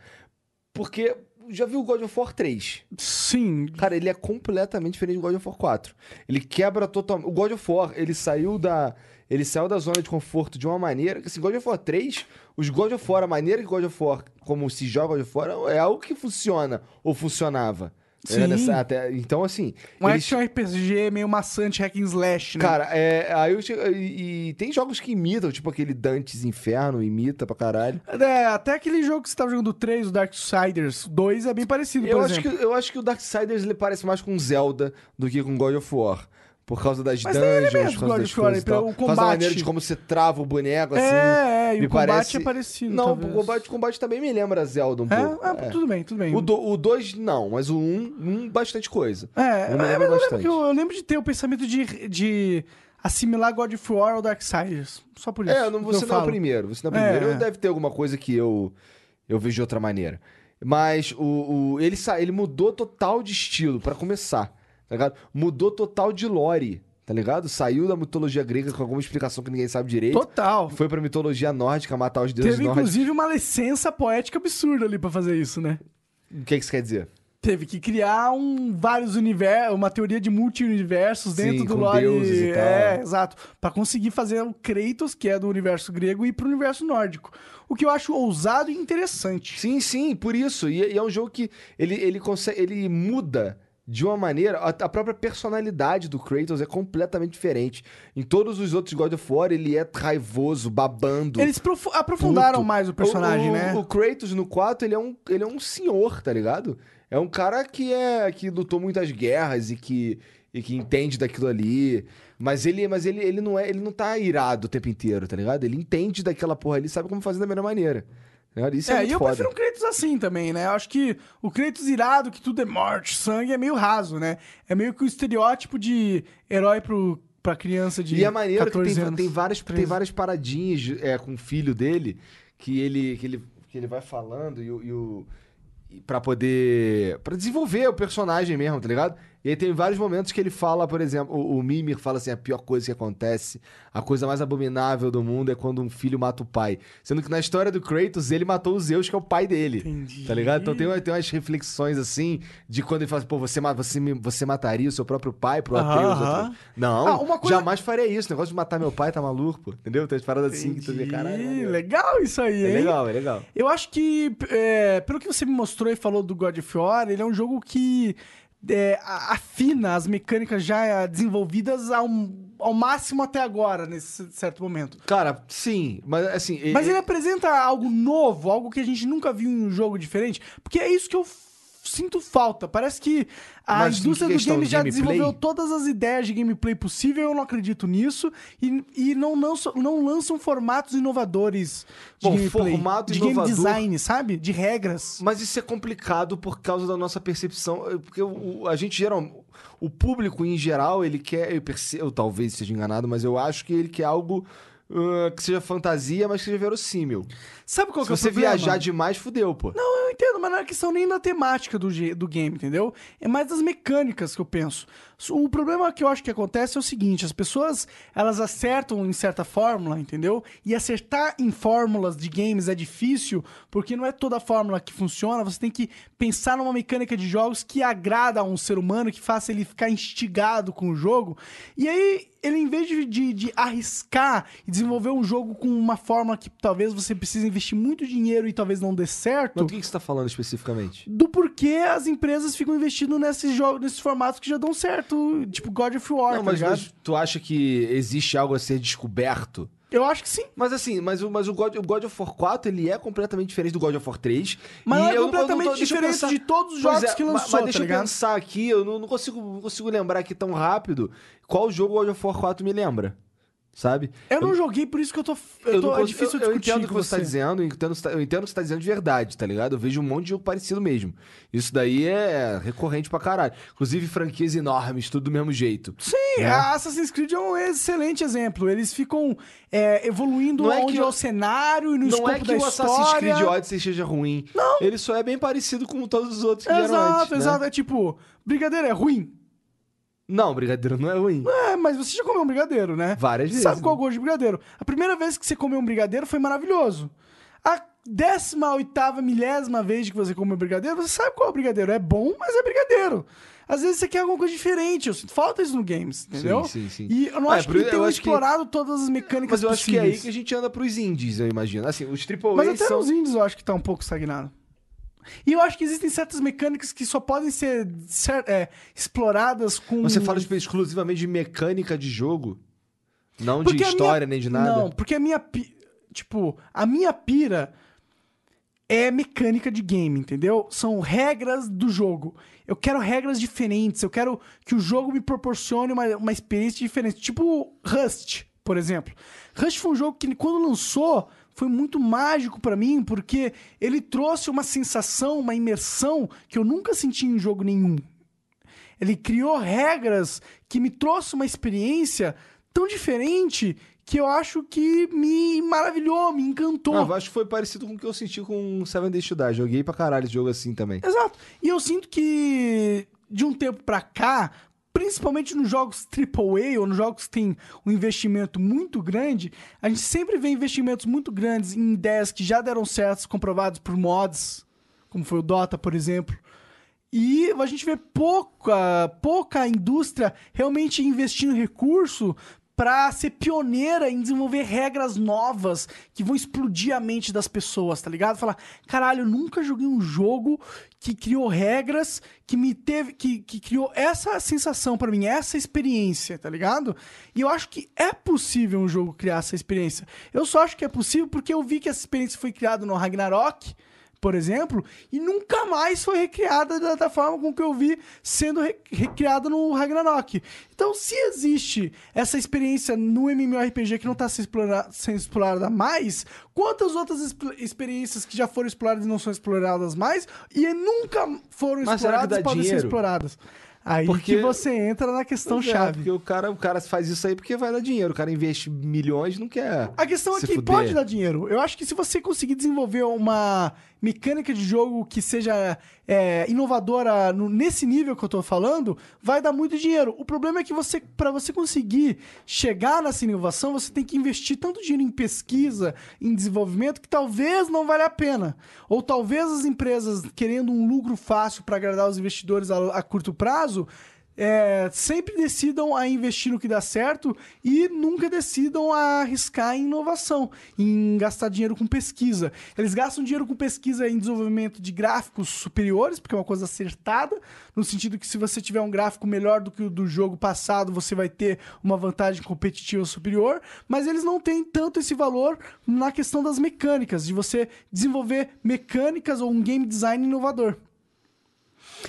Porque já viu o God of War 3? Sim, Cara, ele é completamente diferente do God of War 4. Ele quebra totalmente. O God of War, ele saiu da. Ele saiu da zona de conforto de uma maneira que, assim, God of War 3, os God of War, a maneira que God of War, como se joga God of War, é algo que funciona ou funcionava. Sim. É, nessa- até- então, assim. um eles- action RPG meio maçante, hack and slash, né? Cara, é, aí eu che- e, e tem jogos que imitam, tipo aquele Dantes Inferno, imita pra caralho. É, até aquele jogo que você tava jogando 3, o Darksiders 2, é bem parecido, Eu acho, exemplo. que, eu acho que o Darksiders ele parece mais com Zelda do que com God of War. Por causa das Mas dungeons, elementos por causa das coisas e tal. Por causa da combate. maneira de como você trava o boneco, assim. É, é, e o combate parece... é parecido, Não, talvez. o combate, o combate também me lembra Zelda um É? pouco. Ah, é. tudo bem, tudo bem. O 2 não, mas o 1, um, um, bastante coisa. É, Um me é, lembra mas eu lembro, bastante. eu, lembro de ter o pensamento de, de assimilar God of War ao Darksiders. Só por isso. É, não, você não é o primeiro. Você não é o primeiro. É. Deve ter alguma coisa que eu, eu vejo de outra maneira. Mas o, o- ele, ele mudou total de estilo, pra começar. Tá ligado? Mudou total de lore. Tá ligado? Saiu da mitologia grega com alguma explicação que ninguém sabe direito. Total. Foi pra mitologia nórdica matar os deuses Teve, nórdicos. inclusive, uma licença poética absurda ali pra fazer isso, né? O que, que isso quer dizer? Teve que criar um vários universos, uma teoria de multi-universos dentro Sim, do com lore. deuses e tal. É, exato. Pra conseguir fazer o Kratos, que é do universo grego, ir pro universo nórdico. O que eu acho ousado e interessante. Sim, sim, por isso. E, e é um jogo que ele, ele consegue. Ele muda de uma maneira. A, própria personalidade do Kratos é completamente diferente. Em todos os outros God of War, ele é raivoso, babando. Eles profu- aprofundaram puto. mais o personagem, o, né? O Kratos no 4, ele é, um, ele é um senhor, tá ligado? É um cara que é que lutou muitas guerras e que, e que entende daquilo ali. Mas ele, mas ele, ele não é, ele não tá irado o tempo inteiro, tá ligado? Ele entende daquela porra ali, sabe como fazer da melhor maneira. Tá Isso é, É, muito e eu foda. prefiro um Kratos assim também, né? Eu acho que o Kratos irado, que tudo é morte, sangue, é meio raso, né? É meio que o estereótipo de herói pro, pra criança de E é maneiro que 14 tem, anos. tem, várias, tem 13. várias paradinhas é, com o filho dele que ele, que ele, que ele vai falando e. E o e pra poder. Pra desenvolver o personagem mesmo, tá ligado? E aí tem vários momentos que ele fala, por exemplo, o, o Mimir fala assim: a pior coisa que acontece, a coisa mais abominável do mundo é quando um filho mata o pai. Sendo que na história do Kratos, ele matou o Zeus, que é o pai dele. Entendi. Tá ligado? Então tem, tem umas reflexões assim, de quando ele fala assim, pô, você, você, você mataria o seu próprio pai pro Aham, Atreus? aham. outro- Não, Ah, coisa- jamais faria isso. O negócio de matar meu pai tá maluco, pô. Entendeu? Tem umas paradas assim que tu vê, caralho. Legal isso aí, É hein? legal, é legal. Eu acho que, é, pelo que você me mostrou e falou do God of War, ele é um jogo que é, afina as mecânicas já desenvolvidas ao, ao máximo até agora, nesse certo momento. Cara, sim, mas assim. Mas e- ele apresenta algo novo, algo que a gente nunca viu em um jogo diferente, porque é isso que eu sinto falta. Parece que a Mas indústria do game já desenvolveu todas as ideias de gameplay possível, eu não acredito nisso, e, e não, lançam, não lançam formatos inovadores de Bom, gameplay, formato de inovador- game design, sabe? De regras. Mas isso é complicado por causa da nossa percepção. eh, Porque o, a gente geral. O público em geral, ele quer. Eu, perce- eu talvez esteja enganado, mas eu acho que ele quer algo ah, que seja fantasia, mas que seja verossímil. Sabe qual Se que é o você problema? viajar demais, fudeu, pô. Não, eu entendo, mas não é questão nem da temática do, do game, entendeu? É mais das mecânicas que eu penso. O problema que eu acho que acontece é o seguinte: as pessoas elas acertam em certa fórmula, entendeu? E acertar em fórmulas de games é difícil, porque não é toda fórmula que funciona. Você tem que pensar numa mecânica de jogos que agrada a um ser humano, que faça ele ficar instigado com o jogo. E aí, ele, em vez de, de, de arriscar e desenvolver um jogo com uma fórmula que talvez você precise investir muito dinheiro e talvez não dê certo Mas do que, que você tá falando especificamente? do porquê as empresas ficam investindo nesses jogos, nesses formatos que já dão certo, tipo God of War, Não, tá mas, ligado? mas tu acha que existe algo a ser descoberto? Eu acho que sim. Mas assim, mas, o- mas o, God, o God of War 4, ele é completamente diferente do God of War 3. Mas não é completamente deixa eu diferente pensar- de todos os jogos é, que lançou, Mas deixa tá eu ligado? pensar aqui, eu não, não consigo, não consigo lembrar aqui tão rápido qual jogo o God of War 4 me lembra. Sabe? Eu não joguei, por isso que eu tô. Eu Eu, tô não é difícil eu, eu discutir entendo o que você tá dizendo, eu entendo, eu entendo o que você tá dizendo de verdade, tá ligado? Eu vejo um monte de jogo parecido mesmo. Isso daí é recorrente pra caralho. Inclusive franquias enormes, tudo do mesmo jeito. Sim, É. a Assassin's Creed é um excelente exemplo. Eles ficam é, evoluindo Não é onde que é o- cenário e no Não escopo é que da o história. Assassin's Creed Odyssey seja ruim. Não. Ele só é bem parecido com todos os outros que vieram Exato, antes, né? exato. É tipo, brigadeiro é ruim. Não, Brigadeiro não é ruim. É, mas você já comeu um brigadeiro, né? Várias vezes, Sabe qual é o gosto de brigadeiro? A primeira vez que você comeu um brigadeiro foi maravilhoso. A décima, oitava, milésima vez que você comeu brigadeiro, você sabe qual é o brigadeiro. É bom, mas é brigadeiro. Às vezes você quer alguma coisa diferente. Eu sinto falta isso no games, entendeu? sim, sim. E eu não Ah, é acho por que tenham acho que- explorado todas as mecânicas Mas eu acho que é aí possíveis. que a gente anda pros indies, eu imagino. Assim, os AAA Mas até são... nos indies eu acho que tá um pouco estagnado. E eu acho que existem certas mecânicas que só podem ser é, exploradas com... Você fala tipo, exclusivamente de mecânica de jogo? Não Porque de história, minha- nem de nada? Não, porque a minha... Tipo, a minha pira é mecânica de game, entendeu? São regras do jogo. Eu quero regras diferentes, eu quero que o jogo me proporcione uma, uma experiência diferente. Tipo Rust, por exemplo. Rust foi um jogo que quando lançou foi muito mágico pra mim, porque ele trouxe uma sensação, uma imersão que eu nunca senti em jogo nenhum. Ele criou regras que me trouxe uma experiência tão diferente que eu acho que me maravilhou, me encantou. Ah, eu acho que foi parecido com o que eu senti com Seven Days to Die. Joguei pra caralho esse jogo assim também. Exato. E eu sinto que de um tempo pra cá, principalmente nos jogos AAA ou nos jogos que tem um investimento muito grande, a gente sempre vê investimentos muito grandes em ideias que já deram certos, comprovados por mods, como foi o Dota, por exemplo. E a gente vê pouca, pouca indústria realmente investindo recurso para ser pioneira em desenvolver regras novas que vão explodir a mente das pessoas, tá ligado? Falar, caralho, eu nunca joguei um jogo que criou regras que me teve que, que criou essa sensação pra mim, essa experiência, tá ligado? E eu acho que é possível um jogo criar essa experiência. Eu só acho que é possível porque eu vi que essa experiência foi criada no Ragnarok, por exemplo, e nunca mais foi recriada da, da forma com que eu vi sendo re- recriada no Ragnarok. Então, se existe essa experiência no MMORPG que não está sendo explora- sendo explorada mais, quantas outras expl- experiências que já foram exploradas e não são exploradas mais e nunca foram Mas exploradas podem ser dinheiro? exploradas? Aí Porque- que você entra na questão Pois é, chave. porque o cara, o cara faz isso aí porque vai dar dinheiro. O cara investe milhões não quer. A questão é que fuder. pode dar dinheiro. Eu acho que se você conseguir desenvolver uma mecânica de jogo que seja é, inovadora no- nesse nível que eu tô falando, vai dar muito dinheiro. O problema é que você, para você conseguir chegar nessa inovação, você tem que investir tanto dinheiro em pesquisa, em desenvolvimento, que talvez não valha a pena. Ou talvez as empresas, querendo um lucro fácil para agradar os investidores a, a curto prazo, é, sempre decidam a investir no que dá certo e nunca decidam a arriscar em inovação, em gastar dinheiro com pesquisa. Eles gastam dinheiro com pesquisa em desenvolvimento de gráficos superiores, porque é uma coisa acertada, no sentido que se você tiver um gráfico melhor do que o do jogo passado, você vai ter uma vantagem competitiva superior, mas eles não têm tanto esse valor na questão das mecânicas, de você desenvolver mecânicas ou um game design inovador.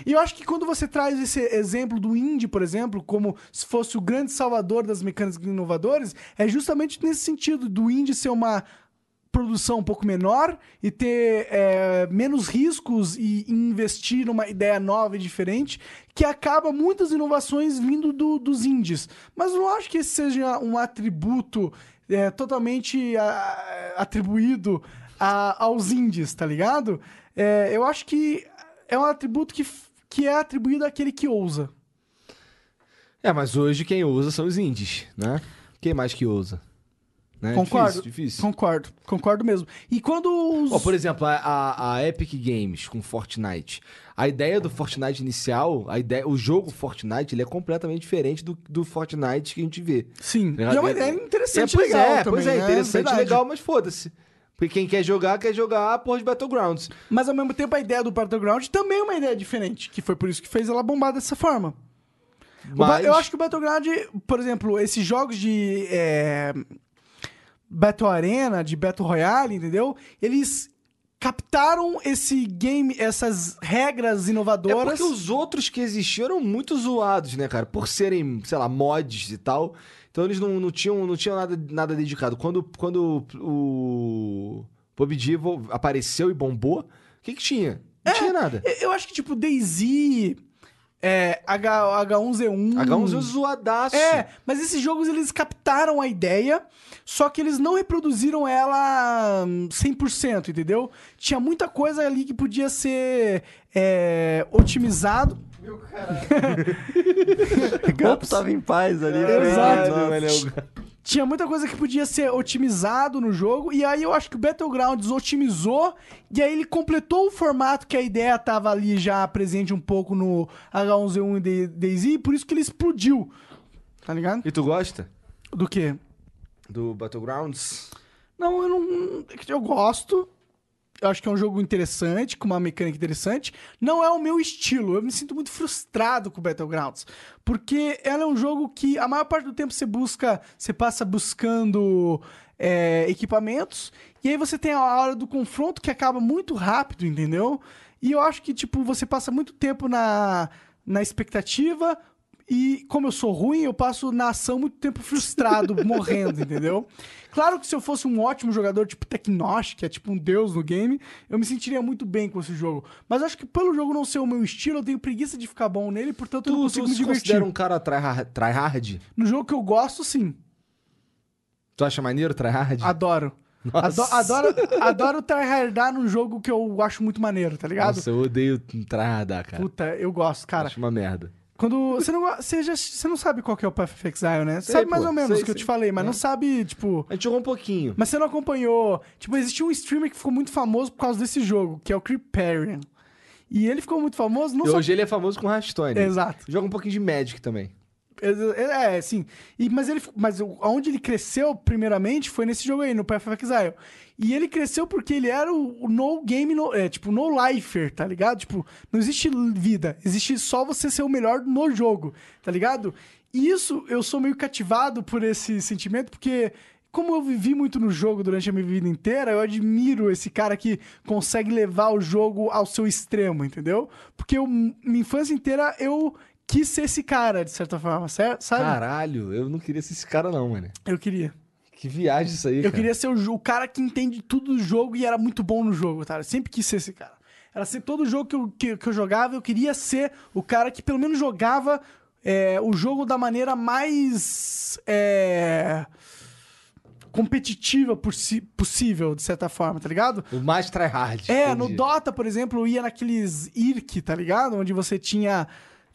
E eu acho que quando você traz esse exemplo do indie, por exemplo, como se fosse o grande salvador das mecânicas inovadoras, é justamente nesse sentido, do indie ser uma produção um pouco menor e ter é, menos riscos e investir numa ideia nova e diferente, que acaba muitas inovações vindo do- dos indies. Mas não acho que esse seja um atributo é, totalmente ah, atribuído a- aos indies, tá ligado? É, eu acho que é um atributo que, que é atribuído àquele que ousa. É, mas hoje quem usa são os indies, né? Quem mais que usa? Né? Concordo. Difícil, difícil. Concordo, concordo mesmo. E quando os... Ó, por exemplo, a, a- Epic Games com Fortnite. A ideia do Fortnite inicial, a ideia, o jogo Fortnite, ele é completamente diferente do, do Fortnite que a gente vê. Sim, Tá e é uma ideia interessante é, pois legal é, também, pois é, né? interessante, Verdade. legal, mas foda-se. Porque quem quer jogar, quer jogar a porra de Battlegrounds. Mas ao mesmo tempo a ideia do Battleground também é uma ideia diferente, que foi por isso que fez ela bombar dessa forma. Mas- Eu acho que o Battleground, por exemplo, esses jogos de é, Battle Arena, de Battle Royale, entendeu? Eles captaram esse game, essas regras É inovadoras. porque os outros que existiam eram muito zoados, né, cara? Por serem, sei lá, mods e tal. Então eles não, não tinham, não tinham nada, nada dedicado. Quando, quando o PUBG apareceu e bombou, o que que tinha? Não tinha nada. Eu- acho que, tipo, DayZ, é, H, H1Z1... H1Z é zoadaço. É, mas esses jogos eles captaram a ideia, só que eles não reproduziram ela hum, 100%, entendeu? Tinha muita coisa ali que podia ser é, otimizado. Meu gato tava em paz ali. Exato. É Tinha muita coisa que podia ser otimizado no jogo, e aí eu acho que o Battlegrounds otimizou, e aí ele completou o formato que a ideia tava ali já presente um pouco no H1Z1 e DayZ, e por isso que ele explodiu. Tá ligado? E tu gosta Do quê? do Battlegrounds? Não, eu não. Eu gosto. Acho que é um jogo interessante, com uma mecânica interessante. Não é o meu estilo. Eu me sinto muito frustrado com Battlegrounds. Porque ela é um jogo que a maior parte do tempo você busca. Você passa buscando é, equipamentos. E aí você tem a hora do confronto que acaba muito rápido, entendeu? E eu acho que, tipo, você passa muito tempo na, na expectativa. E como eu sou ruim, eu passo na ação muito tempo frustrado, morrendo, entendeu? Claro que se eu fosse um ótimo jogador, tipo Tecnosh, que é tipo um deus no game, eu me sentiria muito bem com esse jogo. Mas acho que pelo jogo não ser o meu estilo, eu tenho preguiça de ficar bom nele, portanto eu não Tu, consigo tu me divertir. considera um cara tryhard? No jogo que eu gosto, sim. Tu acha maneiro tryhard? Adoro. Nossa. Ado- Adoro, adoro tryhardar num jogo que eu acho muito maneiro, tá ligado? Nossa, eu odeio tryhardar, cara. Puta, eu gosto, cara. Acho uma merda. Quando. Você não, você, já, você não sabe qual que é o Path of Exile, né? Você Sei, sabe mais pô, ou menos o que eu te falei, mas É. não sabe, tipo. A gente jogou um pouquinho. Mas você não acompanhou. Tipo, existiu um streamer que ficou muito famoso por causa desse jogo, que é o Creeparian. E ele ficou muito famoso, não E só. hoje ele é famoso com Hearthstone. Exato. Joga um pouquinho de Magic também. É, é, sim. E, mas ele, mas o- onde ele cresceu, primeiramente, foi nesse jogo aí, no Path of Exile. E ele cresceu porque ele era o, o no game, no, é, tipo, no lifer, tá ligado? Tipo, não existe vida, existe só você ser o melhor no jogo, tá ligado? E isso, eu sou meio cativado por esse sentimento, porque como eu vivi muito no jogo durante a minha vida inteira, eu admiro esse cara que consegue levar o jogo ao seu extremo, entendeu? Porque eu, minha infância inteira eu quis ser esse cara, de certa forma, certo? sabe? Caralho, eu não queria ser esse cara, não, mano. Eu queria. Que viagem isso aí, Eu cara. queria ser o, o cara que entende tudo do jogo e era muito bom no jogo, tá? Eu sempre quis ser esse cara. Era ser todo jogo que eu, que, que eu jogava, eu queria ser o cara que pelo menos jogava é, o jogo da maneira mais é, competitiva possi- possível, de certa forma, tá ligado? O mais tryhard. É, entendi. no Dota, por exemplo, eu ia naqueles IRC, tá ligado? Onde você tinha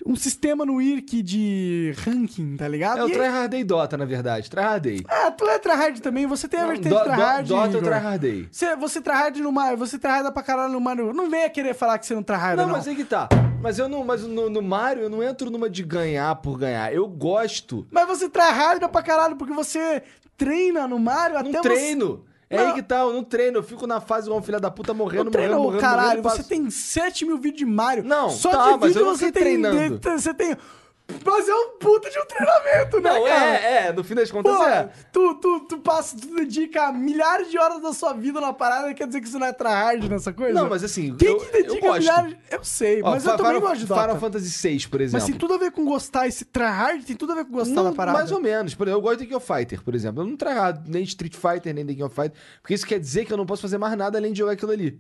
um sistema no IRC de ranking, tá ligado? É, eu E- tryhardei Dota, na verdade. Tryhardei. Ah, tu é tryhard também, você tem a vertente Do- do- tryhard, Dota eu Igor. tryhardei. Você, você tryhard no Mario, você tryharda pra caralho no Mario. Não venha querer falar que você não tryharda, Não, não. mas aí que tá. Mas eu não, mas no, no Mario eu não entro numa de ganhar por ganhar. Eu gosto. Mas você tryharda pra caralho porque você treina no Mario Não até treino. É Não. aí que tá, eu não treino. Eu fico na fase igual um filho da puta morrendo, Não treina, morrendo, morrendo, caralho. morrendo, Você passo- tem 7 mil vídeos de Mario. Não, Só tá, de vídeo eu você tem... treinando. Você tem... Mas é um puta de um treinamento, né, Não, cara? é, é, no fim das contas Pô, é. tu, tu, tu passa, tu dedica milhares de horas da sua vida na parada, quer dizer que você não é tryhard nessa coisa? Não, mas assim, Quem eu, que dedica eu milhares... Eu sei, Ó, mas eu também Final, gosto de Dota. Final Fantasy VI, por exemplo. Mas tem tudo a ver com gostar. Esse tryhard tem tudo a ver com gostar Não, da parada. mais ou menos. Por exemplo, eu gosto de King of Fighter, por exemplo. Eu não trago nem Street Fighter, nem The King of Fighter. Porque isso quer dizer que eu não posso fazer mais nada além de jogar aquilo ali.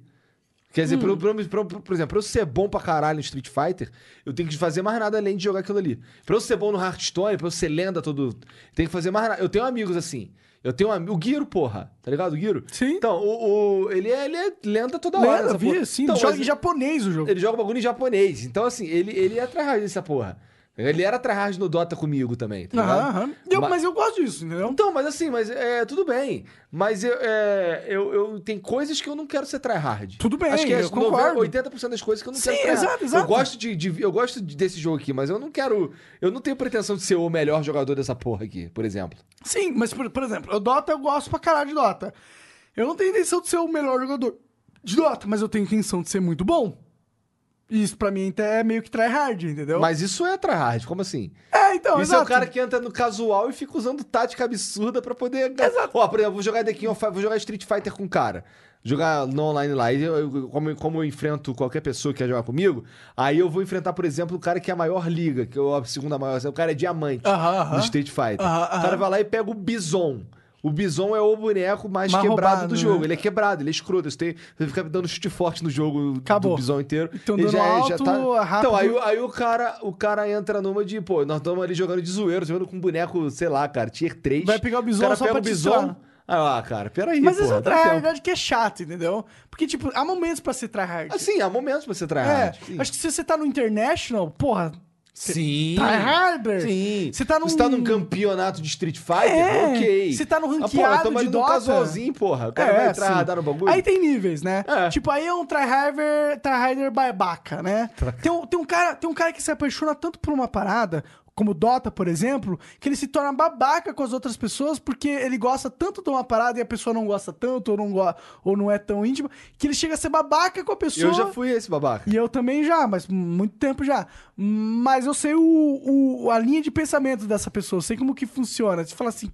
Quer Hum. dizer, pra eu- pra eu- pra eu- por exemplo, pra eu ser bom pra caralho em Street Fighter, eu tenho que fazer mais nada além de jogar aquilo ali. Pra eu ser bom no Hearthstone, pra eu ser lenda todo. Tem que fazer mais nada. Eu tenho amigos assim. Eu tenho um amigo. O Guiro, porra. Tá ligado? O Guiro? Sim. Então, o, o- ele, é, ele é lenda toda hora. Lembra, nessa vi, porra. sim. Então, joga em japonês o jogo. ele joga bagulho em japonês. Então, assim, ele, ele é tryhard dessa porra. Ele era tryhard no Dota comigo também, tá ligado? Aham, aham. Eu- Ma- Mas eu gosto disso, entendeu? Então, mas assim, mas é, tudo bem. Mas eu, é, eu, eu- tem coisas que eu não quero ser tryhard. Tudo bem, Acho que é eu concordo. 80% das coisas que eu não Sim, quero tryhard. exato, exato. Eu gosto, de, de- eu gosto de- desse jogo aqui, mas eu não quero... Eu não tenho pretensão de ser o melhor jogador dessa porra aqui, por exemplo. Sim, mas por, por exemplo, o Dota eu gosto pra caralho de Dota. Eu não tenho intenção de ser o melhor jogador de Dota, mas eu tenho intenção de ser muito bom. Isso pra mim até é meio que tryhard, entendeu? Mas isso é tryhard, como assim? É, então, Isso é exato. o cara que entra no casual e fica usando tática absurda pra poder. Exato. Ó, por exemplo, vou jogar The King of vou jogar Street Fighter com um cara. Jogar no online lá. E eu- eu- como, como eu enfrento qualquer pessoa que quer jogar comigo, aí eu vou enfrentar, por exemplo, o cara que é a maior liga, que é a segunda maior. O cara é diamante Aham, aham. do Street Fighter. Aham, O cara vai lá e pega o Bison. O Bison é o boneco mais, Mais quebrado roubado, do jogo. né? Ele é quebrado, ele é escroto. Você, tem, você fica dando chute forte no jogo Acabou. do Bison inteiro. Então, ele dando já, é- alto, já tá... rápido. Então, aí, o- aí o cara, o cara entra numa de, pô, nós estamos ali jogando de zoeiro, jogando com um boneco, sei lá, cara, tier 3. Vai pegar o Bison cara só pega o Bison. ah, cara, peraí, Mas porra, essa é tempo. realidade que é chato, entendeu? Porque, tipo, há momentos pra ser tryhard. Assim, há momentos pra é, tryhard. sim. acho que se você tá no International, porra, Sim. tryharder. Sim. Você tá num... Você tá num campeonato de Street Fighter? É, ok. você tá no Ah, porra, ranqueado tamo ali de no Dota. casualzinho, porra. O cara vai entrar sim. radar no bagulho. Aí tem níveis, né? É. Tipo, aí é um tryharder, tryharder babaca, né? Tem um, tem, um cara, tem um cara que se apaixona tanto por uma parada, como Dota, por exemplo, que ele se torna babaca com as outras pessoas porque ele gosta tanto de uma parada e a pessoa não gosta tanto ou não, go ou não é tão íntima, que ele chega a ser babaca com a pessoa. Eu já fui esse babaca. E eu também já, mas muito tempo já. Mas eu sei o, o- a linha de pensamento dessa pessoa, eu sei como que funciona. Você fala assim,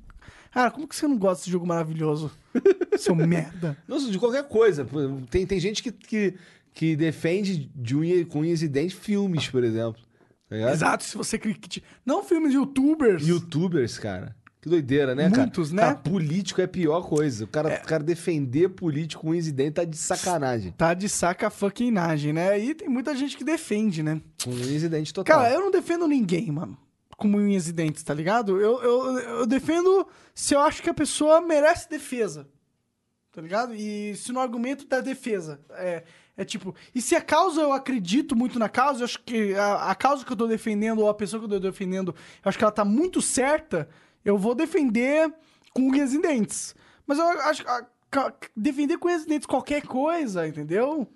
cara, como que você não gosta desse jogo maravilhoso? Seu merda. Não, de qualquer coisa. Tem, tem gente que, que, que defende de unha, com unhas e dentes filmes, por exemplo. Tá? Exato, se você critica. Não filmes de youtubers. Youtubers, cara. Que doideira, né, cara? Muitos, né? Cara, político é a pior coisa. O cara, o cara defender político com unhas e dentes tá de sacanagem. Tá de saca fucking nagem, né? E tem muita gente que defende, né? Com unhas e dentes total. Cara, eu não defendo ninguém, mano. Com unhas e dentes, tá ligado? Eu, eu, eu defendo se eu acho que a pessoa merece defesa. Tá ligado? E se no argumento da defesa. É, é tipo. E se a causa eu acredito muito na causa, eu acho que a, a causa que eu tô defendendo, ou a pessoa que eu tô defendendo, eu acho que ela tá muito certa, eu vou defender com unhas e dentes. Mas eu acho que. Defender com unhas e dentes qualquer coisa, entendeu?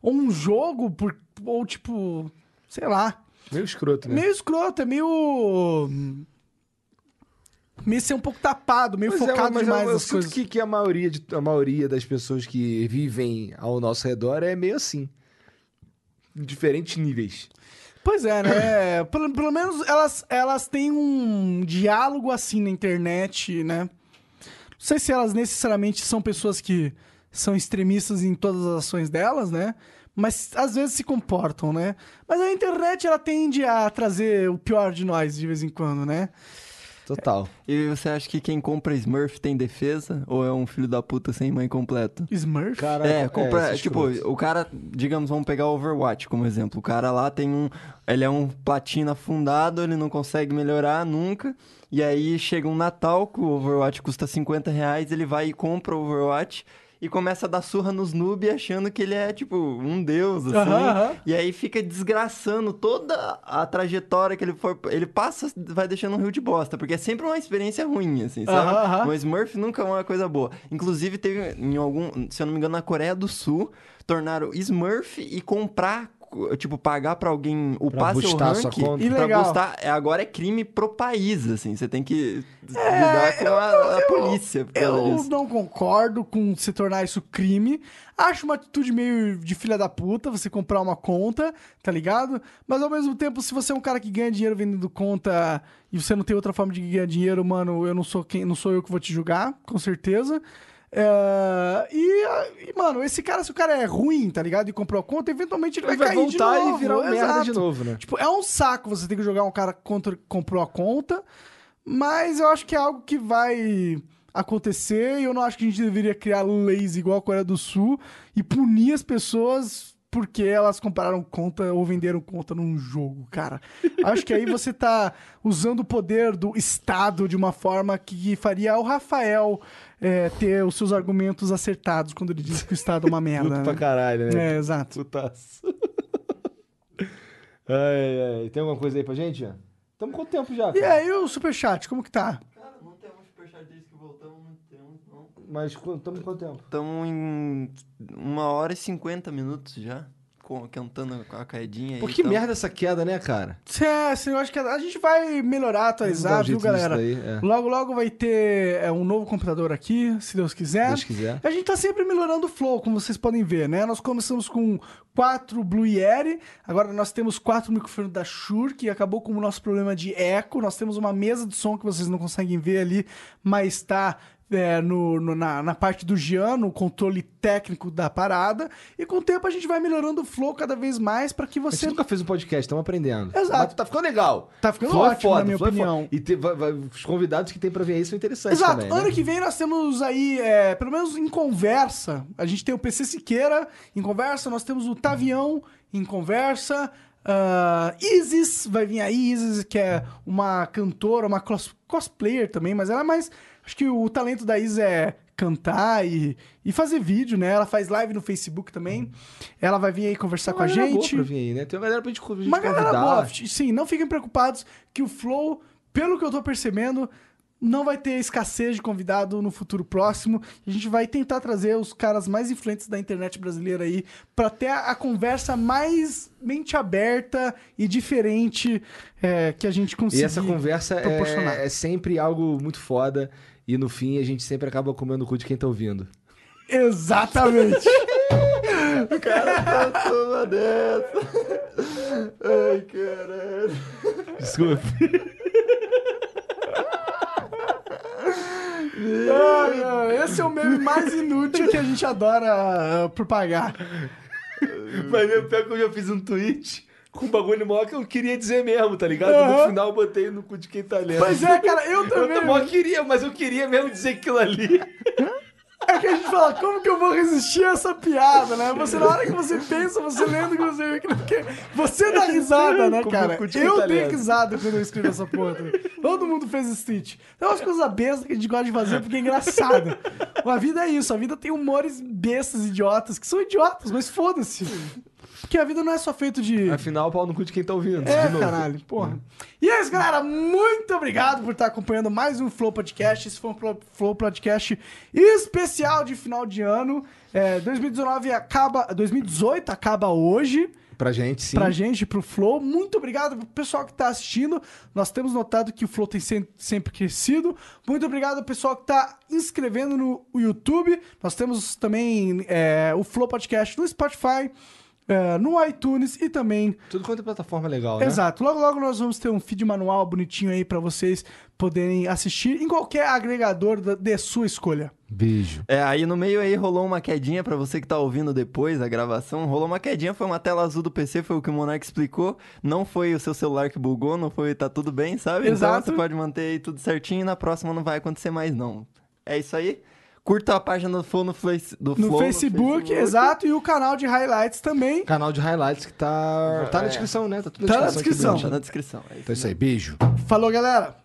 Ou um jogo, por, ou tipo. Sei lá. Meio escroto, né? Meio escroto, é meio. Meio ser um pouco tapado, meio Mas é, focado mas demais eu, eu coisas. que, que a, maioria de, a maioria das pessoas que vivem ao nosso redor é meio assim. Em diferentes níveis. Pois é, né? pelo, pelo menos elas, elas têm um diálogo assim na internet, né? sei se elas necessariamente são pessoas que são extremistas em todas as ações delas, né? Mas às vezes se comportam, né? Mas a internet ela tende a trazer o pior de nós de vez em quando, né? Total. E você acha que quem compra Smurf tem defesa? Ou é um filho da puta sem mãe completo? Smurf? Cara, É, compra, esse tipo, o cara, digamos, vamos pegar o Overwatch como exemplo. O cara lá tem um, ele é um platina afundado, ele não consegue melhorar nunca. E aí chega um Natal que o Overwatch custa 50 reais, ele vai e compra o Overwatch e começa a dar surra nos noob achando que ele é, tipo, um deus, assim. E aí fica desgraçando toda a trajetória que ele for. Ele passa, vai deixando um rio de bosta, porque é sempre uma experiência ruim, assim, sabe? Aham. O Smurf nunca é uma coisa boa. Inclusive, teve em algum, se eu não me engano, na Coreia do Sul, tornaram Smurf e comprar, tipo, pagar pra alguém upar seu boostar a sua rank. conta. Pra boostar, é, agora é crime pro país, assim. Você tem que lidar com a, a polícia. por causa Eu disso. não concordo com se tornar isso crime. Acho uma atitude meio de filha da puta você comprar uma conta, tá ligado? Mas ao mesmo tempo, se você é um cara que ganha dinheiro vendendo conta e você não tem outra forma de ganhar dinheiro, mano, eu não sou quem, não sou eu que vou te julgar, com certeza. É, e, e, mano, esse cara, se o cara é ruim, tá ligado? E comprou a conta, eventualmente ele vai, Ele vai cair de voltar e novo, virar um merda de novo, né? Tipo, é um saco você ter que jogar um cara que contra- comprou a conta, mas eu acho que é algo que vai acontecer e eu não acho que a gente deveria criar leis igual a Coreia do Sul e punir as pessoas porque elas compraram conta ou venderam conta num jogo, cara. Acho que aí você tá usando o poder do Estado de uma forma que faria o Rafael é, ter os seus argumentos acertados quando ele diz que o Estado é uma merda. Puto né? pra caralho, né? É, exato. Putaço. ai, ai. Tem alguma coisa aí pra gente? Estamos com tempo já. E cara. aí o Superchat, como que tá? Cara, não temos superchat desde que voltamos, não temos, não. Mas estamos com quanto tempo? Estamos em uma hora e cinquenta minutos já. Cantando com a caidinha aí. Pô, que merda essa queda, né, cara? É, assim, eu acho que a gente vai melhorar, atualizar, um viu, galera? daí, é. Logo, logo vai ter é, um novo computador aqui, se Deus quiser. Se Deus quiser. A gente tá sempre melhorando o flow, como vocês podem ver, né? Nós começamos com quatro Blue Yeti, agora nós temos quatro microfones da Shure, que acabou com o nosso problema de eco. Nós temos uma mesa de som que vocês não conseguem ver ali, mas tá é, no, no- na, na parte do Gian, no controle técnico da parada. E com o tempo a gente vai melhorando o flow cada vez mais para que A gente você nunca fez um podcast, estamos aprendendo. Exato. Mas tá ficando legal. Tá ficando Flow é ótimo, foda, na minha é opinião. E te- vai- vai- os convidados que tem pra ver aí são interessantes Exato. também, né? Ano que vem nós temos aí, é, pelo menos em conversa, a gente tem o PC Siqueira em conversa, nós temos o Tavião em conversa. ah, Isis vai vir aí, Isis, que é uma cantora, uma cos- cosplayer também, mas ela é mais. Acho que o talento da Isis é cantar e, e fazer vídeo, né? Ela faz live no Facebook também. Ela vai vir aí conversar com a galera boa gente. pra vir aí, né? Tem uma galera pra gente, pra gente Uma galera convidar. boa. Sim, não fiquem preocupados que o Flow, pelo que eu tô percebendo, não vai ter escassez de convidado no futuro próximo. A gente vai tentar trazer os caras mais influentes da internet brasileira aí pra ter a, conversa mais mente aberta e diferente é, que a gente consiga. E essa conversa é, é sempre algo muito foda. E no fim a gente sempre acaba comendo o cu de quem tá ouvindo. Exatamente. Toma dessa. Ai, caralho. Desculpa. Ah, Esse é o meme mais inútil que a gente adora ah, propagar. Mas eu pior que eu já fiz um tweet com um bagulho maior que eu queria dizer mesmo, tá ligado? Aham. No final eu botei no cu de quem tá lendo. Pois é, cara, eu Eu também. também queria, mas eu queria mesmo dizer aquilo ali. É que a gente fala, como que eu vou resistir a essa piada, né? Você, na hora que você pensa, você lendo que você porque você dá risada, né, cara? Eu tá dei risada quando eu escrevi essa porra. Todo mundo fez esse tweet. Tem umas coisas bestas que a gente gosta de fazer porque é engraçado. A vida é isso, a vida tem humores bestas, idiotas, que são idiotas, mas foda-se. Porque a vida não é só feito de... Afinal, pau no cu de quem tá ouvindo. É, de novo. caralho, porra. E é isso, galera. Muito obrigado por estar acompanhando mais um Flow Podcast. Esse foi um Flow- Podcast especial de final de ano. É, 2019 acaba. 2018 acaba hoje. Pra gente, sim. Pra gente, pro Flow. Muito obrigado pro pessoal que tá assistindo. Nós temos notado que o Flow tem sem- sempre crescido. Muito obrigado ao pessoal que tá inscrevendo no YouTube. Nós temos também é, o Flow Podcast no Spotify. É, no iTunes e também Tudo quanto é plataforma legal, né? Exato. Logo, logo nós vamos ter um feed manual bonitinho aí pra vocês poderem assistir em qualquer agregador da- de sua escolha. Beijo. É, aí no meio aí rolou uma quedinha pra você que tá ouvindo depois a gravação. Rolou uma quedinha, foi uma tela azul do PC, foi o que o Monark explicou. Não foi o seu celular que bugou, não foi, tá tudo bem, sabe? Exato. Então você pode manter aí tudo certinho e na próxima não vai acontecer mais não. É isso aí. Curta a página do Flow no, Face, do No, Flow Facebook, exato, e o canal de highlights também. Canal de highlights que tá. Tá na descrição, né? Tá tudo Tá na descrição. Tá na descrição. É isso Então é isso aí. Beijo. Falou, galera!